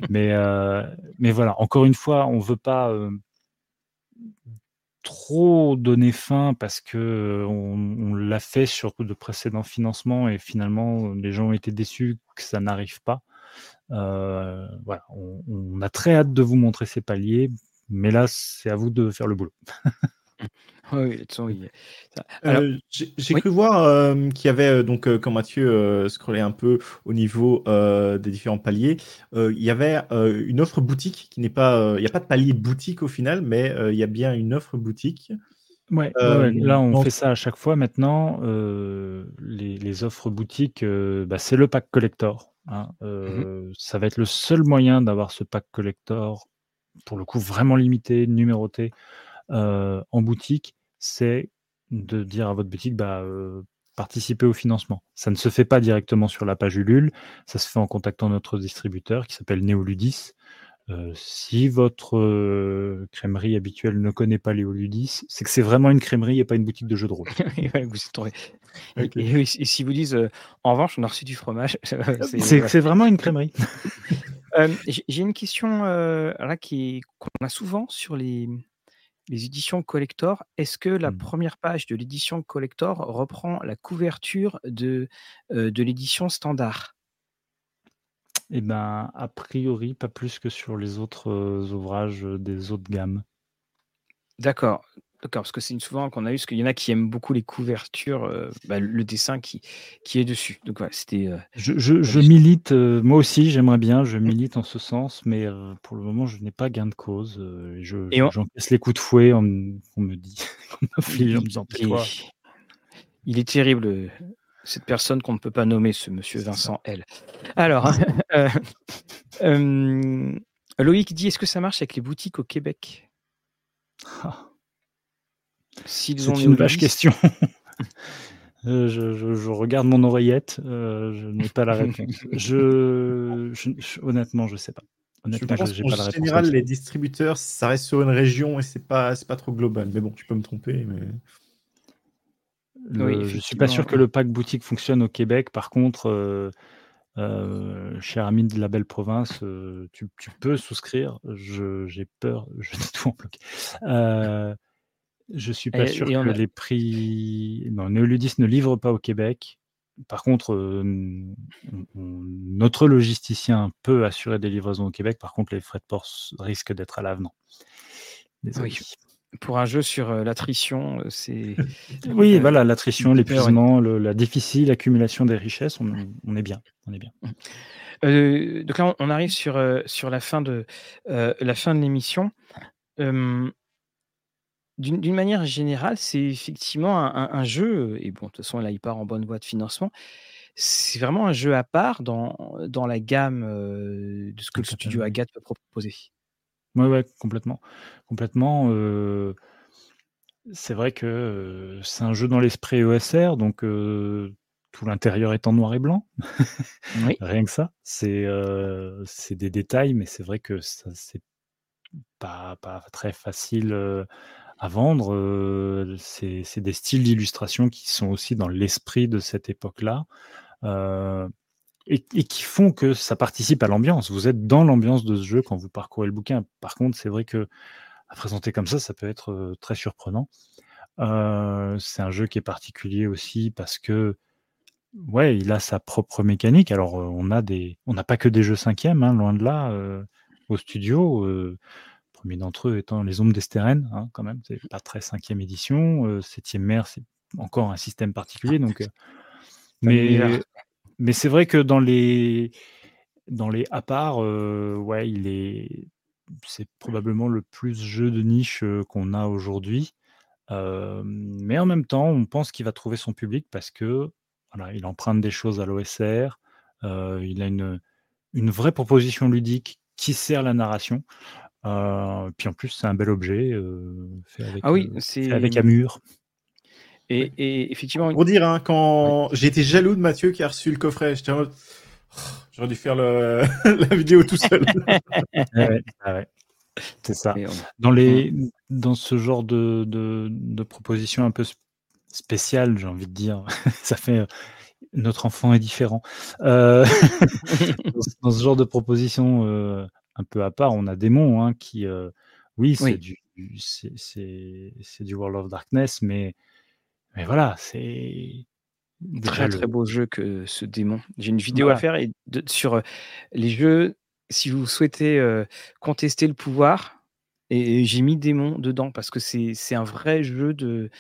Mais heu, mais voilà, encore une fois, on veut pas, hem trop donner fin parce que, on l'a fait sur de précédents financements et finalement, les gens ont été déçus que ça n'arrive pas. Voilà, on a très hâte de vous montrer ces paliers, mais là, c'est à vous de faire le boulot. Oui, oui, de toute façon, oui, ça alors Heu, j'ai j'ai oui? cru voir, qu'il y avait, donc quand Mathieu, scrollait un peu au niveau, des différents paliers, il y avait, une offre boutique qui n'est pas, il y a pas de palier boutique au final, mais il y a bien une offre boutique. Ouais, ouais, ouais, Hem, là, on donc fait ça à chaque fois maintenant. Les les offres boutiques, bah, c'est le pack collector, hein. Mmh ça va être le seul moyen d'avoir ce pack collector, pour le coup, vraiment limité, numéroté, heu, en boutique. C'est de dire à votre boutique: «Bah, heu, participez au financement». Ça ne se fait pas directement sur la page Ulule, ça se fait en contactant notre distributeur qui s'appelle Néoludis. Heu, si votre, crèmerie habituelle ne connaît pas Néoludis, c'est que c'est vraiment une crèmerie et pas une boutique de jeux de rôle. Ouais, vous et et et s'ils vous disent, «En revanche, on a reçu du fromage», c'est vraiment une crèmerie. J'ai une question, là qu'on a souvent sur les, les éditions collector. Est-ce que la Mmh. 1re page de l'édition collector reprend la couverture de, de l'édition standard? Et ben, a priori, pas plus que sur les autres, ouvrages, des autres gammes. D'accord. D'accord, parce que c'est souvent qu'on a eu, parce qu'il y en a qui aiment beaucoup les couvertures, euh, bah, le dessin qui, qui est dessus. Donc voilà, c'était. euh, Je, je- je milite, euh, moi aussi, j'aimerais bien, je milite en ce sens, mais pour le moment, je n'ai pas gain de cause. je, Et on- j'encaisse les coups de fouet, on, me- on me dit, on m'afflige en me disant il, est, il est terrible, cette personne qu'on ne peut pas nommer, ce monsieur ça. Vincent L. Alors, hein, Loïc dit est-ce que ça marche avec les boutiques au Québec? Ah, S'ils ont une vache question. Euh, je, je- je regarde mon oreillette, euh, je n'ai pas la réponse. Je, je- je- honnêtement, je sais pas. Je Honnêtement, pense je qu'en pas la réponse. général, les distributeurs, ça reste sur une région et c'est pas, c'est pas trop global. Mais bon, tu peux me tromper. Mais... Le- Oui, je suis pas sûr que le pack boutique fonctionne au Québec. Par contre, euh, euh, cher ami de la belle province, euh, tu, tu peux souscrire. Je- J'ai peur, je vais tout en bloquer. Je suis pas Et- sûr et que a- les prix. Non, Neoludis ne livre pas au Québec. Par contre, euh, on- on- notre logisticien peut assurer des livraisons au Québec. Par contre, les frais de port risquent d'être à l'avenant. Oui. Pour un jeu sur l'attrition, c'est. Oui, voilà, l'attrition, l'épuisement, le- la difficile accumulation des richesses, on, on est bien, on est bien. Euh, donc là, on, arrive sur, sur la fin de, euh, la fin de l'émission. Euh, D'une d'une manière générale, c'est effectivement un, un- un jeu, et bon, de toute façon, là, il part en bonne voie de financement. C'est vraiment un jeu à part dans, dans la gamme euh, de ce que le studio Complètement. Agathe peut proposer. Ouais, ouais, complètement, complètement. euh, c'est vrai que euh, c'est un jeu dans l'esprit ESR, donc tout l'intérieur est en noir et blanc. Oui. Rien que ça, c'est c'est des détails, mais c'est vrai que ça c'est pas, pas très facile à vendre. c'est des styles d'illustration qui sont aussi dans l'esprit de cette époque-là. et, qui font que ça participe à l'ambiance. Vous êtes dans l'ambiance de ce jeu quand vous parcourez le bouquin. Par contre, c'est vrai que à présenter comme ça, ça peut être très surprenant. C'est un jeu qui est particulier aussi parce que ouais, il a sa propre mécanique. Alors, on a des, on n'a pas que des jeux cinquièmes, hein, loin de là, au studio. Premier d'entre eux étant les Ombres d'Estérène, hein, quand même. C'est pas très cinquième édition. Euh, septième mer, c'est encore un système particulier. Donc, euh, mais mais c'est vrai que dans les dans les à part, euh, ouais, il est c'est probablement le plus jeu de niche euh, qu'on a aujourd'hui. Euh, mais en même temps, on pense qu'il va trouver son public parce que voilà, il emprunte des choses à l'OSR. euh, il a une, une vraie proposition ludique qui sert la narration. Euh, puis en plus, c'est un bel objet euh, fait avec, Ah oui, euh, c'est. avec Amur. Et, et effectivement, Pour dire, hein, quand j'ai été jaloux de Mathieu qui a reçu le coffret, j'étais en mode, Oh, j'aurais dû faire le... la vidéo tout seul. Ouais, ouais. C'est ça. on- Dans, les, dans ce genre de, de, de propositions un peu sp- spéciales, j'ai envie de dire, ça fait notre enfant est différent. Euh, dans, ce- genre de propositions euh, un peu à part, on a Démon hein, qui, euh, oui, c'est Oui. du, c'est- du World of Darkness, mais, mais voilà, c'est très le- très beau jeu que ce démon. J'ai une vidéo Voilà. à faire et de- sur euh, les jeux. Si vous souhaitez euh, contester le pouvoir, et, et j'ai mis démon dedans parce que c'est c'est un vrai jeu de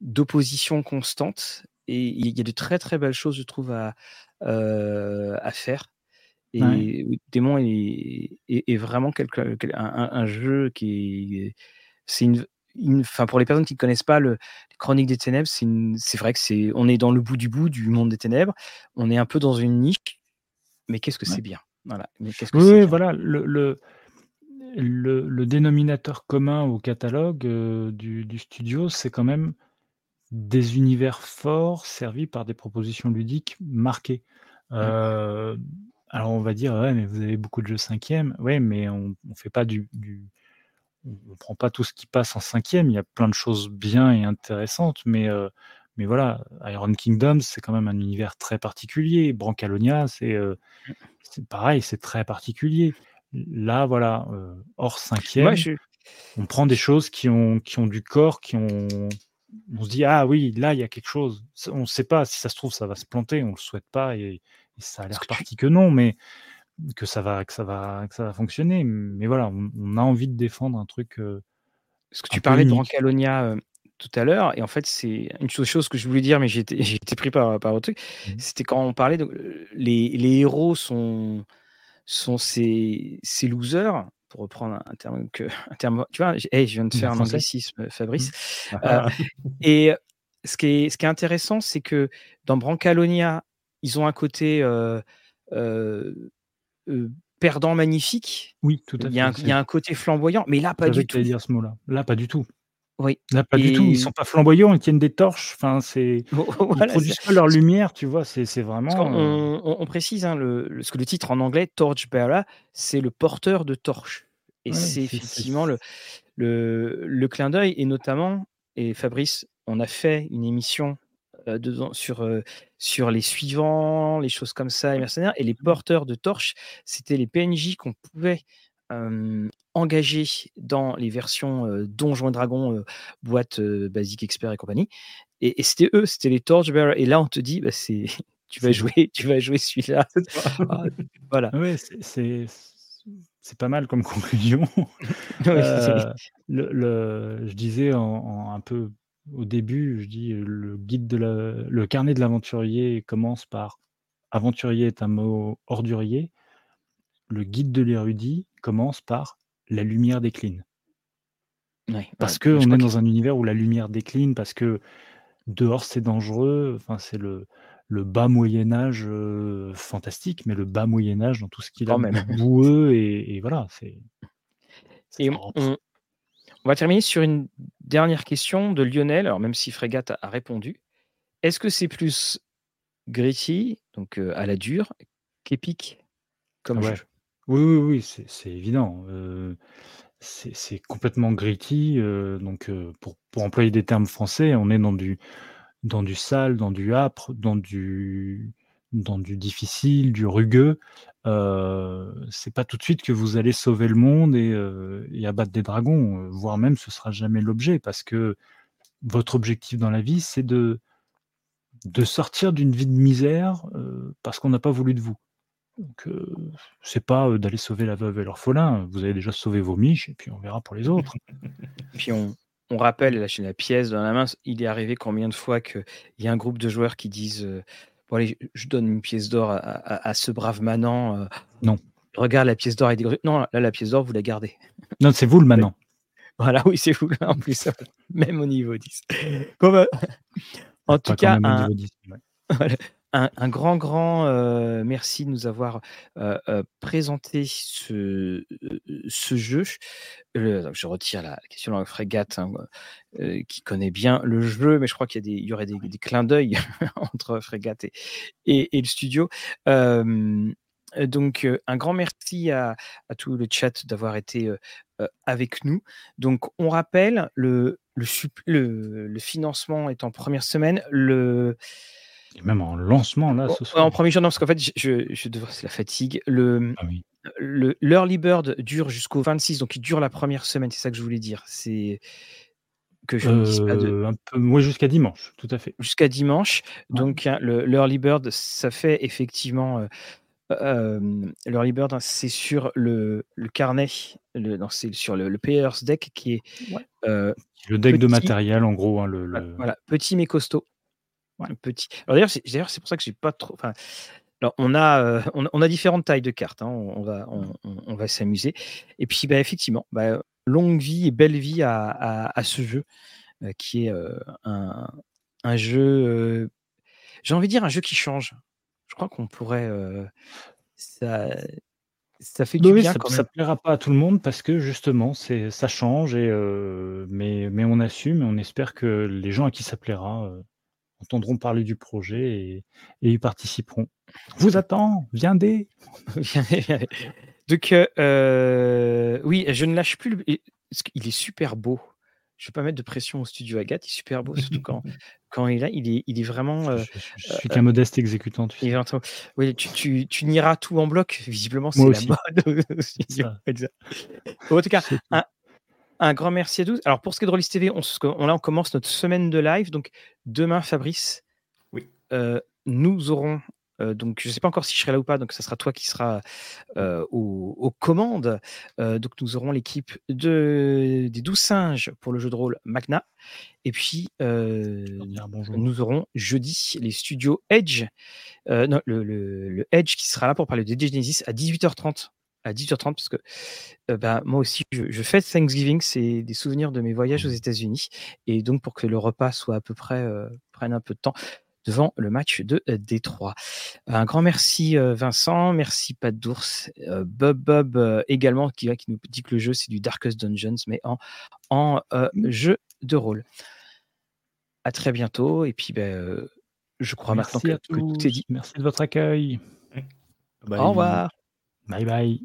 d'opposition constante et il y a de très très belles choses je trouve à euh, à faire. Et Ouais. démon est, est, est vraiment quelque, quel- un, jeu qui est c'est une une- enfin pour les personnes qui ne connaissent pas le les Chroniques des Ténèbres, c'est vrai que c'est on est dans le bout du bout du monde des ténèbres. On est un peu dans une niche, mais qu'est-ce que Ouais. c'est bien? Voilà. Mais qu'est-ce que Oui, bien? voilà, le, le, le, le dénominateur commun au catalogue euh, du, du studio, c'est quand même des univers forts servis par des propositions ludiques marquées. Euh, alors on va dire, ouais, mais vous avez beaucoup de jeux cinquième. Ouais, mais on ne fait pas du, du- on prend pas tout ce qui passe en cinquième. Il y a plein de choses bien et intéressantes, mais euh, mais voilà, Iron Kingdom, c'est quand même un univers très particulier. Brancalonia, c'est euh, pareil, c'est très particulier. Là, voilà, euh, hors cinquième, je, on prend des choses qui ont, qui ont du corps, qui ont. On se dit, ah oui, là, il y a quelque chose. On ne sait pas, si ça se trouve, ça va se planter, on ne le souhaite pas, et, et ça a l'air parti que non, mais que ça va, que ça va, que ça va fonctionner. Mais voilà, on, on a envie de défendre un truc euh, Parce que tu parlais de. Brancalonia euh, tout à l'heure, et en fait, c'est une chose, que je voulais dire, mais j'ai été, pris par, par autre truc. Mhm. C'était quand on parlait de euh, les, les héros sont, sont ces, ces losers, pour reprendre un terme que un terme. Tu vois, hey, je viens de En faire un anglicisme, Fabrice. Ah, Et ce qui est, ce qui est intéressant, c'est que dans Brancalonia, ils ont un côté perdant magnifique. Oui, tout à Il fait. y, a un, il y a un côté flamboyant, mais là, pas du tout. dire ce mot-là. Là, pas du tout. Oui. Là, pas du tout. Ils sont pas flamboyants, ils tiennent des torches. Enfin, c'est. Ils produisent pas leur lumière, tu vois. C'est vraiment. on, on précise, hein, le, le- ce que le titre en anglais, Torchbearer, c'est le porteur de torche. Et Ouais, c'est effectivement le, le, le clin d'œil. Et notamment, et Fabrice, on a fait une émission dedans, sur, euh, sur les suivants, les choses comme ça, les mercenaires. Et les porteurs de torches, c'était les PNJ qu'on pouvait euh, engager dans les versions euh, Donjons et Dragons, euh, boîte euh, basique expert et compagnie. Et, et c'était eux, c'était les Torchbearers. Et là, on te dit, bah, c'est. Tu vas jouer, tu vas jouer celui-là. Ah, voilà. Ouais, c'est- pas mal comme conclusion. Euh, le, le- je disais en, en un peu au début, je dis le guide de la, le carnet de l'aventurier commence par aventurier est un mot ordurier. Le guide de l'érudit commence par la lumière décline. ouais, Parce ouais, que on est que- dans un univers où la lumière décline, parce que dehors c'est dangereux. Enfin, c'est le, le bas Moyen Âge euh, fantastique, mais le bas Moyen Âge dans tout ce qu'il a même. boueux et, et voilà. C'est Et on, on va terminer sur une dernière question de Lionel. Alors, même si Frégate a, répondu, est-ce que c'est plus gritty, donc euh, à la dure, qu'épique comme Ah ouais. jeu? Oui, oui, oui, c'est évident. Euh, c'est complètement gritty. euh, donc, pour, pour employer des termes français, on est dans du, dans du sale, dans du âpre, dans du, dans du difficile, du rugueux. Euh, c'est pas tout de suite que vous allez sauver le monde et, euh, abattre des dragons, euh, voire même ce sera jamais l'objet, parce que votre objectif dans la vie, c'est de, de sortir d'une vie de misère parce qu'on n'a pas voulu de vous. Donc, c'est pas d'aller sauver la veuve et l'orphelin. Vous avez déjà sauvé vos miches et puis on verra pour les autres. Puis on, on rappelle, là j'ai la pièce dans la main, il est arrivé combien de fois qu'il y a un groupe de joueurs qui disent Bon, allez, je- donne une pièce d'or à, à- à ce brave manant. euh, Non. Regarde la pièce d'or. il dit, Non, là, la pièce d'or, vous la gardez. Non, c'est vous le manant. Voilà, oui, c'est vous, là, en plus. Même au niveau 10. Bon, bah, en tout cas, un, niveau 10, ouais. Voilà. Un, un grand, grand euh, merci de nous avoir euh, euh, présenté ce, ce jeu. Le- je retire la, question de la frégate hein, qui connaît bien le jeu, mais je crois qu'il y, a des- il y aurait des, des clins d'œil entre frégate et, et- et le studio. Donc, un grand merci à, à tout le chat d'avoir été avec nous. Donc, on rappelle, le, le, sup- le, le financement est en première semaine. Le, Et même en lancement, là, ce soir. en premier jour, non, parce qu'en fait, je, je, c'est la fatigue. Le, Ah oui. le, l'early bird dure jusqu'au 26, donc il dure la première semaine, c'est ça que je voulais dire. C'est que je ne dise pas de. Euh, un peu, ouais, jusqu'à dimanche, tout à fait. Jusqu'à dimanche. Ouais. Donc, hein, le, l'early bird, ça fait effectivement. euh, euh, l'early bird, hein, c'est sur le, le carnet, le, non, c'est sur le, le player's deck qui est Ouais. euh, Le deck de matériel, en gros. hein, le, voilà, petit mais costaud. Ouais. Petit. Alors d'ailleurs, c'est, pour ça que j'ai pas trop. Enfin, alors on a, euh, on, a- on a différentes tailles de cartes. hein, on, on va, on, va s'amuser. Et puis, bah, effectivement, bah, longue vie et belle vie à, à- à ce jeu euh, qui est euh, un, un jeu. j'ai envie de dire un jeu qui change. Je crois qu'on pourrait. ça, ça fait du Oui, bien ça, quand ça plaira pas à tout le monde parce que justement, c'est ça change et mais mais on assume et on espère que les gens à qui ça plaira entendront parler du projet et, et y participeront. On Vous attend, viendez. Donc, euh, euh, oui, je ne lâche plus. Le... qu'il est super beau. Je ne vais pas mettre de pression au studio Agathe. Il est super beau, surtout quand, quand il est là. Il est, il est vraiment. euh, je, je- je suis qu'un modeste exécutant. Tu il sais. Oui, tu, tu, tu nieras tout en bloc. Visiblement, c'est la mode. En tout cas, un, un grand merci à tous. Alors, pour ce qui est de Rollis TV, on, là, on commence notre semaine de live. Donc, demain, Fabrice, Oui. euh, nous aurons Euh, donc, je ne sais pas encore si je serai là ou pas. Donc, ça sera toi qui sera euh, aux, aux commandes. Euh, donc, nous aurons l'équipe de, des 12 singes pour le jeu de rôle Magna. Et puis, euh, nous aurons jeudi les studios Edge. euh, non, le, le- le Edge qui sera là pour parler de Genesis à 18h30. À 18h30, parce que euh, bah, moi aussi, je, je fête Thanksgiving, c'est des souvenirs de mes voyages aux États-Unis. Et donc, pour que le repas soit à peu près, euh, prenne un peu de temps devant le match de euh, Détroit. Un grand merci, Vincent. Merci, Pat d'ours. Bob Bob également, qui, qui nous dit que le jeu, c'est du Darkest Dungeons, mais en, en euh, jeu de rôle. À très bientôt. Et puis, ben, je crois Merci maintenant que, que tout est dit. Merci de votre accueil. Bye. Au revoir. バイバイ。